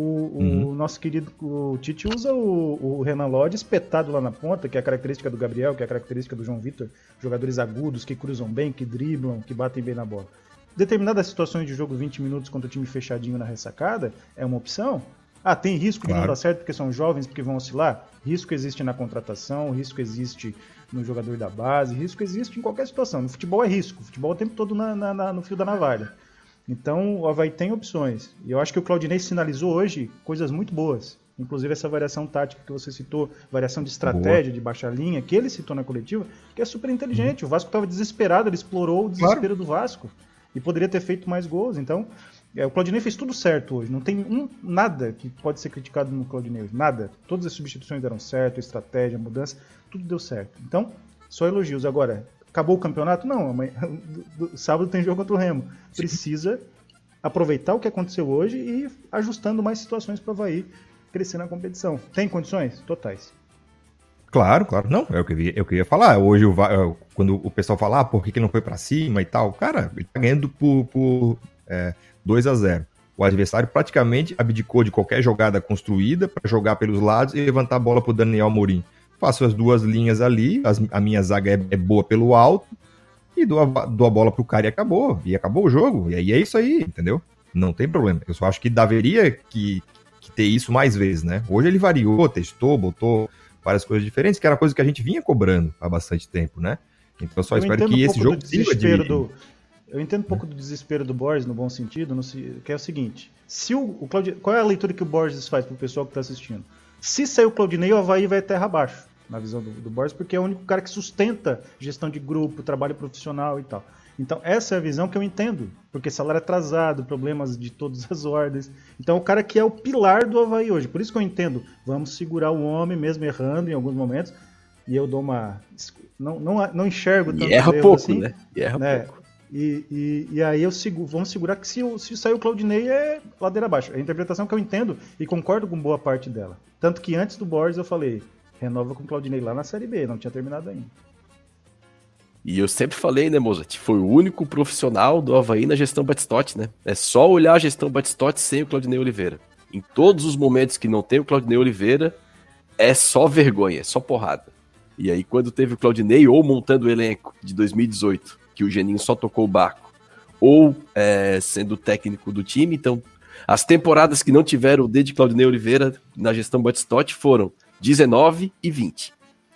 O, uhum. o nosso querido o Tite usa o, o, Renan Lodge espetado lá na ponta, que é a característica do Gabriel, que é a característica do João Vitor, jogadores agudos que cruzam bem, que driblam, que batem bem na bola. Determinadas situações de jogo 20 minutos contra o time fechadinho na ressacada é uma opção, ah, tem risco claro. de não dar certo porque são jovens, porque vão oscilar? Risco existe na contratação, risco existe no jogador da base, risco existe em qualquer situação. No futebol é risco, futebol é o tempo todo na, na, na, no fio da navalha. Então o Havaí tem opções. E eu acho que o Claudinei sinalizou hoje coisas muito boas. Inclusive essa variação tática que você citou, variação de estratégia, Boa. de baixa linha, que ele citou na coletiva, que é super inteligente. Uhum. O Vasco estava desesperado, ele explorou o desespero claro. do Vasco. E poderia ter feito mais gols. Então, é, o Claudinei fez tudo certo hoje. Não tem um, nada que pode ser criticado no Claudinei hoje. Nada. Todas as substituições deram certo, a estratégia, a mudança, tudo deu certo. Então, só elogios. Agora, acabou o campeonato? Não. Amanhã, *laughs* sábado tem jogo contra o Remo. Precisa aproveitar o que aconteceu hoje e ajustando mais situações para o Havaí crescer na competição. Tem condições? Totais. Claro, claro. Não, é o que eu, eu queria falar. Hoje, o, quando o pessoal fala, ah, por que, que não foi para cima e tal, cara, ele tá ganhando por, por é, 2 a 0 O adversário praticamente abdicou de qualquer jogada construída para jogar pelos lados e levantar a bola para o Daniel Morim. Faço as duas linhas ali, as, a minha zaga é, é, boa pelo alto, e dou a, dou a bola pro cara e acabou. E acabou o jogo. E aí é isso aí, entendeu? Não tem problema. Eu só acho que deveria que, que ter isso mais vezes, né? Hoje ele variou, testou, botou várias coisas diferentes, que era coisa que a gente vinha cobrando há bastante tempo, né? Então eu só eu espero que um esse jogo sirva de... Do, eu entendo um pouco do desespero do Borges, no bom sentido, no, que é o seguinte: se o, o Claudinei, qual é a leitura que o Borges faz para o pessoal que está assistindo? Se sair o Claudinei, o Havaí vai terra abaixo, na visão do, do Borges, porque é o único cara que sustenta gestão de grupo, trabalho profissional e tal. Então, essa é a visão que eu entendo, porque salário atrasado, problemas de todas as ordens. Então, o cara que é o pilar do Havaí hoje. Por isso que eu entendo, vamos segurar o homem, mesmo errando em alguns momentos, e eu dou uma. Não, não, não enxergo tanto. E erra pouco, assim, né? E erra né? pouco. E, e, e, aí eu sigo, vamos segurar que se, se sair o Claudinei é ladeira abaixo. É a interpretação que eu entendo e concordo com boa parte dela. Tanto que antes do Borges eu falei, renova com o Claudinei lá na Série B, não tinha terminado ainda. E eu sempre falei, né, Mozart? Foi o único profissional do Havaí na gestão Batistotti, né? É só olhar a gestão Batistotti sem o Claudinei Oliveira. Em todos os momentos que não tem o Claudinei Oliveira, é só vergonha, é só porrada. E aí, quando teve o Claudinei, ou montando o elenco de 2018, que o Geninho só tocou o barco, ou é, sendo técnico do time, então as temporadas que não tiveram o D de Claudinei Oliveira na gestão Batistotti foram 19 e 20.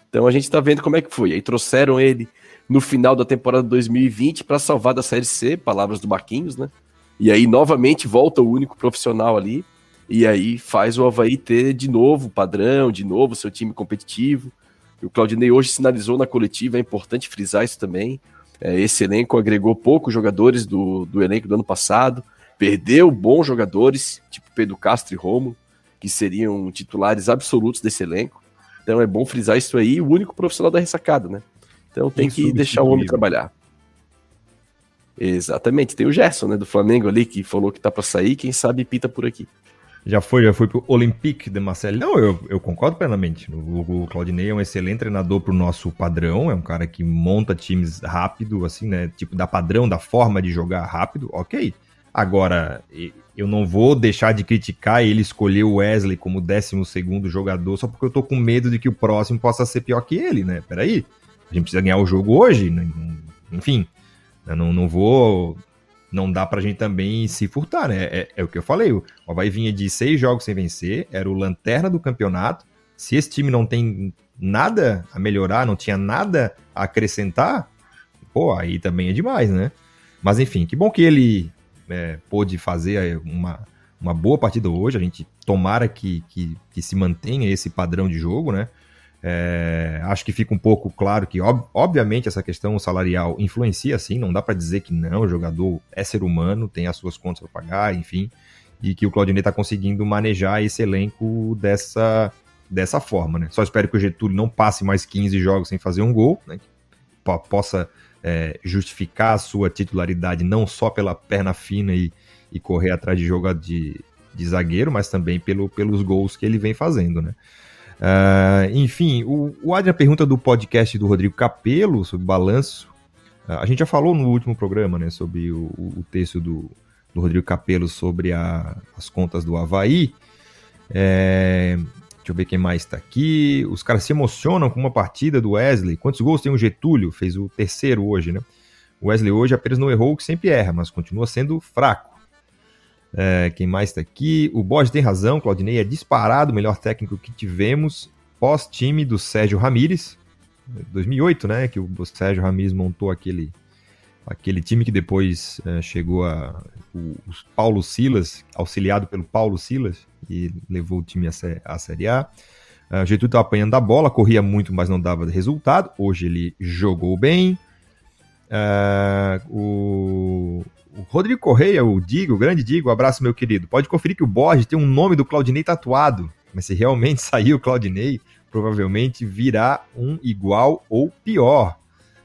Então a gente tá vendo como é que foi. Aí trouxeram ele no final da temporada 2020 para salvar da Série C, palavras do Marquinhos, né? E aí novamente volta o único profissional ali, e aí faz o Havaí ter de novo padrão, de novo seu time competitivo. O Claudinei hoje sinalizou na coletiva, é importante frisar isso também. É, esse elenco agregou poucos jogadores do, do elenco do ano passado, perdeu bons jogadores, tipo Pedro Castro e Romo, que seriam titulares absolutos desse elenco. Então é bom frisar isso aí, o único profissional da ressacada, né? Então tem que deixar o homem trabalhar. Exatamente. Tem o Gerson, né, do Flamengo ali, que falou que tá para sair, quem sabe pita por aqui. Já foi, já foi pro Olympique de Marseille. Não, eu, eu concordo plenamente. O, o Claudinei é um excelente treinador pro nosso padrão, é um cara que monta times rápido, assim, né? Tipo, da padrão, da forma de jogar rápido, ok. Agora, eu não vou deixar de criticar ele escolher o Wesley como 12 segundo jogador só porque eu tô com medo de que o próximo possa ser pior que ele, né? Peraí. A gente precisa ganhar o jogo hoje, né? enfim. Não, não vou. Não dá pra gente também se furtar, né? É, é o que eu falei. O Havaí vinha de seis jogos sem vencer, era o lanterna do campeonato. Se esse time não tem nada a melhorar, não tinha nada a acrescentar, pô, aí também é demais, né? Mas enfim, que bom que ele é, pôde fazer uma, uma boa partida hoje. A gente tomara que, que, que se mantenha esse padrão de jogo, né? É, acho que fica um pouco claro que, ob, obviamente, essa questão salarial influencia, sim. Não dá para dizer que não, o jogador é ser humano, tem as suas contas para pagar, enfim. E que o Claudinei está conseguindo manejar esse elenco dessa, dessa forma, né? Só espero que o Getúlio não passe mais 15 jogos sem fazer um gol, né? Possa é, justificar a sua titularidade não só pela perna fina e, e correr atrás de jogo de, de zagueiro, mas também pelo, pelos gols que ele vem fazendo, né? Uh, enfim, o, o Adrian pergunta do podcast do Rodrigo Capelo sobre balanço. Uh, a gente já falou no último programa, né, sobre o, o texto do, do Rodrigo Capelo sobre a, as contas do Havaí. É, deixa eu ver quem mais está aqui. Os caras se emocionam com uma partida do Wesley. Quantos gols tem o Getúlio? Fez o terceiro hoje, né? O Wesley hoje apenas não errou o que sempre erra, mas continua sendo fraco. É, quem mais está aqui? O Borges tem razão, Claudinei é disparado o melhor técnico que tivemos pós-time do Sérgio Ramírez. 2008, né? Que o Sérgio Ramírez montou aquele, aquele time que depois é, chegou a o, o, Paulo Silas, auxiliado pelo Paulo Silas, e levou o time à, Série A. Uh, Getúlio estava apanhando a bola, corria muito, mas não dava resultado. Hoje ele jogou bem. Uh, o, o Rodrigo Correia, o Digo, o grande Digo, um abraço, meu querido. Pode conferir que o Borges tem um nome do Claudinei tatuado. Mas se realmente *laughs* sair o Claudinei, provavelmente virá um igual ou pior.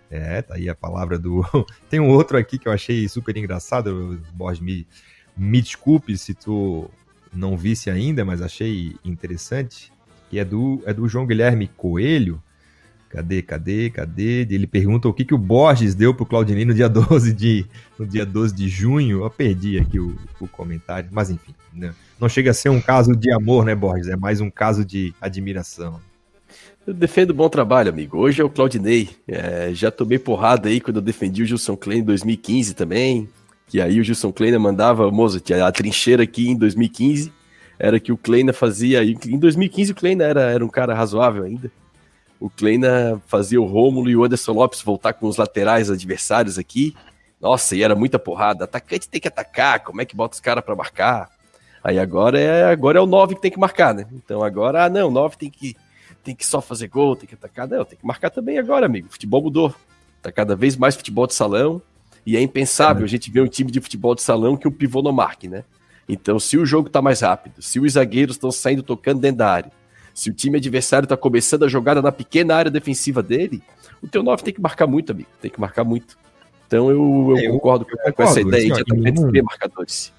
É, tá aí a palavra do. *laughs* Tem um outro aqui que eu achei super engraçado. Borges, me, me desculpe se tu não visse ainda, mas achei interessante. Que é do, é do João Guilherme Coelho. Cadê, cadê, cadê? Ele pergunta o que, que o Borges deu pro Claudinei no dia *laughs* 12 de, no dia 12 de junho. Eu perdi aqui o, o comentário, mas enfim. Né? Não chega a ser um caso de amor, né, Borges? É mais um caso de admiração. Eu defendo bom trabalho, amigo. Hoje é o Claudinei. É, já tomei porrada aí quando eu defendi o Gilson Klein em 2015 também. Que aí o Gilson Klein mandava, Mozart, a trincheira aqui em 2015. era que o Kleina fazia. Em 2015 o Kleina era, era um cara razoável ainda. O Kleina fazia o Rômulo e o Anderson Lopes voltar com os laterais adversários aqui. Nossa, e era muita porrada. Atacante tem que atacar, como é que bota os caras para marcar? Aí agora é agora é o 9 que tem que marcar, né? Então agora, ah, não, o 9 tem que, tem que só fazer gol, tem que atacar. Não, tem que marcar também agora, amigo. O futebol mudou. Tá cada vez mais futebol de salão. E é impensável é. a gente ver um time de futebol de salão que o pivô não marque, né? Então, se o jogo tá mais rápido, se os zagueiros estão saindo tocando dentro da área, se o time adversário está começando a jogada na pequena área defensiva dele, o teu 9 tem que marcar muito, amigo. Tem que marcar muito. Então eu, eu, é, eu concordo, com, essa ideia de atacantes nenhum... marcadores.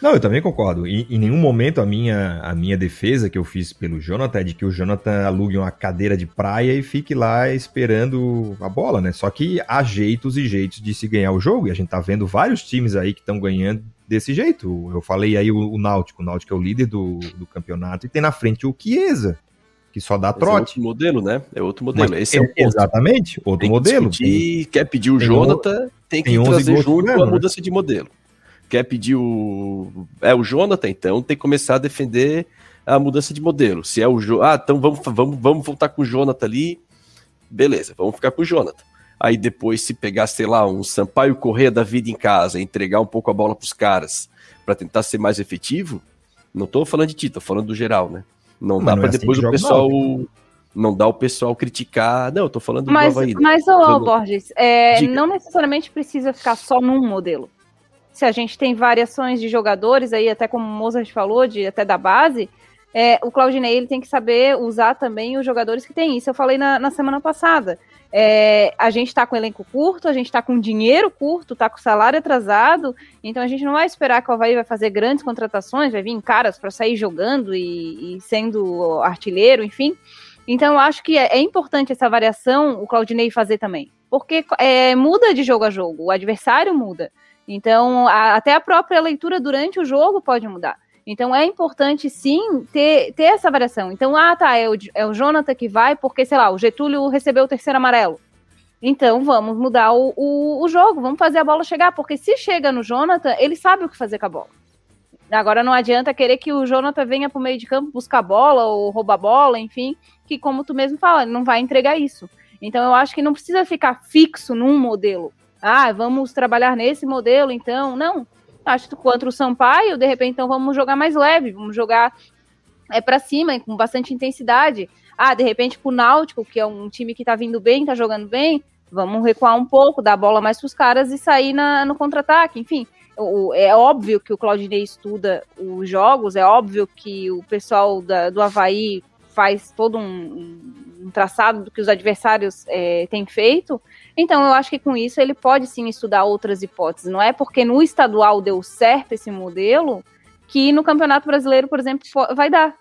Não, eu também concordo. E, em nenhum momento a minha, a minha defesa que eu fiz pelo Jonathan é de que o Jonathan alugue uma cadeira de praia e fique lá esperando a bola, né? Só que há jeitos e jeitos de se ganhar o jogo. E a gente tá vendo vários times aí que estão ganhando desse jeito. Eu falei aí o, o Náutico, o Náutico é o líder do, do campeonato e tem na frente o Chiesa, que só dá trote. é outro modelo, né? É outro modelo. Mas Esse é, é exatamente outro tem modelo. Discutir, quer pedir o tem Jonathan, tem que trazer junto a né? mudança de modelo. Quer pedir o é o Jonathan, então tem que começar a defender a mudança de modelo. Se é o jo... ah, então vamos vamos vamos voltar com o Jonathan ali. Beleza, vamos ficar com o Jonathan aí depois se pegar, sei lá, um Sampaio Correia da vida em casa, entregar um pouco a bola para os caras para tentar ser mais efetivo, não estou falando de ti, tô falando do geral, né? Não mas dá para é assim depois o pessoal não. não dá o pessoal criticar. Não, eu tô falando mas, do Havaí. Né? Mas, ô, Borges, é, não necessariamente precisa ficar só num modelo. Se a gente tem variações de jogadores aí, até como o Mozart falou, de até da base, é, o Claudinei ele tem que saber usar também os jogadores que tem. Isso eu falei na, na semana passada. É, a gente está com elenco curto, a gente está com dinheiro curto, está com salário atrasado, então a gente não vai esperar que o Havaí vai fazer grandes contratações, vai vir caras para sair jogando e, e, sendo artilheiro, enfim. Então eu acho que é, é importante essa variação o Claudinei fazer também, porque é, muda de jogo a jogo, o adversário muda. Então a, até a própria leitura durante o jogo pode mudar. Então é importante sim ter, ter essa variação. Então, ah, tá, é o, é o Jonathan que vai, porque, sei lá, o Getúlio recebeu o terceiro amarelo. Então vamos mudar o, o, o, jogo, vamos fazer a bola chegar, porque se chega no Jonathan, ele sabe o que fazer com a bola. Agora não adianta querer que o Jonathan venha para o meio de campo buscar a bola ou roubar a bola, enfim, que como tu mesmo fala, não vai entregar isso. Então eu acho que não precisa ficar fixo num modelo. Ah, vamos trabalhar nesse modelo, então. Não, Acho que contra o Sampaio, de repente, então vamos jogar mais leve, vamos jogar é para cima, com bastante intensidade. Ah, de repente, com o Náutico, que é um time que tá vindo bem, tá jogando bem, vamos recuar um pouco, dar a bola mais pros caras e sair na, no contra-ataque. Enfim, o, é óbvio que o Claudinei estuda os jogos, é óbvio que o pessoal da, do Havaí faz todo um, um traçado do que os adversários é, têm feito, então, eu acho que com isso ele pode sim estudar outras hipóteses. Não é porque no estadual deu certo esse modelo que no Campeonato Brasileiro, por exemplo, vai dar.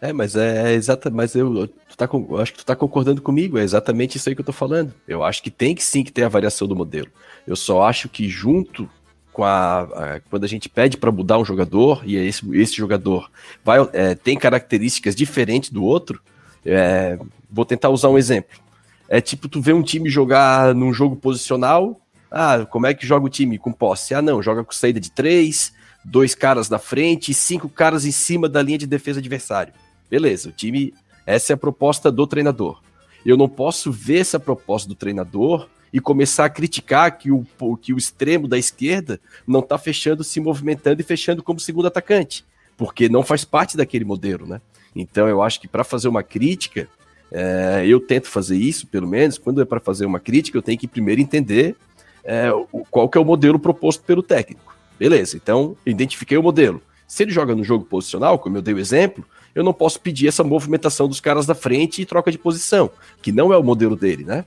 É, mas é, é exata, mas eu, tá, eu acho que tu tá concordando comigo, é exatamente isso aí que eu tô falando. Eu acho que tem que sim que ter a variação do modelo. Eu só acho que junto com a, a quando a gente pede para mudar um jogador e esse, esse jogador vai é, tem características diferentes do outro, é, vou tentar usar um exemplo. É tipo, tu vê um time jogar num jogo posicional. Ah, como é que joga o time? Com posse? Ah, não, joga com saída de três, dois caras na frente e cinco caras em cima da linha de defesa adversário. Beleza, o time. Essa é a proposta do treinador. Eu não posso ver essa proposta do treinador e começar a criticar que o, que o extremo da esquerda não está fechando, se movimentando e fechando como segundo atacante, porque não faz parte daquele modelo, né? Então eu acho que para fazer uma crítica, é, eu tento fazer isso, pelo menos, quando é para fazer uma crítica, eu tenho que primeiro entender é, qual que é o modelo proposto pelo técnico. Beleza, então identifiquei o modelo. Se ele joga no jogo posicional, como eu dei o exemplo, eu não posso pedir essa movimentação dos caras da frente e troca de posição, que não é o modelo dele, né?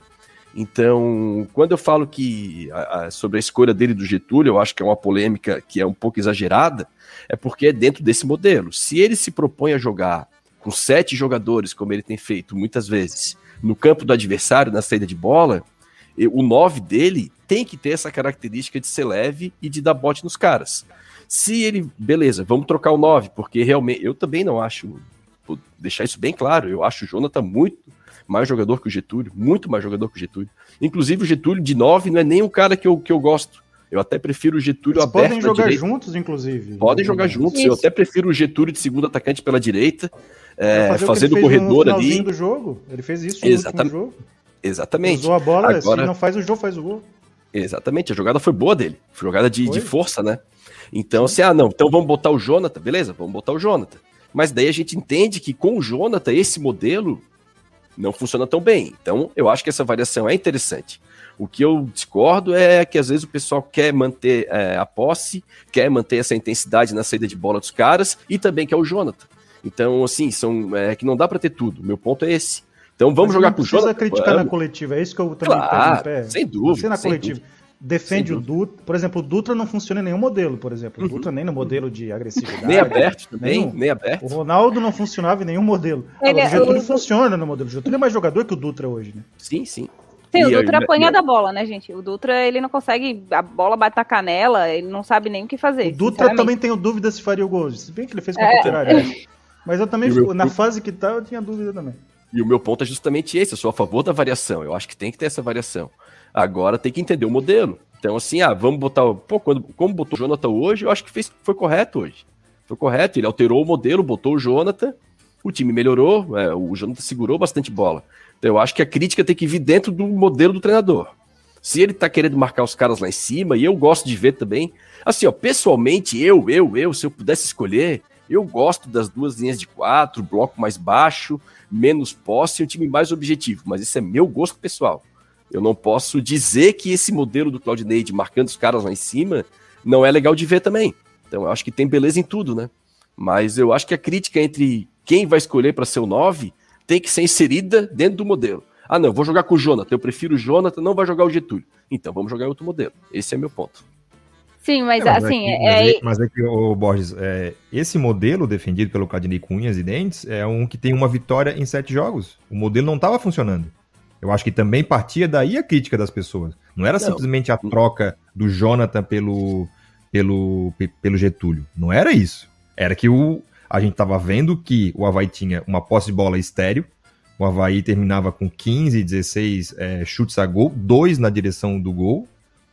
Então, quando eu falo que a, a, sobre a escolha dele do Getúlio, eu acho que é uma polêmica que é um pouco exagerada, é porque é dentro desse modelo. Se ele se propõe a jogar com sete jogadores, como ele tem feito muitas vezes, no campo do adversário, na saída de bola, o nove dele tem que ter essa característica de ser leve e de dar bote nos caras. Se ele, beleza, vamos trocar o nove, porque realmente eu também não acho, vou deixar isso bem claro, eu acho o Jonathan muito mais jogador que o Getúlio, muito mais jogador que o Getúlio. Inclusive o Getúlio de nove não é nem um cara que eu, que eu gosto. Eu até prefiro o Getúlio Eles aberto podem jogar direita. juntos, inclusive. Podem jogar juntos. Isso. Eu até prefiro o Getúlio de segundo atacante pela direita, é, fazer fazendo o no corredor ali. do jogo. Ele fez isso no Exatamente. último jogo. Exatamente. Usou a bola, Agora- se não faz o jogo, faz o gol. Exatamente, a jogada foi boa dele. Foi jogada de, de força, né? Então, assim, ah, não, então vamos botar o Jonathan, beleza, vamos botar o Jonathan. Mas daí a gente entende que com o Jonathan, esse modelo não funciona tão bem. Então, eu acho que essa variação é interessante. O que eu discordo é que às vezes o pessoal quer manter é, a posse, quer manter essa intensidade na saída de bola dos caras e também quer o Jonathan. Então, assim, são, é que não dá para ter tudo. Meu ponto é esse. Então, vamos Mas jogar não com o precisa Jonathan. criticar na coletiva, é isso que eu também Claro, pego no pé. sem dúvida, Você na sem coletiva defende Sem o Dutra, por exemplo, o Dutra não funciona em nenhum modelo, por exemplo. O Uhum. Dutra nem no modelo de agressividade. Nem aberto também, nenhum. nem aberto. O Ronaldo não funcionava em nenhum modelo. Ele Agora, o é- Getúlio o- funciona no modelo. O Getúlio é mais jogador que o Dutra hoje, né? Sim, sim. Sim, o E aí, Dutra né, apanha né? da bola, né, gente? O Dutra, ele não consegue. A bola bate na canela, ele não sabe nem o que fazer. O Dutra também tenho dúvida se faria o gol. Se bem que ele fez com a É. Operário. *laughs* Mas eu também, o meu- na fase que tá, eu tinha dúvida também. E o meu ponto é justamente esse, eu sou a favor da variação, eu acho que tem que ter essa variação. Agora tem que entender o modelo. Então, assim, ah, vamos botar. Pô, quando, como botou o Jonathan hoje, eu acho que fez, foi correto hoje. Foi correto, ele alterou o modelo, botou o Jonathan, o time melhorou, é, o Jonathan segurou bastante bola. Então, eu acho que a crítica tem que vir dentro do modelo do treinador. Se ele tá querendo marcar os caras lá em cima, e eu gosto de ver também. Assim, ó, pessoalmente, eu, eu, eu, se eu pudesse escolher, eu gosto das duas linhas de quatro, bloco mais baixo, menos posse e um time mais objetivo. Mas isso é meu gosto pessoal. Eu não posso dizer que esse modelo do Claudinei de marcando os caras lá em cima não é legal de ver também. Então eu acho que tem beleza em tudo, né? Mas eu acho que a crítica entre quem vai escolher para ser o 9 tem que ser inserida dentro do modelo. Ah, não, vou jogar com o Jonathan, eu prefiro o Jonathan, não vai jogar o Getúlio. Então vamos jogar outro modelo. Esse é meu ponto. Sim, mas É, assim, é que, é, mas, é- mas é que, ô, Borges, é, esse modelo defendido pelo Cadinei com unhas e dentes é um que tem uma vitória em sete jogos. O modelo não estava funcionando. Eu acho que também partia daí a crítica das pessoas. Não era Não. simplesmente a troca do Jonathan pelo, pelo, pe- pelo Getúlio. Não era isso. Era que o, a gente estava vendo que o Havaí tinha uma posse de bola estéreo. O Havaí terminava com 15, 16 é, chutes a gol, dois na direção do gol.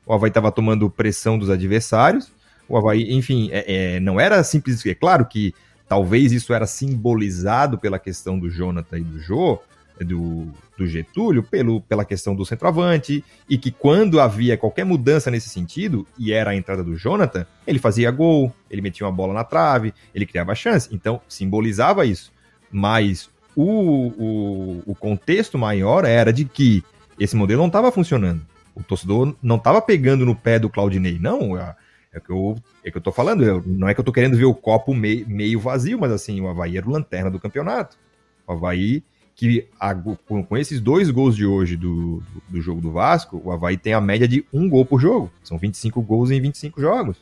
O Havaí estava tomando pressão dos adversários. O Havaí, enfim, é, é, não era simples. É claro que talvez isso era simbolizado pela questão do Jonathan e do Jô, do, do Getúlio, pelo, pela questão do centroavante, e que quando havia qualquer mudança nesse sentido, e era a entrada do Jonathan, ele fazia gol, ele metia uma bola na trave, ele criava chance. Então, simbolizava isso. Mas o, o, o contexto maior era de que esse modelo não estava funcionando. O torcedor não estava pegando no pé do Claudinei, não. É, é que eu, é que eu tô falando. eu- não é que eu tô querendo ver o copo meio, meio vazio, mas assim, o Havaí era o lanterna do campeonato. O Havaí, que a- com, com esses dois gols de hoje do, do, do jogo do Vasco, o Havaí tem a média de um gol por jogo. São 25 gols em 25 jogos.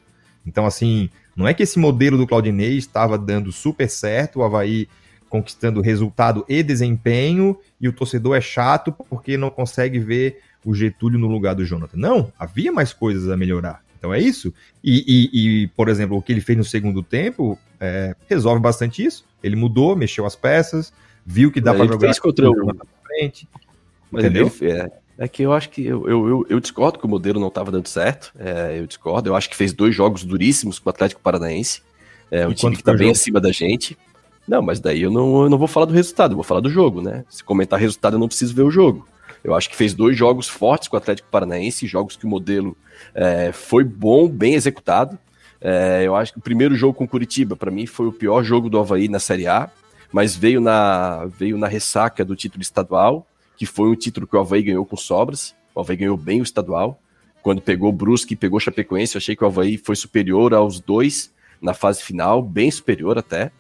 Então, assim, não é que esse modelo do Claudinei estava dando super certo, o Havaí conquistando resultado e desempenho, e o torcedor é chato porque não consegue ver o Getúlio no lugar do Jonathan. Não, havia mais coisas a melhorar. Então é isso. E, e- e, por exemplo, o que ele fez no segundo tempo é, resolve bastante isso. Ele mudou, mexeu as peças, viu que dá para jogar fez contra o- na frente. Mas Entendeu? ele- é, é que eu acho que eu, eu, eu, eu discordo que o modelo não estava dando certo. É, eu discordo. Eu acho que fez dois jogos duríssimos com o Atlético Paranaense. É um time que está o bem acima da gente. Não, mas daí eu não, eu não vou falar do resultado, eu vou falar do jogo, né? Se comentar resultado, eu não preciso ver o jogo. Eu acho que fez dois jogos fortes com o Atlético Paranaense, jogos que o modelo é, foi bom, bem executado. É, eu acho que o primeiro jogo com Curitiba, para mim, foi o pior jogo do Havaí na Série A, mas veio na, veio na ressaca do título estadual, que foi um título que o Havaí ganhou com sobras. O Havaí ganhou bem o estadual. Quando pegou Brusque e pegou Chapecoense, eu achei que o Havaí foi superior aos dois na fase final, bem superior até.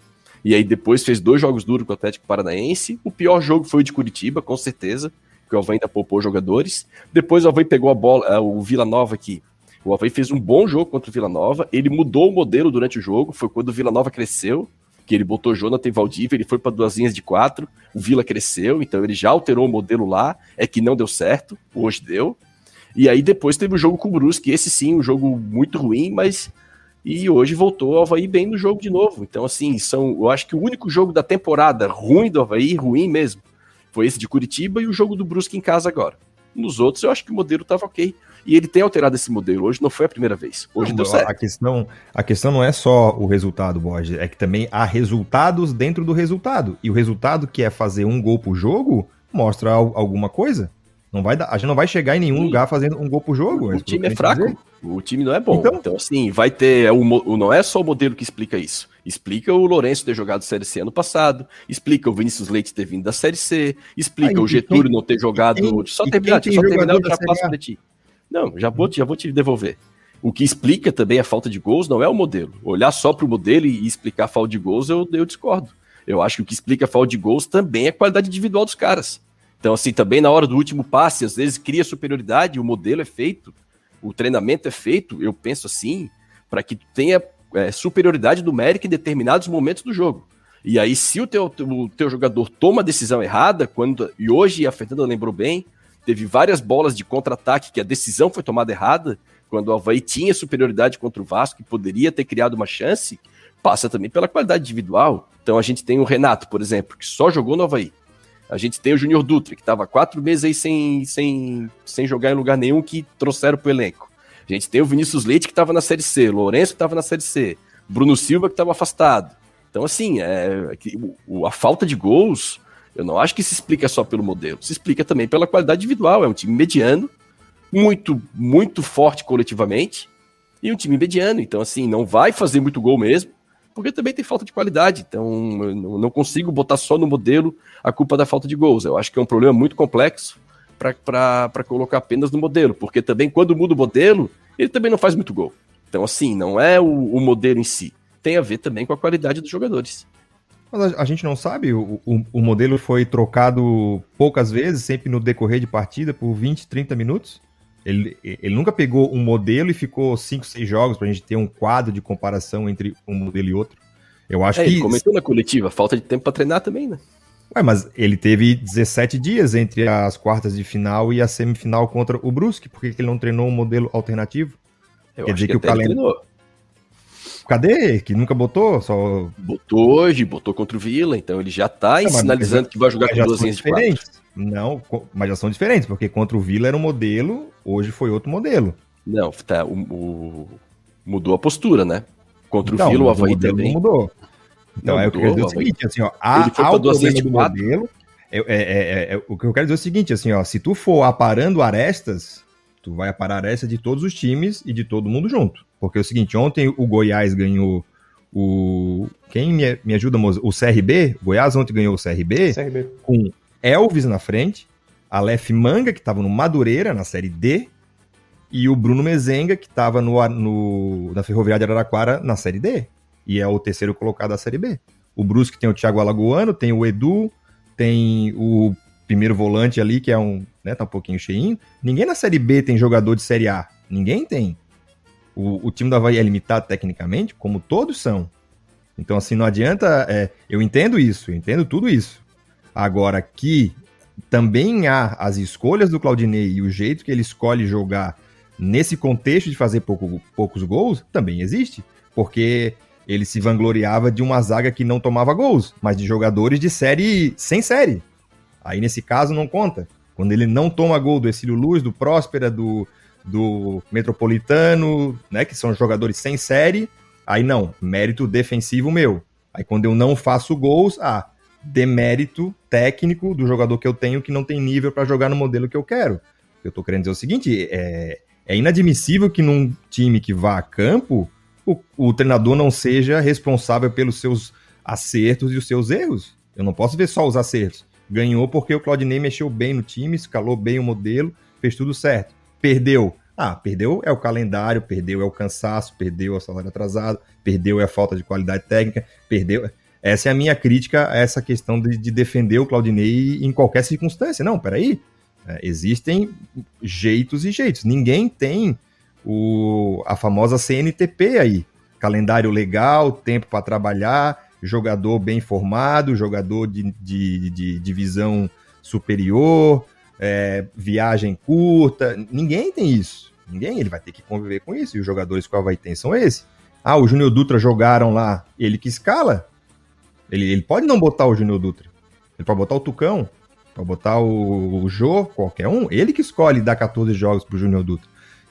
E aí depois fez dois jogos duros com o Atlético Paranaense. O pior jogo foi o de Curitiba, com certeza, que o Havaí ainda poupou jogadores. Depois o Havaí pegou a bola, eh, o Vila Nova aqui. O Havaí fez um bom jogo contra o Vila Nova. Ele mudou o modelo durante o jogo. Foi quando o Vila Nova cresceu, que ele botou Jonathan e Valdívia, ele foi para duas linhas de quatro. O Vila cresceu, então ele já alterou o modelo lá. É que não deu certo, hoje deu. E aí depois teve o jogo com o Brusque, esse sim, um jogo muito ruim, mas e hoje voltou o Havaí bem no jogo de novo. Então, assim, são, eu acho que o único jogo da temporada ruim do Havaí, ruim mesmo, foi esse de Curitiba e o jogo do Brusque em casa agora. Nos outros, eu acho que o modelo estava ok. E ele tem alterado esse modelo. Hoje não foi a primeira vez. Hoje Não, deu certo. A questão, a questão não é só o resultado, Borges, é que também há resultados dentro do resultado. E o resultado que é fazer um gol por jogo mostra al- alguma coisa. Não vai dar, a gente não vai chegar em nenhum Sim. lugar fazendo um gol por jogo. O que time é fraco. dizer. O time não é bom. Então- Então, assim, vai ter. é o- não é só o modelo que explica isso. Explica o Lourenço ter jogado Série C ano passado. Explica o Vinícius Leite ter vindo da Série C. Explica Ah, o Getúlio quem- não ter jogado. quem- só terminar, tem só terminar, eu já passo Série A? pra ti. Não, já vou, te- já vou te devolver. O que explica também a falta de gols não é o modelo. Olhar só para o modelo e explicar a falta de gols, eu, eu discordo. Eu acho que o que explica a falta de gols também é a qualidade individual dos caras. Então, assim, também na hora do último passe, às vezes cria superioridade, o modelo é feito, o treinamento é feito, eu penso assim, para que tu tenha é, superioridade numérica em determinados momentos do jogo. E aí, se o teu, o teu jogador toma a decisão errada, quando e hoje a Fernanda lembrou bem, teve várias bolas de contra-ataque que a decisão foi tomada errada, quando o Havaí tinha superioridade contra o Vasco e poderia ter criado uma chance, passa também pela qualidade individual. Então a gente tem o Renato, por exemplo, que só jogou no Havaí. A gente tem o Júnior Dutra, que estava quatro meses aí sem, sem, sem jogar em lugar nenhum, que trouxeram para o elenco. A gente tem o Vinícius Leite, que estava na Série C, Lourenço, que estava na Série C, Bruno Silva, que estava afastado. Então, assim, é, a falta de gols, eu não acho que se explica só pelo modelo, se explica também pela qualidade individual. É um time mediano, muito, muito forte coletivamente, e um time mediano. Então, assim, não vai fazer muito gol mesmo, porque também tem falta de qualidade. Então, eu não consigo botar só no modelo a culpa da falta de gols. Eu acho que é um problema muito complexo para colocar apenas no modelo, porque também quando muda o modelo, ele também não faz muito gol. Então, assim, não é o, o modelo em si. Tem a ver também com a qualidade dos jogadores. Mas a, a gente não sabe, o, o, o modelo foi trocado poucas vezes, sempre no decorrer de partida, por 20, 30 minutos. Ele, ele nunca pegou um modelo e ficou 5, 6 jogos pra gente ter um quadro de comparação entre um modelo e outro. Eu acho É, que. ele comentou na coletiva, falta de tempo para treinar também, né? Ué, mas ele teve 17 dias entre as quartas de final e a semifinal contra o Brusque. Por que que ele não treinou um modelo alternativo? Eu Quer dizer que o até ele calen- treinou. Cadê? Que nunca botou? Só. Botou hoje, botou contra o Vila, então ele já tá Não, mas- sinalizando que vai jogar Mas com duas linhas diferentes. Não, mas já são diferentes, porque contra o Vila era um modelo, hoje foi outro modelo. Não, tá, o, o- mudou a postura, né? Contra Então, o Vila, o Havaí também. Mudou. Então é o que eu quero dizer o o seguinte, assim, ó, há, há o problema do modelo. É, é- é- é- o que eu quero dizer é o seguinte, assim, ó, se tu for aparando arestas, tu vai aparar aresta de todos os times e de todo mundo junto. Porque é o seguinte, ontem o Goiás ganhou o... Quem me, me ajuda, moça? O CRB? O Goiás ontem ganhou o CRB CRB. com Elvis na frente, Aleph Manga, que estava no Madureira, na Série D, e o Bruno Mezenga, que estava no, no, na Ferroviária de Araraquara, na Série D. E é o terceiro colocado da Série B. O Brusque tem o Thiago Alagoano, tem o Edu, tem o primeiro volante ali, que é um, né, tá um pouquinho cheinho. Ninguém na Série B tem jogador de Série A. Ninguém tem. O, o time da Havaí é limitado tecnicamente, como todos são. Então, assim, não adianta. é, eu entendo isso, eu entendo tudo isso. Agora, que também há as escolhas do Claudinei e o jeito que ele escolhe jogar nesse contexto de fazer pouco- poucos gols, também existe. Porque ele se vangloriava de uma zaga que não tomava gols, mas de jogadores de série sem série. Aí, nesse caso, não conta. Quando ele não toma gol do Exílio Luz, do Próspera, do, do Metropolitano, né, que são jogadores sem série, aí não, mérito defensivo meu. Aí quando eu não faço gols, ah, demérito técnico do jogador que eu tenho que não tem nível para jogar no modelo que eu quero. Eu tô querendo dizer o seguinte, é, é inadmissível que num time que vá a campo, o, o treinador não seja responsável pelos seus acertos e os seus erros. Eu não posso ver só os acertos. Ganhou porque o Claudinei mexeu bem no time, escalou bem o modelo, fez tudo certo. Perdeu. Ah, perdeu é o calendário, perdeu é o cansaço, perdeu é o salário atrasado, perdeu é a falta de qualidade técnica, perdeu. Essa é a minha crítica a essa questão de, de defender o Claudinei em qualquer circunstância. Não, peraí. É, existem jeitos e jeitos. Ninguém tem o, a famosa CNTP aí. Calendário legal, tempo para trabalhar, jogador bem formado, jogador de, de, de divisão superior, é, viagem curta. Ninguém tem isso. Ninguém, ele vai ter que conviver com isso. E os jogadores que o Havaí tem são esses. Ah, o Júnior Dutra jogaram lá, ele que escala. Ele, ele pode não botar o Júnior Dutra. Ele pode botar o Tucão, pode botar o, o Jô, qualquer um. Ele que escolhe dar 14 jogos pro Júnior Dutra.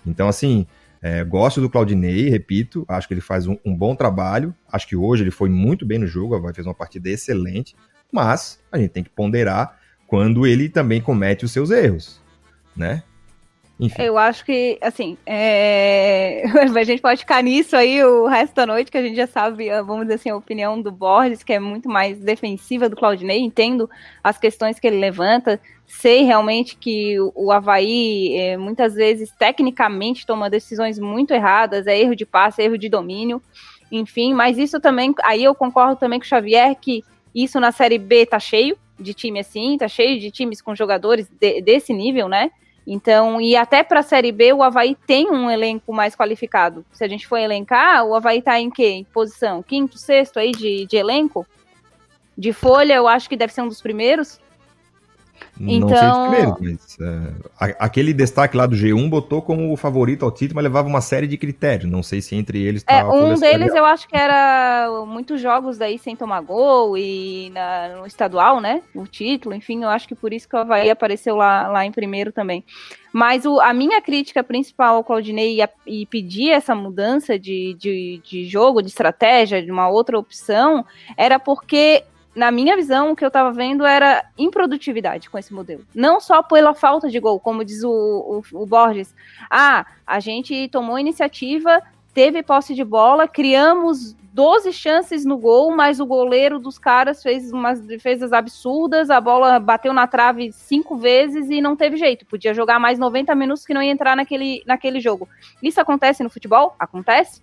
Então, assim, é, gosto do Claudinei, repito, acho que ele faz um, um, bom trabalho. Acho que hoje ele foi muito bem no jogo, fez uma partida excelente, mas a gente tem que ponderar quando ele também comete os seus erros, né? Enfim. Eu acho que, assim, é... *laughs* a gente pode ficar nisso aí o resto da noite, que a gente já sabe, vamos dizer assim, a opinião do Borges, que é muito mais defensiva do Claudinei, entendo as questões que ele levanta, sei realmente que o Havaí, é, muitas vezes, tecnicamente, toma decisões muito erradas, é erro de passe, é erro de domínio, enfim, mas isso também, aí eu concordo também com o Xavier, que isso na Série B tá cheio de time assim, tá cheio de times com jogadores de, desse nível, né? Então, e até para a Série B, o Havaí tem um elenco mais qualificado. Se a gente for elencar, o Havaí está em em posição? Quinto, sexto aí de, de elenco? De folha, eu acho que deve ser um dos primeiros. Não então... sei de primeiro, mas uh, aquele destaque lá do G1 botou como o favorito ao título, mas levava uma série de critérios. Não sei se entre eles tá É, um deles eu acho que era muitos jogos daí sem tomar gol e na, no estadual, né? O título, enfim, eu acho que por isso que o Havaí apareceu lá, lá em primeiro também. Mas o, a minha crítica principal ao Claudinei e, e pedir essa mudança de, de, de jogo, de estratégia, de uma outra opção, era porque na minha visão, o que eu estava vendo era improdutividade com esse modelo. Não só pela falta de gol, como diz o, o, o Borges. Ah, a gente tomou iniciativa, teve posse de bola, criamos 12 chances no gol, mas o goleiro dos caras fez umas defesas absurdas, a bola bateu na trave cinco vezes e não teve jeito. Podia jogar mais 90 minutos que não ia entrar naquele, naquele jogo. Isso acontece no futebol? Acontece.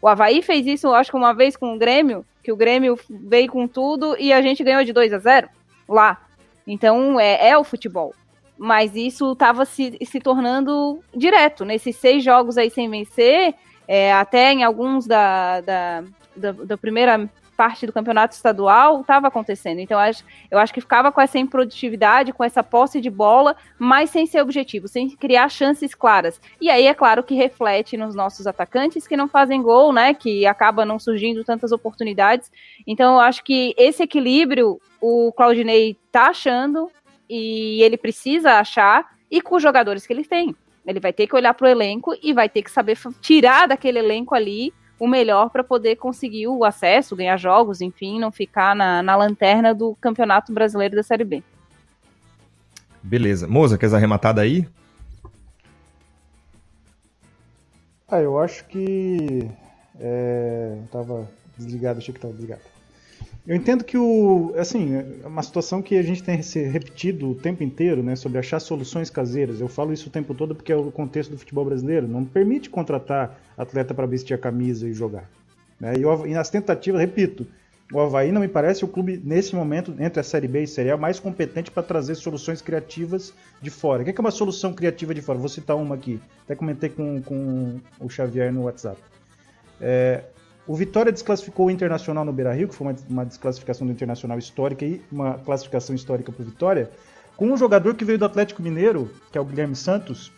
O Havaí fez isso, acho que uma vez com o Grêmio, que o Grêmio veio com tudo e a gente ganhou de 2 a 0 lá. Então é, é o futebol. Mas isso estava se, se tornando direto. Nesses seis jogos aí sem vencer, é, até em alguns da, da, da, da primeira parte do campeonato estadual estava acontecendo. Então, eu acho, eu acho que ficava com essa improdutividade, com essa posse de bola, mas sem ser objetivo, sem criar chances claras. E aí, é claro que reflete nos nossos atacantes que não fazem gol, né? Que acaba não surgindo tantas oportunidades. Então, eu acho que esse equilíbrio o Claudinei tá achando e ele precisa achar, e com os jogadores que ele tem. Ele vai ter que olhar para o elenco e vai ter que saber tirar daquele elenco ali o melhor para poder conseguir o acesso, ganhar jogos, enfim, não ficar na, na lanterna do Campeonato Brasileiro da Série B. Beleza. Moza, quer arrematar daí? Ah, eu acho que. É, tava desligado, achei que tava desligado. Eu entendo que o, assim, é uma situação que a gente tem se repetido o tempo inteiro, né, sobre achar soluções caseiras. Eu falo isso o tempo todo porque é o contexto do futebol brasileiro. Não permite contratar atleta para vestir a camisa e jogar. Né? E, e nas tentativas, repito, o Havaí não me parece o clube, nesse momento, entre a Série B e a Série A, mais competente para trazer soluções criativas de fora. O que é uma solução criativa de fora? Vou citar uma aqui. Até comentei com, com o Xavier no WhatsApp. É, o Vitória desclassificou o Internacional no Beira-Rio, que foi uma, uma, desclassificação do Internacional histórica e uma classificação histórica para o Vitória, com um jogador que veio do Atlético Mineiro, que é o Guilherme Santos,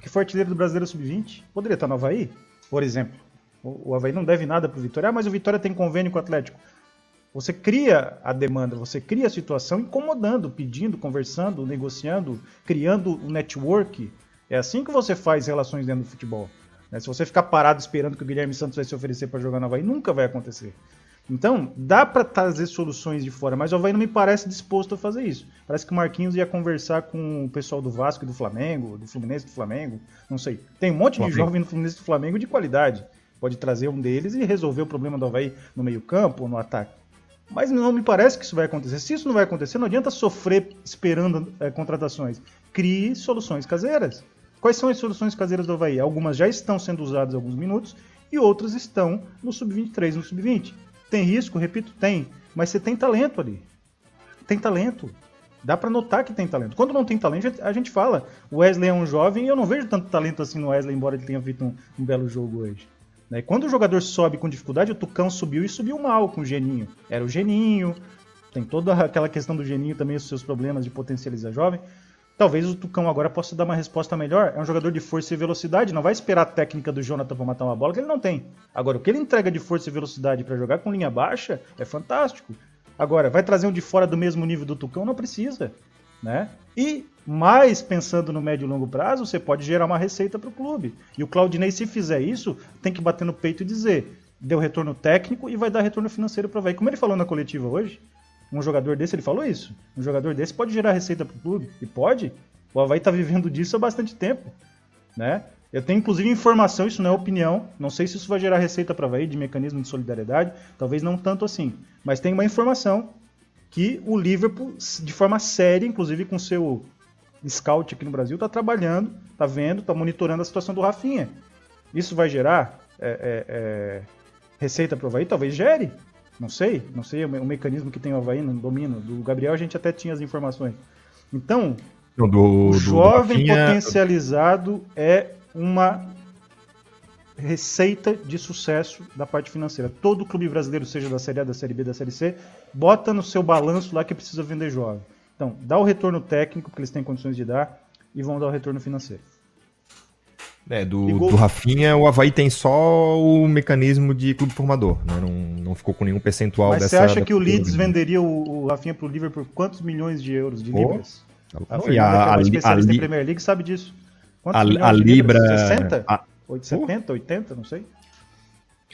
que foi artilheiro do Brasileiro Sub-20. Poderia estar no Havaí, por exemplo. O, o Havaí não deve nada para o Vitória, ah, mas o Vitória tem convênio com o Atlético. Você cria a demanda, você cria a situação incomodando, pedindo, conversando, negociando, criando um network. É assim que você faz relações dentro do futebol. Né? Se você ficar parado esperando que o Guilherme Santos vai se oferecer para jogar no Havaí, nunca vai acontecer. Então, dá para trazer soluções de fora, mas o Havaí não me parece disposto a fazer isso. Parece que o Marquinhos ia conversar com o pessoal do Vasco e do Flamengo, do Fluminense e do Flamengo, não sei. Tem um monte de jovem no Fluminense e do Flamengo de qualidade. Pode trazer um deles e resolver o problema do Havaí no meio-campo ou no ataque. Mas não me parece que isso vai acontecer. Se isso não vai acontecer, não adianta sofrer esperando é, contratações. Crie soluções caseiras. Quais são as soluções caseiras do Havaí? Algumas já estão sendo usadas há alguns minutos e outras estão no sub-23, no sub-20. Tem risco? Repito, tem. Mas você tem talento ali. Tem talento. Dá para notar que tem talento. Quando não tem talento, a gente fala. O Wesley é um jovem e eu não vejo tanto talento assim no Wesley, embora ele tenha feito um, um belo jogo hoje. Né? Quando o jogador sobe com dificuldade, o Tucão subiu e subiu mal com o Geninho. Era o Geninho, tem toda aquela questão do Geninho também, os seus problemas de potencializar jovem. Talvez o Tucão agora possa dar uma resposta melhor. É um jogador de força e velocidade, não vai esperar a técnica do Jonathan para matar uma bola que ele não tem. Agora, o que ele entrega de força e velocidade para jogar com linha baixa é fantástico. Agora, vai trazer um de fora do mesmo nível do Tucão? Não precisa. né? E mais pensando no médio e longo prazo, você pode gerar uma receita para o clube. E o Claudinei, se fizer isso, tem que bater no peito e dizer: deu retorno técnico e vai dar retorno financeiro para o. Como ele falou na coletiva hoje, um jogador desse, ele falou isso. Um jogador desse pode gerar receita para o clube. E pode. O Havaí está vivendo disso há bastante tempo. Né? Eu tenho inclusive informação, isso não é opinião. Não sei se isso vai gerar receita para o Havaí de mecanismo de solidariedade. Talvez não tanto assim. Mas tem uma informação que o Liverpool, de forma séria, inclusive com seu scout aqui no Brasil, está trabalhando, está vendo, está monitorando a situação do Rafinha. Isso vai gerar é, é, é, receita para o Havaí? Talvez gere. Não sei, não sei o, mecanismo que tem o Havaí, não domino. Do Gabriel a gente até tinha as informações. Então, do, o jovem do potencializado é uma receita de sucesso da parte financeira. Todo clube brasileiro, seja da Série A, da Série B, da Série C, bota no seu balanço lá que precisa vender jovem. Então, dá o retorno técnico, que eles têm condições de dar, e vão dar o retorno financeiro. É, do, do Rafinha, o Havaí tem só o mecanismo de clube formador, né? não, não ficou com nenhum percentual Mas dessa... Mas você acha que o Leeds venderia o, o Rafinha pro Liverpool por quantos milhões de euros, de libras? A, Fernanda, a, que é a, em Premier League, sabe disso. Quantos a, a Libra... 60? A, 70, 80, não sei.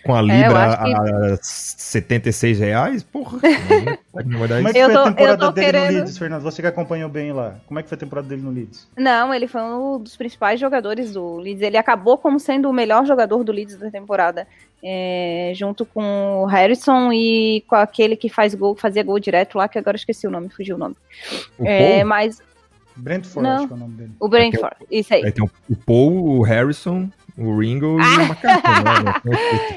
Com a é, Libra que... a 76 reais? Porra. *laughs* Dar Como é que foi a temporada dele querendo... no Leeds, Fernando? Você que acompanhou bem lá. Como é que foi a temporada dele no Leeds? Não, ele foi um dos principais jogadores do Leeds. Ele acabou como sendo o melhor jogador do Leeds da temporada. É, junto com o Harrison e com aquele que faz gol, fazia gol direto lá, que agora esqueci o nome, fugiu o nome. O é, mas Brentford, Não, acho que é o nome dele. O Brentford, isso aí. aí tem o Paul, o Harrison, o Ringo ah! e o McCarthy,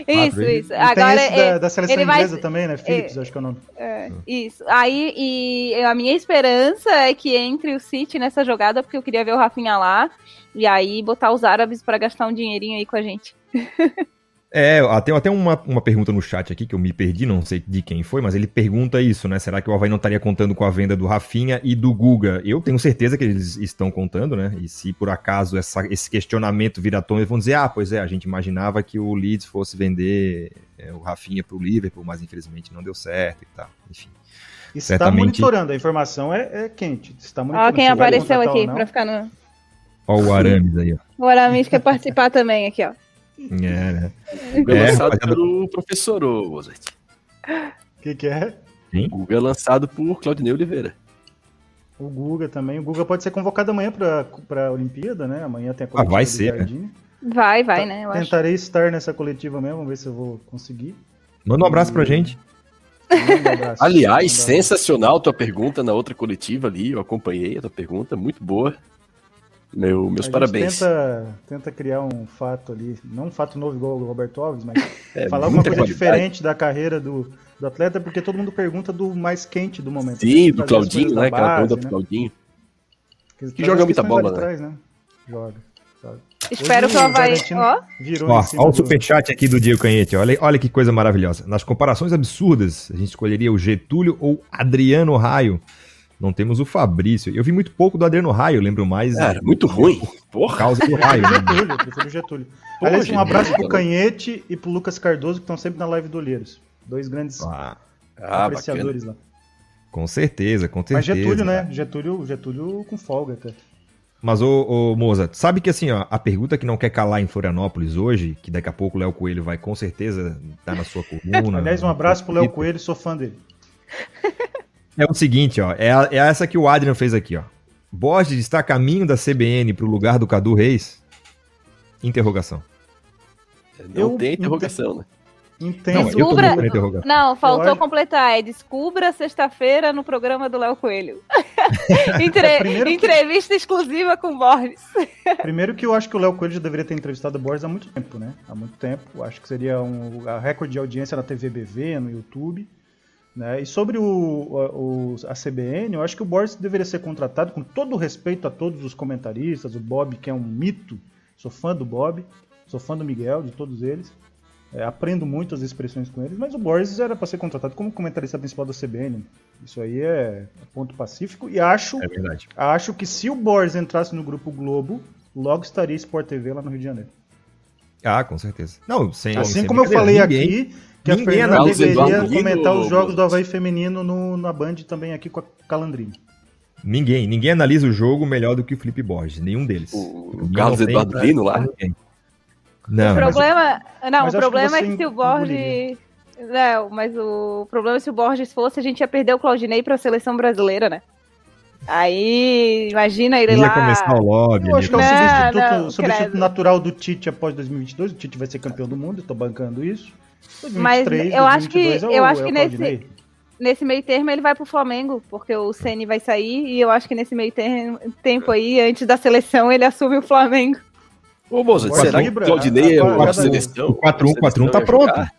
né? *laughs* isso, isso. E Agora, tem esse é, da, da seleção inglesa vai, também, né? Phillips, é, acho que é o nome. É, isso. Aí, e a minha esperança é que entre o City nessa jogada, porque eu queria ver o Rafinha lá, e aí botar os árabes para gastar um dinheirinho aí com a gente. *laughs* É, tem até uma, uma pergunta no chat aqui que eu me perdi, não sei de quem foi, mas ele pergunta isso, né? Será que o Havaí não estaria contando com a venda do Rafinha e do Guga? Eu tenho certeza que eles estão contando, né? E se por acaso essa, esse questionamento vir à tona, eles vão dizer: ah, pois é, a gente imaginava que o Leeds fosse vender é, o Rafinha para o Liverpool, mas infelizmente não deu certo e tal. Enfim. Está certamente... monitorando, a informação é, é quente. Está monitorando. Ó, quem apareceu aqui para ficar no. Ó, o Arames aí, ó. O Arames quer participar também aqui, ó. É, né? Google é, lançado pelo professor Mozart. O que, que é? Quem? Google é lançado por Claudinei Oliveira. O Guga também. O Guga pode ser convocado amanhã para a Olimpíada, né? Amanhã tem a coletiva. Ah, vai ser. Vai, vai, tá, né? Eu Tentarei acho. estar nessa coletiva mesmo, vamos ver se eu vou conseguir. Manda um abraço e... pra gente. Um abraço. Aliás, sensacional tua pergunta na outra coletiva ali. Eu acompanhei a tua pergunta, muito boa. Meu, meus parabéns. Tenta, tenta criar um fato ali, não um fato novo igual o Roberto Alves, mas *laughs* é, falar alguma coisa qualidade. diferente da carreira do, do atleta, porque todo mundo pergunta do mais quente do momento. Sim, do Claudinho, né? Aquela pergunta do né? Claudinho. Que, que joga muita bola, né? Trás, né? Joga. Espero que o Havaí. Ó, ó, ó o superchat aqui do Diego Canhete. Olha, olha que coisa maravilhosa. Nas comparações absurdas, a gente escolheria o Getúlio ou Adriano Raio. Não temos o Fabrício. Eu vi muito pouco do Adriano Raio, lembro mais. Cara, muito ruim. Por causa do Raio. Né? *laughs* Getúlio, eu prefiro o Getúlio. Pô, Aliás, um abraço pro Canhete e pro Lucas Cardoso, que estão sempre na live do Olheiros. Dois grandes ah, apreciadores bacana. lá. Com certeza, com certeza. Mas Getúlio, né? Getúlio, Getúlio com folga até. Mas, ô, ô Moza, sabe que assim, ó, a pergunta que não quer calar em Florianópolis hoje, que daqui a pouco o Léo Coelho vai com certeza estar tá na sua *laughs* coluna. Aliás, um abraço pro Léo Coelho, sou fã dele. *laughs* É o seguinte, ó. É, é essa que o Adrian fez aqui, ó. Borges está a caminho da CBN para o lugar do Cadu Reis? Interrogação. Não eu tem interrogação, né? Entendo. Não, descubra... não, faltou completar. É descubra sexta-feira no programa do Léo Coelho. *laughs* Entre... Primeiro... Entrevista exclusiva com Borges. Primeiro que eu acho que o Léo Coelho já deveria ter entrevistado o Borges há muito tempo, né? Há muito tempo. Acho que seria um a recorde de audiência na TV BV, no YouTube. Né? E sobre o, o, a CBN, eu acho que o Boris deveria ser contratado com todo o respeito a todos os comentaristas, o Bob, que é um mito, sou fã do Bob, sou fã do Miguel, de todos eles. É, aprendo muito as expressões com eles, mas o Boris era para ser contratado como comentarista principal da CBN. Isso aí é ponto pacífico. E acho, é acho que se o Boris entrasse no grupo Globo, logo estaria Sport TV lá no Rio de Janeiro. Ah, com certeza. Não, sem, assim sem como eu falei ninguém, aqui, que a Fernanda deveria comentar os jogos do Havaí feminino no, na Band também aqui com a Calandrinho. Ninguém, ninguém analisa o jogo melhor do que o Felipe Borges, nenhum deles. O, o Carlos Eduardo Lino lá? Ninguém. Não, o problema, mas, não, o problema que é que se o Borges. Não, mas o problema é se o Borges fosse, a gente ia perder o Claudinei para a seleção brasileira, né? Aí, imagina ele ia lá. começar o lobby. Eu acho que é o substituto, não, substituto natural do Tite após 2022. O Tite vai ser campeão do mundo, estou bancando isso. 2023, mas eu acho que, é o, eu acho que é nesse, nesse meio termo ele vai pro Flamengo, porque o Ceni vai sair e eu acho que nesse meio termo, tempo aí, antes da seleção, ele assume o Flamengo. Ô, moça, será que o Claudinei é o seleção? O 4-1-4-1 tá pronto.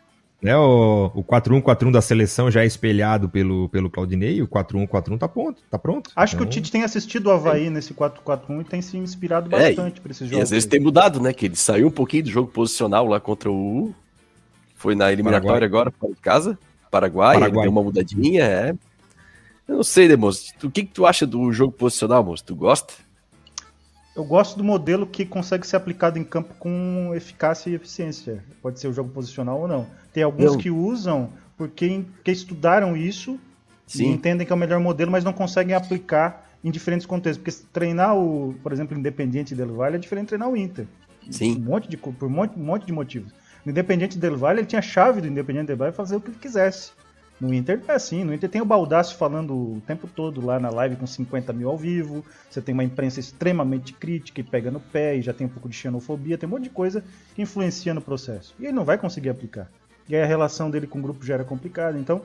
Né, o, o 4-1-4-1 da seleção já é espelhado pelo, pelo Claudinei, o 4-1-4-1 tá pronto, tá pronto. Acho então... que o então Tite tem assistido o Havaí é. nesse 4-4-1 e tem se inspirado é, bastante é, para esses jogos. E às vezes tem mudado, né? Que ele saiu um pouquinho do jogo posicional lá contra o. Foi na eliminatória Paraguai. agora, para casa. Paraguai, Paraguai. ele deu uma mudadinha, é. Eu não sei, né, moço? O que, que tu acha do jogo posicional, moço? Tu gosta? Eu gosto do modelo que consegue ser aplicado em campo com eficácia e eficiência. Pode ser o jogo posicional ou não. Tem alguns eu... que usam porque, porque estudaram isso Sim. e entendem que é o melhor modelo, mas não conseguem aplicar em diferentes contextos. Porque treinar o, por exemplo, Independiente Del Valle é diferente de treinar o Inter. Sim. Um monte de, por um monte, um monte de motivos. No Independiente Del Valle, ele tinha a chave do Independiente Del Valle fazer o que ele quisesse. No Inter é assim, no Inter tem o Baldaço falando o tempo todo lá na live com 50 mil ao vivo, você tem uma imprensa extremamente crítica e pega no pé, e já tem um pouco de xenofobia, tem um monte de coisa que influencia no processo. E ele não vai conseguir aplicar. E aí a relação dele com o grupo já era complicada. Então,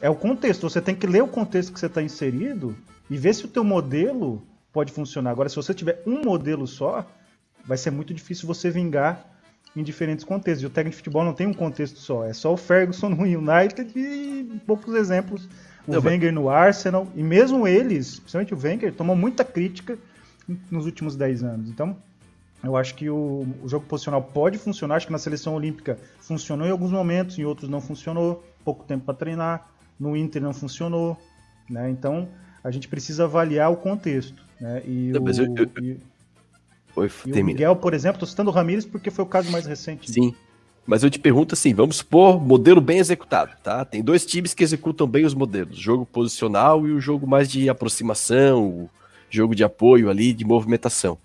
é o contexto. Você tem que ler o contexto que você está inserido e ver se o teu modelo pode funcionar. Agora, se você tiver um modelo só, vai ser muito difícil você vingar em diferentes contextos. E o técnico de futebol não tem um contexto só, é só o Ferguson no United e poucos exemplos. O não, Wenger no Arsenal, e mesmo eles, principalmente o Wenger, tomou muita crítica nos últimos 10 anos. Então, eu acho que o, o jogo posicional pode funcionar. Acho que na seleção olímpica funcionou em alguns momentos, em outros não funcionou. Pouco tempo para treinar. No Inter não funcionou. Né? Então, a gente precisa avaliar o contexto. Né? E, não, o, eu, eu... e e o Miguel, por exemplo, estou citando o Ramires porque foi o caso mais recente. Sim. Mas eu te pergunto assim, vamos supor, modelo bem executado, tá? Tem dois times que executam bem os modelos, jogo posicional e o jogo mais de aproximação, o jogo de apoio ali, de movimentação.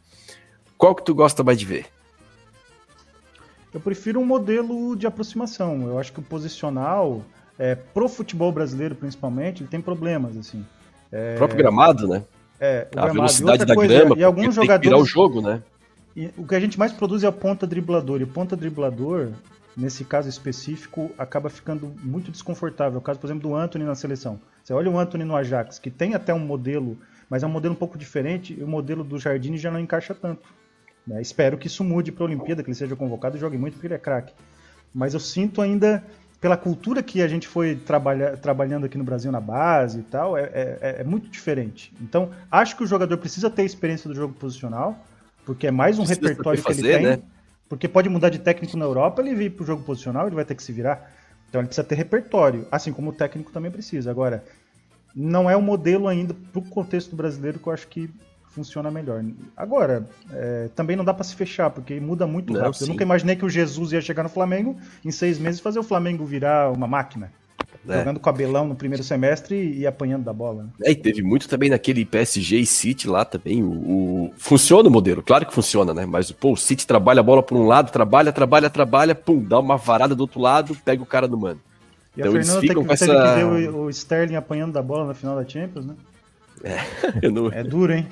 Qual que tu gosta mais de ver? Eu prefiro um modelo de aproximação. Eu acho que o posicional, é, pro futebol brasileiro principalmente, ele tem problemas, assim. É... O próprio gramado, né? É, a velocidade da coisa, grama, e alguns jogadores o jogo, né? o que a gente mais produz é o ponta driblador, e ponta driblador, nesse caso específico, acaba ficando muito desconfortável. O caso, por exemplo, do Anthony na seleção. Você olha o Anthony no Ajax, que tem até um modelo, mas é um modelo um pouco diferente, e o modelo do Jardine já não encaixa tanto. Né? Espero que isso mude para a Olimpíada, que ele seja convocado e jogue muito, porque ele é craque. Mas eu sinto ainda pela cultura que a gente foi trabalha, trabalhando aqui no Brasil na base e tal, é, é, é, muito diferente. Então, acho que o jogador precisa ter experiência do jogo posicional, porque é mais um precisa repertório fazer, que ele tem. Né? Porque pode mudar de técnico na Europa, ele vir para o jogo posicional, ele vai ter que se virar. Então, ele precisa ter repertório, assim como o técnico também precisa. Agora, não é o modelo ainda para o contexto brasileiro que eu acho que funciona melhor. Agora, é, também não dá para se fechar, porque muda muito não, rápido. Sim. Eu nunca imaginei que o Jesus ia chegar no Flamengo em seis meses e fazer o Flamengo virar uma máquina. É. Jogando cabelão no primeiro semestre e, apanhando da bola. Né? É, e teve muito também naquele PSG e City lá também. O, o, Funciona o modelo, claro que funciona, né? Mas pô, o City trabalha a bola por um lado, trabalha, trabalha, trabalha, pum, dá uma varada do outro lado, pega o cara do mano. E então a Fernanda eles ficam com essa... que ver o, o Sterling apanhando da bola na final da Champions, né? *laughs* É, não... é duro, hein?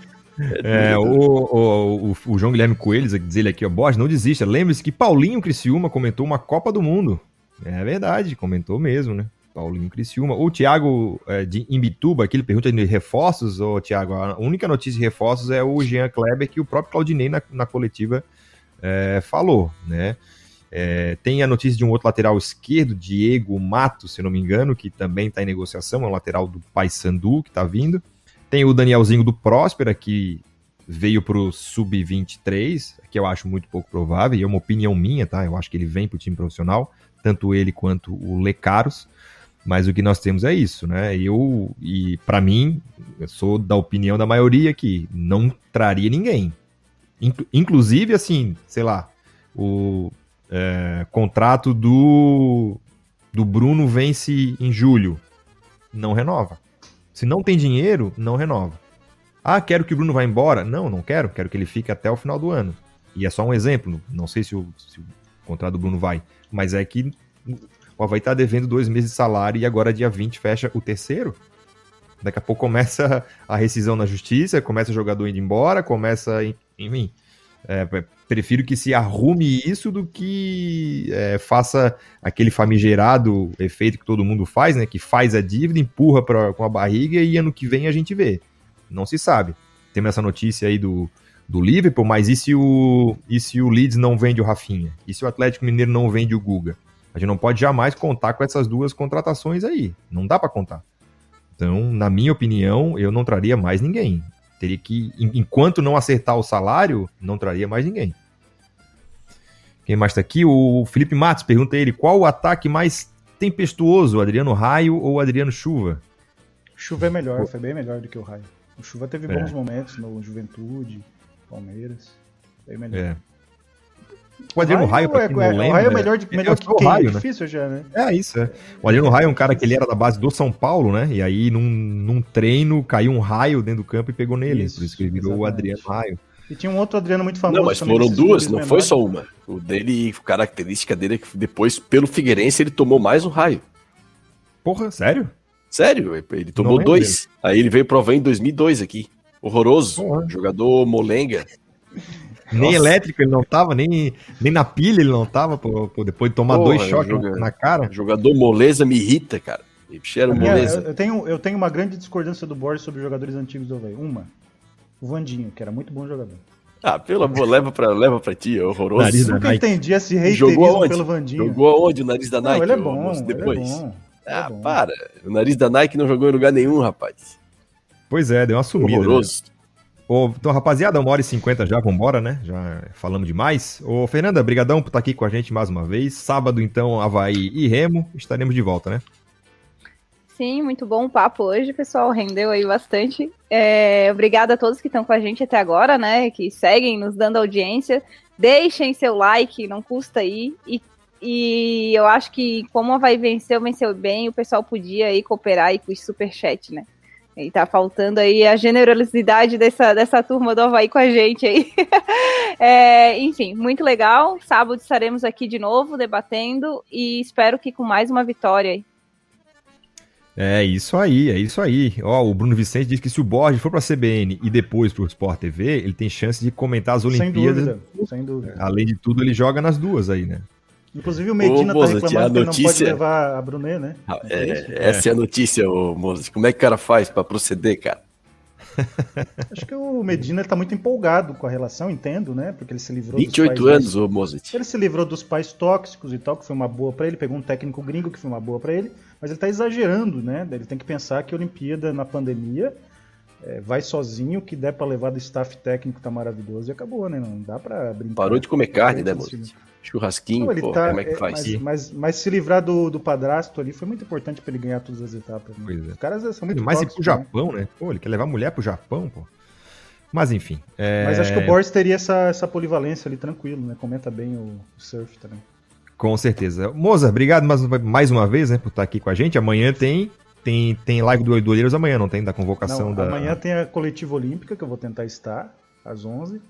É, o, o, o, o, João Guilherme Coelho diz ele aqui, ó, Borges, não desista. Lembre-se que Paulinho Criciúma comentou uma Copa do Mundo. É verdade, comentou mesmo, né? Paulinho Criciúma. O Thiago é, de Imbituba, aqui ele pergunta de reforços, ô Thiago, a única notícia de reforços é o Jean Kleber, que o próprio Claudinei na, na coletiva é, falou, né? É, tem a notícia de um outro lateral esquerdo, Diego Mato, se não me engano, que também está em negociação, é um lateral do Paysandu que está vindo. Tem o Danielzinho do Próspera, que veio pro Sub-23, que eu acho muito pouco provável, e é uma opinião minha, tá? Eu acho que ele vem pro time profissional, tanto ele quanto o Lecaros. Mas o que nós temos é isso, né? Eu, e para mim, eu sou da opinião da maioria que não traria ninguém. Inclusive, assim, sei lá, o é, contrato do, do Bruno vence em julho. Não renova. Se não tem dinheiro, não renova. Ah, quero que o Bruno vá embora. Não, não quero. Quero que ele fique até o final do ano. E é só um exemplo. Não sei se o, se o contrato do Bruno vai. Mas é que o Havaí tá devendo dois meses de salário e agora dia 20 fecha o terceiro. Daqui a pouco começa a rescisão na justiça, começa o jogador indo embora, começa. Enfim. É, prefiro que se arrume isso do que é, faça aquele famigerado efeito que todo mundo faz, né? Que faz a dívida, empurra pra, com a barriga e ano que vem a gente vê. Não se sabe. Temos essa notícia aí do, do Liverpool, mas e se, o, e se o Leeds não vende o Rafinha? E se o Atlético Mineiro não vende o Guga? A gente não pode jamais contar com essas duas contratações aí. Não dá para contar. Então, na minha opinião, eu não traria mais ninguém. Teria que, enquanto não acertar o salário, não traria mais ninguém. Quem mais tá aqui? O Felipe Matos pergunta a ele: qual o ataque mais tempestuoso, Adriano Raio ou Adriano Chuva? Chuva é melhor, foi bem melhor do que o Raio. O Chuva teve bons é. momentos no Juventude, Palmeiras. Bem melhor. É. O Adriano Raio, pra quem é, não lembra... O Raio é melhor, de, melhor que quem? Raio, é difícil né? já, né? É, isso, é. O Adriano Raio é um cara que ele era da base do São Paulo, né? E aí, num, num treino, caiu um raio dentro do campo e pegou nele. Isso, por isso que ele virou exatamente. o Adriano Raio. E tinha um outro Adriano muito famoso. Não, mas foram duas, não menores. foi só uma. O dele, a característica dele é que depois, pelo Figueirense, ele tomou mais um raio. Porra, sério? Sério, ele tomou dois. Aí ele veio provar em 2002 aqui. Horroroso. Porra. Jogador molenga. *laughs* Nem elétrico ele não tava, nem, nem na pilha ele não tava, pô, pô depois de tomar Porra, dois choques joga... na cara. Jogador moleza me irrita, cara. Cheiro moleza. Eu tenho, eu tenho uma grande discordância do Borges sobre jogadores antigos do Havaí. Uma, o Vandinho, que era muito bom jogador. Ah, pelo amor, leva pra, leva pra ti, é horroroso. Nariz Nunca entendi esse reiterismo pelo Vandinho. Jogou aonde o nariz da Nike? Não, ele é bom, depois. Ele é bom, ah, é bom. para. O nariz da Nike não jogou em lugar nenhum, rapaz. Pois é, deu uma sumida. Né? Horroroso. Né? Ô, então, rapaziada, uma hora e cinquenta já, vambora, né? Já falamos demais. Ô, Fernanda, brigadão por estar aqui com a gente mais uma vez. Sábado, então, Havaí e Remo, estaremos de volta, né? Sim, muito bom o papo hoje, pessoal. Rendeu aí bastante. É, obrigada a todos que estão com a gente até agora, né? Que seguem nos dando audiência. Deixem seu like, não custa aí. E, e eu acho que como vai vencer, venceu bem, o pessoal podia aí cooperar aí com o superchat, né? E tá faltando aí a generosidade dessa, dessa turma do Havaí com a gente aí. *laughs* é, enfim, muito legal. Sábado estaremos aqui de novo debatendo e espero que com mais uma vitória aí. É isso aí, é isso aí. Ó, o Bruno Vicente diz que se o Borges for para a CBN e depois para o Sport TV, ele tem chance de comentar as Olimpíadas. Sem dúvida, sem dúvida. Além de tudo, ele joga nas duas aí, né? Inclusive o Medina ô, tá reclamando notícia... que não pode levar a Brunet, né? Ah, é, é essa é. é a notícia, ô Mozart. Como é que o cara faz para proceder, cara? *laughs* Acho que o Medina está muito empolgado com a relação, entendo, né? Porque ele se livrou 28 dos pais anos, ô Mozart. Ele se livrou dos pais tóxicos e tal, que foi uma boa para ele. Pegou um técnico gringo que foi uma boa para ele. Mas ele está exagerando, né? Ele tem que pensar que a Olimpíada na pandemia é, vai sozinho, o que der para levar do staff técnico tá maravilhoso e acabou, né? Não dá para brincar. Parou de comer carne, né, Mozart? Churrasquinho, não, pô, tá, como é que é, faz? Mas, mas, mas, se livrar do, do padrasto ali foi muito importante para ele ganhar todas as etapas. Né? Pois é. Os caras são muito Mas ir pro Japão, né? Pô, ele quer levar a mulher pro Japão, pô. Mas enfim. É... Mas acho que o Boris teria essa, essa polivalência ali tranquilo, né? Comenta bem o, o surf também. Com certeza. Moza, obrigado mais, mais uma vez, né, por estar aqui com a gente. Amanhã tem tem, tem live do Olheiros amanhã, não tem? Da convocação não, da. Amanhã tem a coletiva olímpica, que eu vou tentar estar, às 11.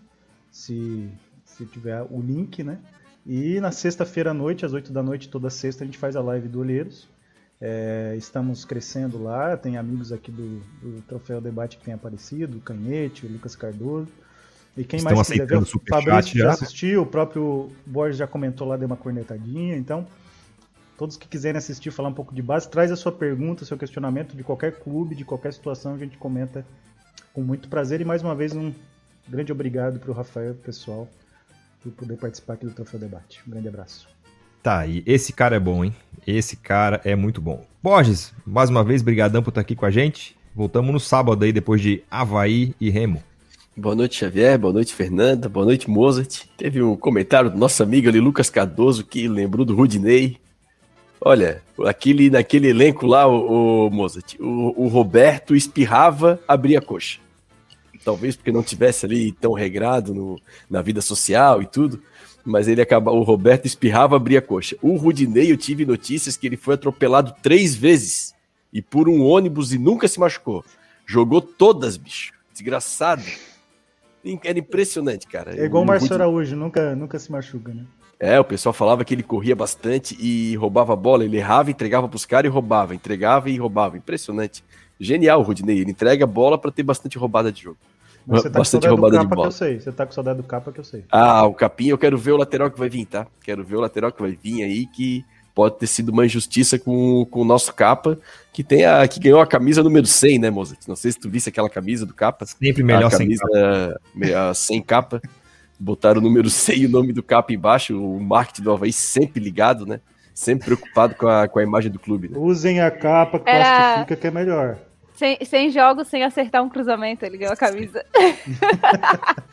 Se, se tiver o link, né? E na sexta-feira à noite, às 8 da noite, toda sexta, a gente faz a live do Olheiros. É, estamos crescendo lá, tem amigos aqui do, do, Troféu Debate que tem aparecido, o Canhete, o Lucas Cardoso. E quem Estão mais quiser ver, o Fabrício já. assistiu, o próprio Borges já comentou lá, deu uma cornetadinha. Então, todos que quiserem assistir, falar um pouco de base, traz a sua pergunta, seu questionamento de qualquer clube, de qualquer situação, a gente comenta com muito prazer. E mais uma vez, um grande obrigado para o Rafael, pessoal por poder participar aqui do Troféu Debate. Um grande abraço. Tá, e esse cara é bom, hein? Esse cara é muito bom. Borges, mais uma vez, brigadão por estar aqui com a gente. Voltamos no sábado aí, depois de Havaí e Remo. Boa noite, Xavier. Boa noite, Fernanda. Boa noite, Mozart. Teve um comentário do nosso amigo ali, Lucas Cardoso, que lembrou do Rudinei. Olha, aquele, naquele elenco lá, o, o Mozart, o, o Roberto espirrava, abria a coxa talvez porque não tivesse ali tão regrado no, na vida social e tudo, mas ele acaba, o Roberto espirrava, abria a coxa. O Rudinei, eu tive notícias que ele foi atropelado três vezes e por um ônibus e nunca se machucou. Jogou todas, bicho. desgraçado. Era impressionante, cara. É igual o Márcio Rudy- Araújo, nunca, nunca se machuca, né? É, o pessoal falava que ele corria bastante e roubava a bola. Ele errava, entregava pros caras e roubava. Entregava e roubava. Impressionante. Genial, o Rudney. Ele entrega a bola pra ter bastante roubada de jogo. Mas você tá com bastante roubada de capa que bola. eu sei. Você tá com saudade do capa que eu sei. Ah, o Capinha, eu quero ver o lateral que vai vir, tá? Quero ver o lateral que vai vir aí, que pode ter sido uma injustiça com, com o nosso capa, que tem a que ganhou a camisa número 100, né, Mozart? Não sei se tu visse aquela camisa do capa. Sempre melhor a sem camisa me- a sem capa. Botaram o número 100 e o nome do capa embaixo, o marketing do Havaí sempre ligado, né? Sempre preocupado com a, com a imagem do clube, né? Usem a capa que Era- que é melhor. Sem, sem jogos, sem acertar um cruzamento, ele ganhou a camisa. *laughs*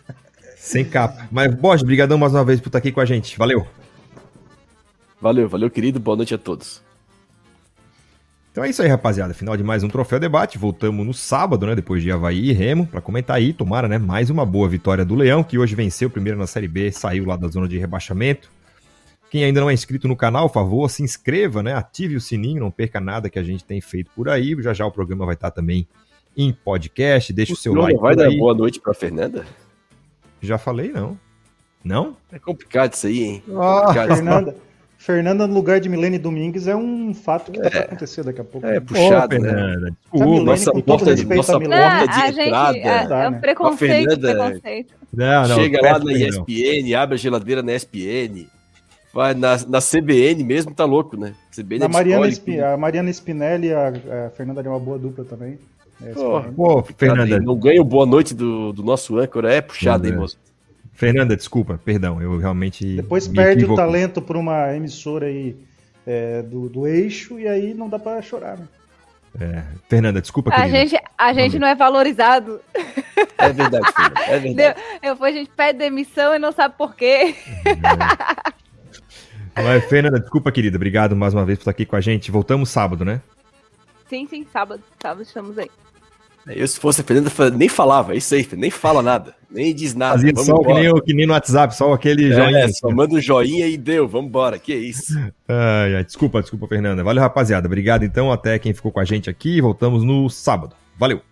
Sem capa. Mas, Borges, brigadão mais uma vez por estar aqui com a gente. Valeu. Valeu, valeu, querido. Boa noite a todos. Então é isso aí, rapaziada. Final de mais um Troféu Debate. Voltamos no sábado, né? Depois de Havaí e Remo, para comentar aí. Tomara, né? Mais uma boa vitória do Leão, que hoje venceu primeiro na Série B, saiu lá da zona de rebaixamento. Quem ainda não é inscrito no canal, por favor, se inscreva, né? Ative o sininho, não perca nada que a gente tem feito por aí. Já já o programa vai estar também em podcast. Deixa o, seu senhor like. não vai dar aí. boa noite pra Fernanda? Já falei, não. Não? É complicado isso aí, hein? Ah, Complicado. Fernanda, Fernanda no lugar de Milene Domingues é um fato que dá pra acontecer daqui a pouco. É, né? puxado, Ô, né? Desculpa. Milene, nossa porta de- nossa a Milene, Não, porta de a gente. entrada. É, Tá, é né? um preconceito, A Fernanda- preconceito. Não, não, Chega lá na. ESPN, abre a geladeira na ESPN. Vai na, na CBN mesmo, tá louco, né? CBN A Mariana, escolhe Espi- a Mariana Spinelli e a, a Fernanda é uma boa dupla também. É. Pô, Fernanda, Não ganha o boa noite do, do nosso âncora, é puxado, hein, É. moço? Fernanda, desculpa, perdão, eu realmente. Depois perde o equivoquei. talento por uma emissora aí é, do, do eixo e aí não dá pra chorar, né? É, Fernanda, desculpa, A querida. gente, a gente não é valorizado. É verdade, Fernanda, é verdade. Depois a gente pede demissão e não sabe por quê. Mas, Fernanda, desculpa, querida. Obrigado mais uma vez por estar aqui com a gente. Voltamos sábado, né? Sim, sim, sábado. Sábado estamos aí. Eu, se fosse a Fernanda, nem falava, é isso aí, Fernanda, nem fala nada, nem diz nada. Fazia só que nem, o- que nem no WhatsApp, só aquele É, joinha. só manda um joinha e deu, vambora, que isso. *laughs* Ai, ai, desculpa, desculpa, Fernanda. Valeu, rapaziada. Obrigado, então. Até quem ficou com a gente aqui. Voltamos no sábado. Valeu.